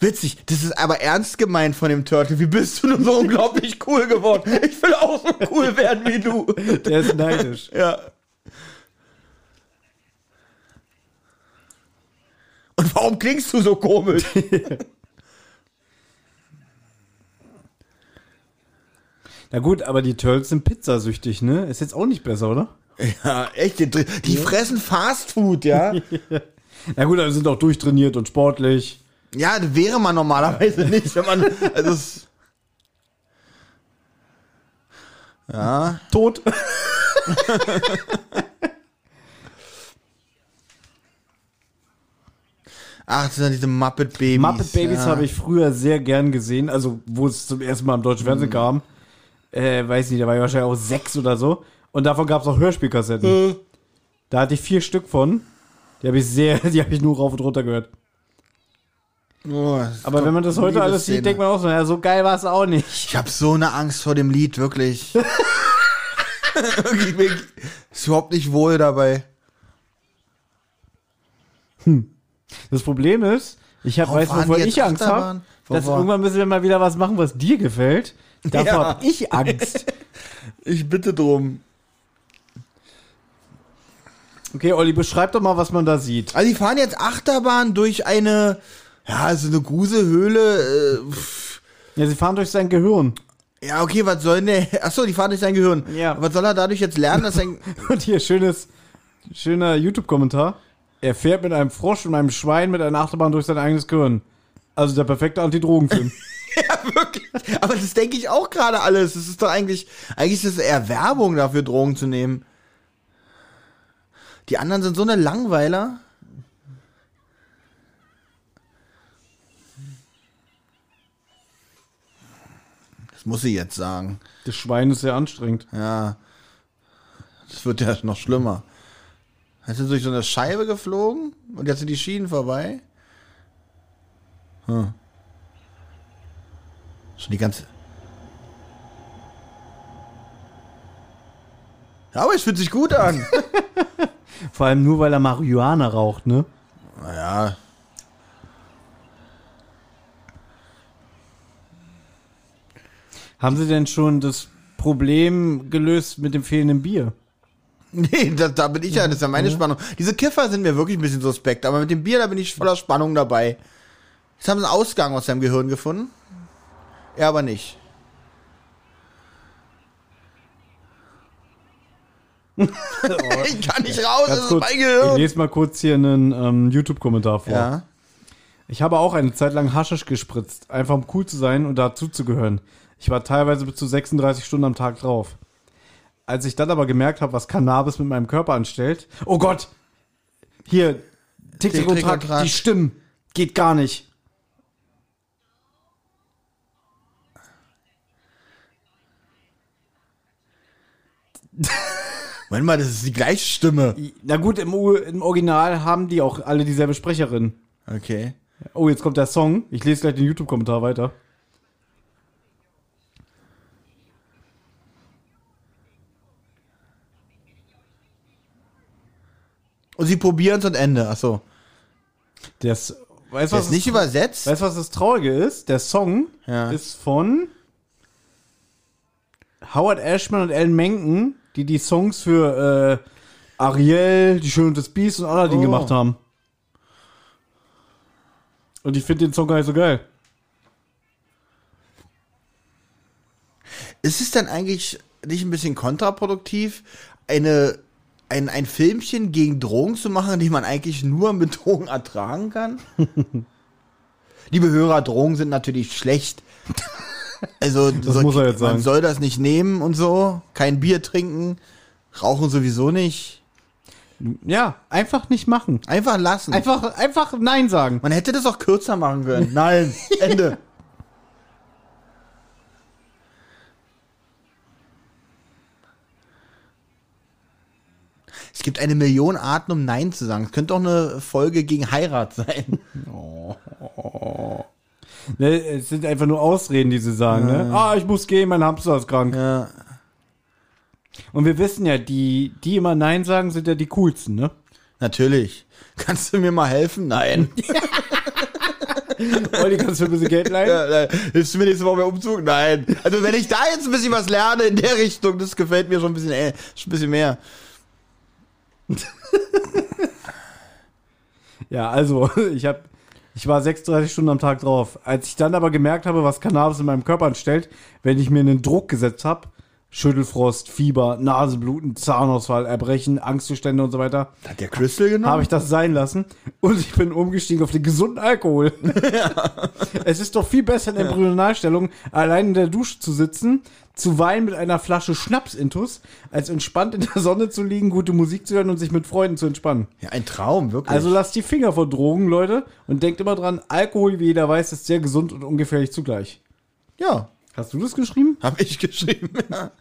Witzig, das ist aber ernst gemeint von dem Turtle. Wie bist du nur so unglaublich cool geworden? Ich will auch so cool werden wie du. Der ist neidisch. Ja. Und warum klingst du so komisch? Na gut, aber die Turtles sind pizzasüchtig, ne? Ist jetzt auch nicht besser, oder? ja, echt, die, die fressen Fastfood, ja? Na gut, aber sind auch durchtrainiert und sportlich. Ja, das wäre man normalerweise nicht, wenn man. Also es, ja. Tot. Ach, das sind diese Muppet Babies. Muppet Babies ja. habe ich früher sehr gern gesehen, also wo es zum ersten Mal im deutschen Mhm. Fernsehen kam. Äh, weiß nicht, da war ich wahrscheinlich auch sechs oder so. Und davon gab es auch Hörspielkassetten. Äh. Da hatte ich vier Stück von. Die habe ich sehr, die habe ich nur rauf und runter gehört. Oh, Aber wenn man das heute alles sieht, denkt man auch so, ja, so geil war es auch nicht. Ich habe so eine Angst vor dem Lied, wirklich. ich bin ist überhaupt nicht wohl dabei. Das Problem ist, ich hab, weiß, wovor ich Angst habe, dass irgendwann müssen wir mal wieder was machen, was dir gefällt. Davor Ja. hab ich Angst. Ich bitte drum. Okay, Olli, beschreib doch mal, was man da sieht. Also die fahren jetzt Achterbahn durch eine, ja, also eine Gruselhöhle. Äh, pff. Ja, sie fahren durch sein Gehirn. ja, okay, was soll denn der? Achso, die fahren durch sein Gehirn. Ja. Was soll er dadurch jetzt lernen, dass sein. Und hier schönes, schöner YouTube-Kommentar. Er fährt mit einem Frosch und einem Schwein mit einer Achterbahn durch sein eigenes Gehirn. Also der perfekte Antidrogenfilm. ja, wirklich. Aber das denke ich auch gerade alles. Das ist doch eigentlich, eigentlich ist es eher Werbung dafür, Drogen zu nehmen. Die anderen sind so eine Langweiler. Das muss ich jetzt sagen. das Schwein ist sehr anstrengend. Ja. Das wird ja noch schlimmer. Sind sie durch so eine Scheibe geflogen und jetzt sind die Schienen vorbei. Hm. Schon die ganze. Ja, aber es fühlt sich gut an. Vor allem nur, weil er Marihuana raucht, ne? naja. Haben sie denn schon das Problem gelöst mit dem fehlenden Bier? Nee, da, da bin ich ja, das ist ja meine Spannung. Diese Kiffer sind mir wirklich ein bisschen suspekt, aber mit dem Bier, da bin ich voller Spannung dabei. Jetzt haben sie einen Ausgang aus seinem Gehirn gefunden. Er aber nicht. ich kann nicht raus, das Ganz ist kurz, mein ich Gehirn. lese mal kurz hier einen ähm, YouTube-Kommentar vor. Ja. Ich habe auch eine Zeit lang Haschisch gespritzt, einfach um cool zu sein und dazuzugehören. Ich war teilweise bis zu 36 Stunden am Tag drauf. Als ich dann aber gemerkt habe, was Cannabis mit meinem Körper anstellt. Oh Gott! Hier, Tick, Tick und Track, Track. die Stimmen. Geht gar nicht. Moment mal, das ist die gleiche Stimme. Na gut, im, U im Original haben die auch alle dieselbe Sprecherin. Okay. Oh, jetzt kommt der Song. Ich lese gleich den YouTube-Kommentar weiter. Und sie probieren es und Ende. Achso. Ist, weißt, Der was ist nicht das, übersetzt? weißt du, was das Traurige ist? Der Song Ja. ist von Howard Ashman und Alan Menken, die die Songs für äh, Ariel, Die Schöne und das Biest und Aladdin Oh. gemacht haben. Und ich finde den Song gar nicht so geil. Ist es denn eigentlich nicht ein bisschen kontraproduktiv, eine, ein, ein Filmchen gegen Drogen zu machen, die man eigentlich nur mit Drogen ertragen kann? Liebe Hörer, Drogen sind natürlich schlecht. Also so- man sagen. soll das nicht nehmen und so. Kein Bier trinken, rauchen sowieso nicht. Ja, einfach nicht machen. Einfach lassen. Einfach, einfach Nein sagen. Man hätte das auch kürzer machen können. Nein, Ende. Es gibt eine Million Arten, um Nein zu sagen. Es könnte auch eine Folge gegen Heirat sein. Ne, es sind einfach nur Ausreden, die sie sagen. Ne? Ah, ich muss gehen, mein Hamster ist krank. Ja, Und wir wissen ja, die, die immer Nein sagen, sind ja die coolsten, ne? natürlich. Kannst du mir mal helfen? Nein. Olli, kannst du mir ein bisschen Geld leihen? Ja, nein. Hilfst du mir nächste Woche beim Umzug? Nein. Also wenn ich da jetzt ein bisschen was lerne in der Richtung, das gefällt mir schon ein bisschen, äh, schon ein bisschen mehr. Ja, also, ich hab, ich war 36 Stunden am Tag drauf. Als ich dann aber gemerkt habe, was Cannabis in meinem Körper anstellt, wenn ich mir einen Druck gesetzt habe, Schüttelfrost, Fieber, Nasenbluten, Zahnausfall, Erbrechen, Angstzustände und so weiter, Hat der Crystal genommen? habe ich das sein lassen und ich bin umgestiegen auf den gesunden Alkohol. Es ist doch viel besser in der Embryonalstellung, allein in der Dusche zu sitzen, zu weinen mit einer Flasche Schnaps intus, als entspannt in der Sonne zu liegen, gute Musik zu hören und sich mit Freunden zu entspannen. ja, ein Traum, wirklich. Also lasst die Finger von Drogen, Leute, und denkt immer dran, Alkohol, wie jeder weiß, ist sehr gesund und ungefährlich zugleich. ja, Hast du das geschrieben? habe ich geschrieben. Ja.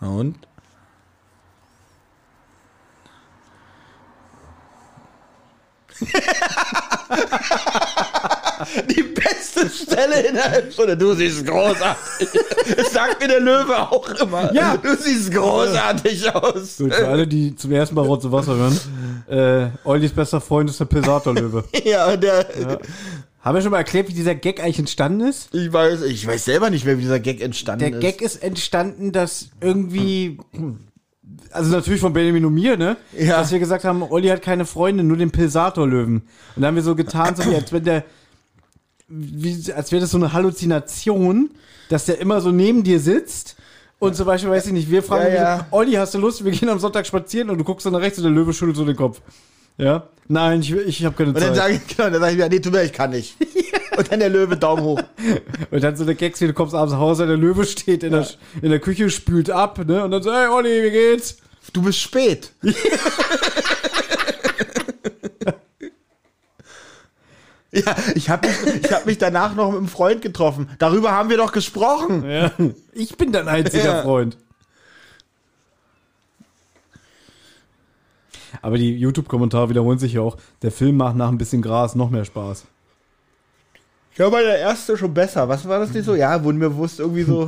Na und? Die beste Stelle in der Stunde. Du siehst großartig. Das sagt mir der Löwe auch immer. Ja. Du siehst großartig aus. Gut, für alle, die zum ersten Mal Rotze Wasser hören, äh, Ollis bester Freund ist der Pesator-Löwe. Ja, der. Haben wir schon mal erklärt, wie dieser Gag eigentlich entstanden ist? Ich weiß, ich weiß selber nicht mehr, wie dieser Gag entstanden Der ist. Gag ist entstanden, dass irgendwie, also natürlich von Benjamin und mir, ne? Ja. Dass wir gesagt haben, Olli hat keine Freunde, nur den Pilsator-Löwen. Und dann haben wir so getan, so wie als wenn der, wie, als wäre das so eine Halluzination, dass der immer so neben dir sitzt. Und zum Beispiel, weiß ich nicht, wir fragen, Ja, ja. Olli, hast du Lust? Wir gehen am Sonntag spazieren und du guckst so nach rechts und der Löwe schüttelt so den Kopf. Ja? Nein, ich, ich habe keine Und dann Zeit. sage ich, genau, dann sage ich mir, nee, tut mir, ich kann nicht. Und dann der Löwe Daumen hoch. Und dann so der Gags, wie du kommst abends nach Hause, der Löwe steht in, der, in der Küche, spült ab, ne? Und dann so, hey Olli, wie geht's? Du bist spät. ja, ich habe mich, ich hab mich danach noch mit einem Freund getroffen. Darüber haben wir doch gesprochen. Ja. Ich bin dein einziger Ja. Freund. Aber die YouTube-Kommentare wiederholen sich ja auch. Der Film macht nach ein bisschen Gras noch mehr Spaß. Ich glaube, der erste schon besser. Was war das nicht so? Ja, wurden mir bewusst irgendwie so.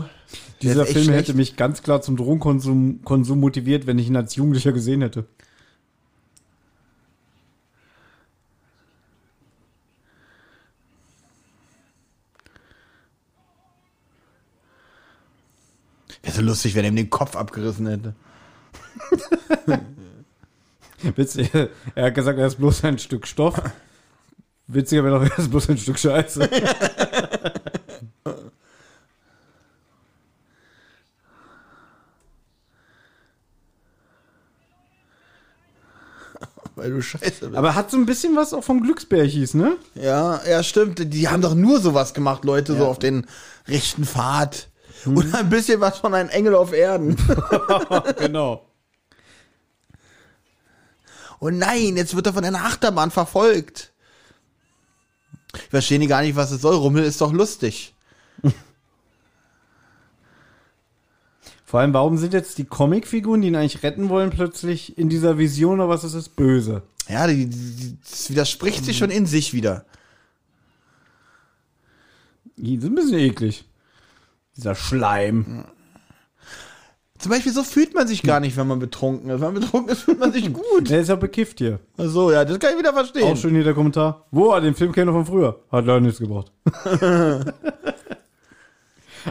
Der Dieser Film schlecht. hätte mich ganz klar zum Drogenkonsum Konsum motiviert, wenn ich ihn als Jugendlicher gesehen hätte. Wäre so lustig, wenn er ihm den Kopf abgerissen hätte. Witzig, er hat gesagt, er ist bloß ein Stück Stoff. Witziger wäre doch, er ist bloß ein Stück Scheiße. Weil du scheiße bist. Aber hat so ein bisschen was auch vom Glücksbärchis, ne? Ja, ja, stimmt. Die haben doch nur sowas gemacht, Leute, so auf den rechten Pfad. Und ein bisschen was von einem Engel auf Erden. genau. Oh nein, jetzt wird er von einer Achterbahn verfolgt. Ich verstehe gar nicht, was es soll. Rummel ist doch lustig. Vor allem, warum sind jetzt die Comicfiguren, die ihn eigentlich retten wollen, plötzlich in dieser Vision oder was ist das böse? Ja, die, die, das widerspricht sich schon in sich wieder. Die sind ein bisschen eklig. Dieser Schleim. Zum Beispiel, so fühlt man sich gar nicht, wenn man betrunken ist. Wenn man betrunken ist, fühlt man sich gut. Der ist ja bekifft hier. Ach so, ja, das kann ich wieder verstehen. Auch schön hier der Kommentar. Wo? Ah, Den Film kennt ihr von früher. Hat leider nichts gebracht.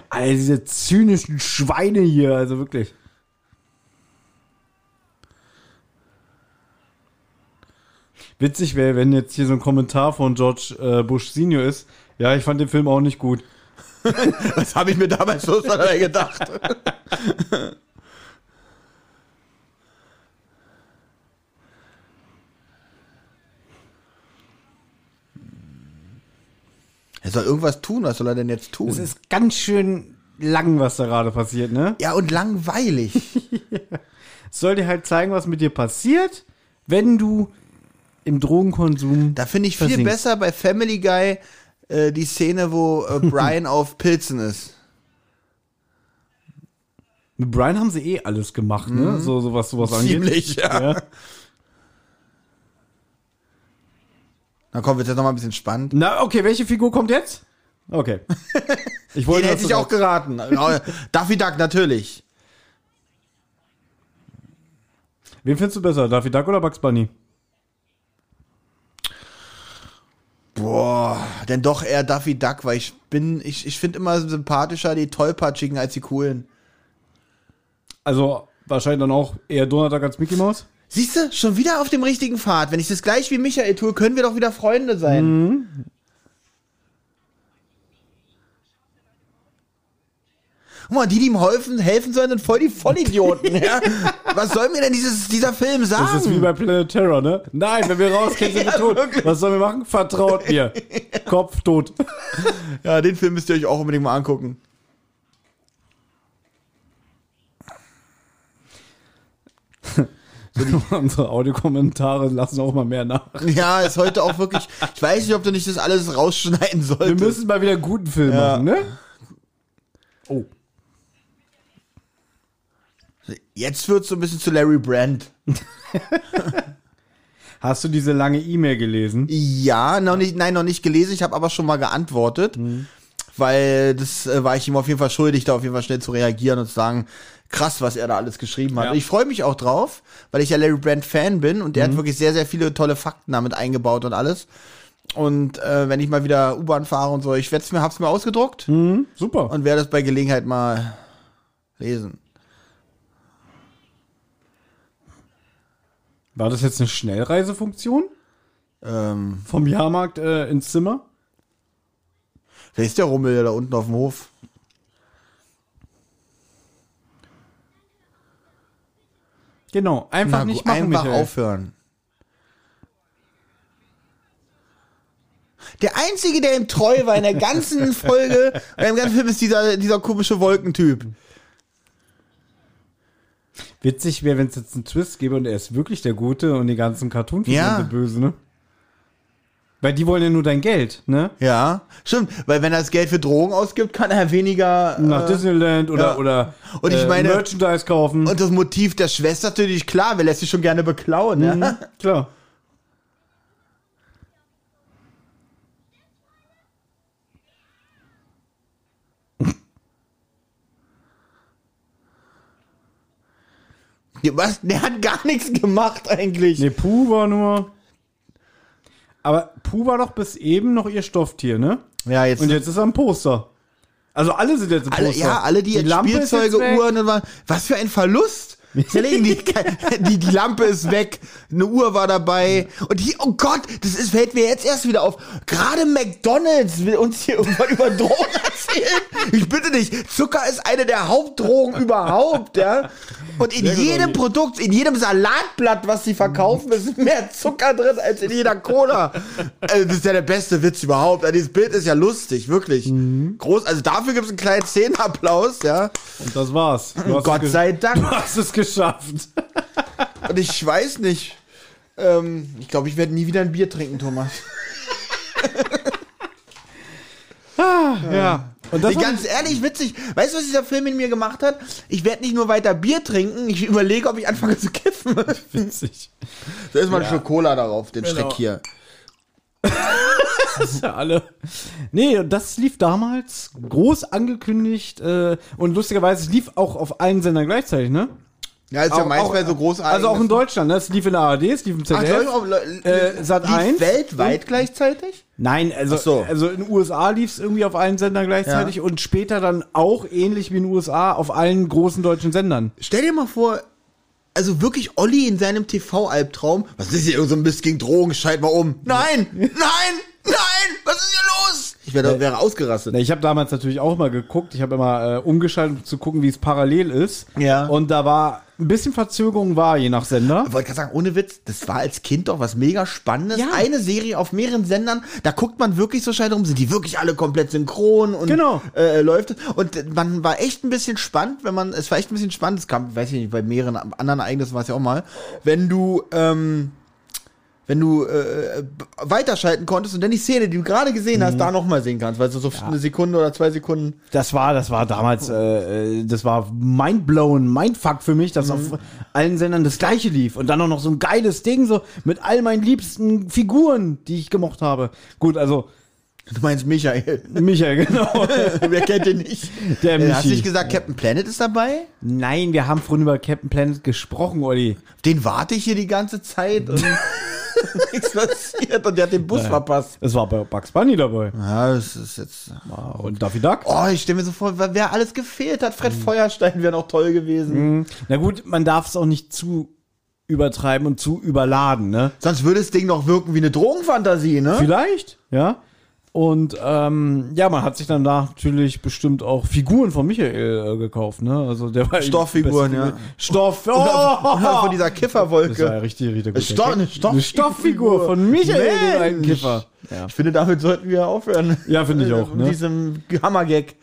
Alter, diese zynischen Schweine hier, also wirklich. Witzig wäre, wenn jetzt hier so ein Kommentar von George äh, Bush Senior ist. Ja, ich fand den Film auch nicht gut. Was habe ich mir damals so dabei gedacht? Er soll irgendwas tun. Was soll er denn jetzt tun? Es ist ganz schön lang, was da gerade passiert, ne? ja, und langweilig. Soll dir halt zeigen, was mit dir passiert, wenn du im Drogenkonsum. Da finde ich viel Versinkst. besser bei Family Guy äh, die Szene, wo äh, Brian auf Pilzen ist. Mit Brian haben sie eh alles gemacht, ne? So, so was sowas angeht. Ziemlich, ja. Ja. Dann kommt jetzt noch mal ein bisschen spannend. Na, okay, welche Figur kommt jetzt? Okay. Ich Den wollte hätte ich auch geraten. Daffy Duck, natürlich. Wen findest du besser, Daffy Duck oder Bugs Bunny? Boah, denn doch eher Daffy Duck, weil ich bin, ich, ich finde immer sympathischer die Tollpatschigen als die coolen. Also wahrscheinlich dann auch eher Donald Duck als Mickey Mouse? Siehst du, schon wieder auf dem richtigen Pfad. Wenn ich das gleich wie Michael tue, können wir doch wieder Freunde sein. Guck mal, die, die ihm helfen, helfen sollen, sind voll die Vollidioten. ja? Was soll mir denn dieses, dieser Film sagen? Das ist wie bei Planet Terror, ne? Nein, wenn wir rausgehen, sind wir Ja, tot. wirklich. Was sollen wir machen? Vertraut mir. Kopf tot. ja, den Film müsst ihr euch auch unbedingt mal angucken. Unsere Audiokommentare lassen auch mal mehr nach. Ja, ist heute auch wirklich. Ich weiß nicht, ob du nicht das alles rausschneiden Wir solltest. müssen mal wieder einen guten Film Ja. machen, ne? Oh. Jetzt wird's so ein bisschen zu Larry Brand. Hast du diese lange E-Mail gelesen? Ja, noch nicht, nein, noch nicht gelesen. Ich habe aber schon mal geantwortet, weil das äh, war ich ihm auf jeden Fall schuldig, da auf jeden Fall schnell zu reagieren und zu sagen, krass, was er da alles geschrieben hat. Ja. Und ich freue mich auch drauf, weil ich ja Larry Brand Fan bin und der hat wirklich sehr, sehr viele tolle Fakten damit eingebaut und alles. Und äh, wenn ich mal wieder U-Bahn fahre und so, ich werd's mir, hab's mir ausgedruckt Mhm, super. und werde es bei Gelegenheit mal lesen. War das jetzt eine Schnellreisefunktion? Ähm, Vom Jahrmarkt äh, ins Zimmer? wer ist der Rummel da unten auf dem Hof? Genau, einfach Na nicht machen, einfach Michael. aufhören. Der einzige, der ihm treu war in der ganzen Folge, in dem ganzen Film, ist dieser, dieser komische Wolkentyp. Witzig wäre, wenn es jetzt einen Twist gäbe und er ist wirklich der Gute und die ganzen Cartoon-Figuren Ja. sind böse, ne? Weil die wollen ja nur dein Geld, ne? Ja, stimmt. Weil wenn er das Geld für Drogen ausgibt, kann er weniger. Nach äh, Disneyland oder, ja. oder Und ich äh, meine- Merchandise kaufen. Und das Motiv der Schwester natürlich klar, wer lässt sich schon gerne beklauen, Mhm, ja? Klar. Was? Der hat gar nichts gemacht eigentlich. Nee, Puh war nur. Aber Puh war doch bis eben noch ihr Stofftier, ne? Ja, jetzt. Und jetzt ist er ein Poster. Also alle sind jetzt alle, Poster. ja, alle, die, jetzt Lampe Spielzeuge. Uhren, und war- was für ein Verlust. Zerlegen die, die, die Lampe ist weg, eine Uhr war dabei. Und hier, oh Gott, das ist, fällt mir jetzt erst wieder auf. Gerade McDonalds will uns hier irgendwann über Drogen erzählen. Ich bitte dich, Zucker ist eine der Hauptdrogen überhaupt, ja. Und in jedem. Produkt, in jedem Salatblatt, was sie verkaufen, ist mehr Zucker drin als in jeder Cola. Also, das ist ja der beste Witz überhaupt. Also, Dieses Bild ist ja lustig, wirklich. Mhm. Groß, also dafür gibt es einen kleinen Szenenapplaus, ja. Und das war's. Gott sei Dank. Du hast es geschafft. Und ich weiß nicht. Ähm, ich glaube, ich werde nie wieder ein Bier trinken, Thomas. Ja. Und das Nee, ganz ehrlich, witzig. Weißt du, was dieser Film in mir gemacht hat? Ich werde nicht nur weiter Bier trinken, ich überlege, ob ich anfange zu kiffen. witzig. Da ist mal ein Schluck Cola darauf, den Genau. Schreck hier. Das ist ja alle. Nee, das lief damals groß angekündigt äh, und lustigerweise es lief auch auf allen Sendern gleichzeitig, ne? Ja, ist ja meist bei so großartig. Also auch in Deutschland, ne? Es lief in der ARD, es lief im Ach, ZDF. auf, äh, Sat lief 1. weltweit gleichzeitig? Nein, also, Ach so. also in den USA lief es irgendwie auf allen Sendern gleichzeitig Ja. und später dann auch ähnlich wie in den USA auf allen großen deutschen Sendern. Stell dir mal vor, also wirklich Olli in seinem TV-Albtraum. Was ist hier so ein Mist gegen Drogen? Schalt mal um. Nein! Nein! Was ist hier los? Ich wäre, wäre ausgerastet. Ich habe damals natürlich auch mal geguckt. Ich habe immer äh, umgeschaltet, um zu gucken, wie es parallel ist. Ja. Und da war ein bisschen Verzögerung war, je nach Sender. Ich wollte gerade sagen, ohne Witz, das war als Kind doch was mega Spannendes. Ja. Eine Serie auf mehreren Sendern, da guckt man wirklich so schnell rum, sind die wirklich alle komplett synchron und Genau. äh, läuft. Und man war echt ein bisschen spannend, wenn man, es war echt ein bisschen spannend, es kam, weiß ich nicht, bei mehreren anderen Ereignissen war es ja auch mal, wenn du, ähm, wenn du äh, b- weiterschalten konntest und dann die Szene, die du gerade gesehen Mhm. hast, da nochmal sehen kannst, weil du so eine Sekunde oder zwei Sekunden. Das war, das war damals, äh, äh, das war mindblown, mindfuck für mich, dass auf allen Sendern das gleiche lief. Und dann auch noch so ein geiles Ding, so mit all meinen liebsten Figuren, die ich gemocht habe. Gut, also Du meinst Michael. Michael, genau. Wer kennt den nicht? Der Äh, Hast du Michi. nicht gesagt, Captain Planet ist dabei? Nein, wir haben vorhin über Captain Planet gesprochen, Olli. Den warte ich hier die ganze Zeit nichts passiert und der hat den Bus verpasst. Es war bei Bugs Bunny dabei. Ja, das ist jetzt. Und Daffy Duck. Oh, ich stelle mir so vor, wer alles gefehlt hat. Fred Feuerstein wäre noch toll gewesen. Na gut, man darf es auch nicht zu übertreiben und zu überladen, ne? Sonst würde das Ding noch wirken wie eine Drogenfantasie, ne? Vielleicht, ja. Und ähm, ja, man hat sich dann natürlich bestimmt auch Figuren von Michael äh, gekauft, ne? Also der war Stofffiguren, ja. Stoff. Und von Oh! dieser Das war Kifferwolke. ja richtig, richtig gut. Stoff- eine Stofffigur. Eine Stofffigur von Michael, Mensch. Kiffer. Ja. Ich finde, damit sollten wir aufhören. Ja, finde ich auch, Mit ne? diesem Hammergag.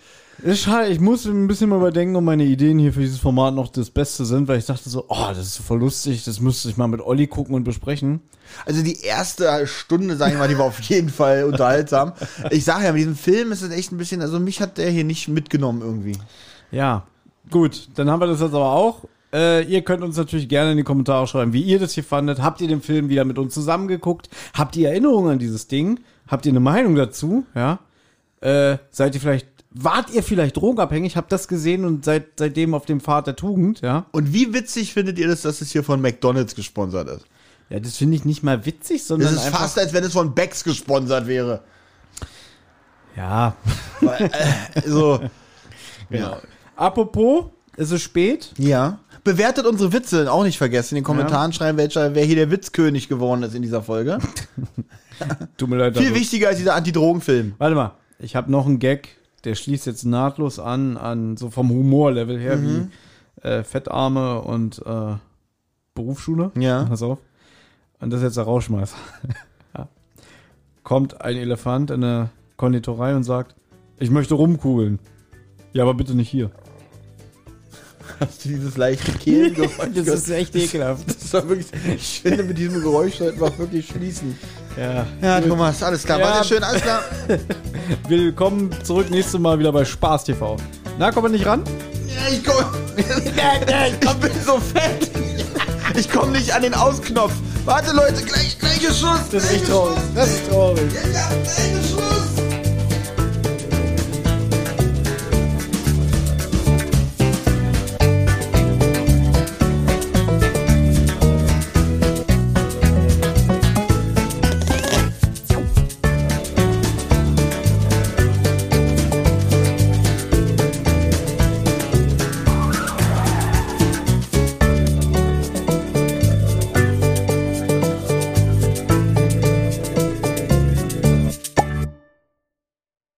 Schade, ich muss ein bisschen mal überdenken, ob meine Ideen hier für dieses Format noch das Beste sind, weil ich dachte so, oh, das ist voll lustig, das müsste ich mal mit Olli gucken und besprechen. Also die erste Stunde, sag ich mal, die war auf jeden Fall unterhaltsam. Ich sage ja, mit diesem Film ist es echt ein bisschen, also mich hat der hier nicht mitgenommen irgendwie. Ja, gut, dann haben wir das jetzt aber auch. Äh, ihr könnt uns natürlich gerne in die Kommentare schreiben, wie ihr das hier fandet. Habt ihr den Film wieder mit uns zusammengeguckt? Habt ihr Erinnerungen an dieses Ding? Habt ihr eine Meinung dazu? Ja. Äh, seid ihr vielleicht, wart ihr vielleicht drogenabhängig? Habt das gesehen und seid seitdem auf dem Pfad der Tugend? Ja. Und wie witzig findet ihr das, dass es hier von McDonalds gesponsert ist? Ja, das finde ich nicht mal witzig, sondern Das ist einfach. fast, als wenn es von Becks gesponsert wäre. ja. Weil, äh, so. Genau. Apropos, es ist spät. Ja. Bewertet unsere Witze, auch nicht vergessen. In den Kommentaren schreiben, welcher, wer hier der Witzkönig geworden ist in dieser Folge. Tut mir leid. Viel also- wichtiger als dieser Antidrogenfilm. Warte mal, ich habe noch einen Gag, der schließt jetzt nahtlos an, an so vom Humorlevel her, Mhm. wie äh, Fettarme und äh, Berufsschule. Ja. Pass auf. Und das ist jetzt der Rauschmeißer. ja. Kommt ein Elefant in eine Konditorei und sagt, ich möchte rumkugeln. Ja, aber bitte nicht hier. Hast du dieses leichte Kehlengeräusch? Das ist echt ekelhaft. Das war wirklich, ich finde, mit diesem Geräusch sollten wir wirklich schließen. Ja. Ja, Thomas, alles klar. War Ja. sehr schön, alles klar. Willkommen zurück nächstes Mal wieder bei Spaß TV. Na, kommen wir nicht ran? Ja, ich komm. ich bin so fett. Ich komme nicht an den Ausknopf. Warte, Leute, gleich, gleiche Schuss. Das ist echt traurig. Das ist traurig. Ja, gleiche Schuss.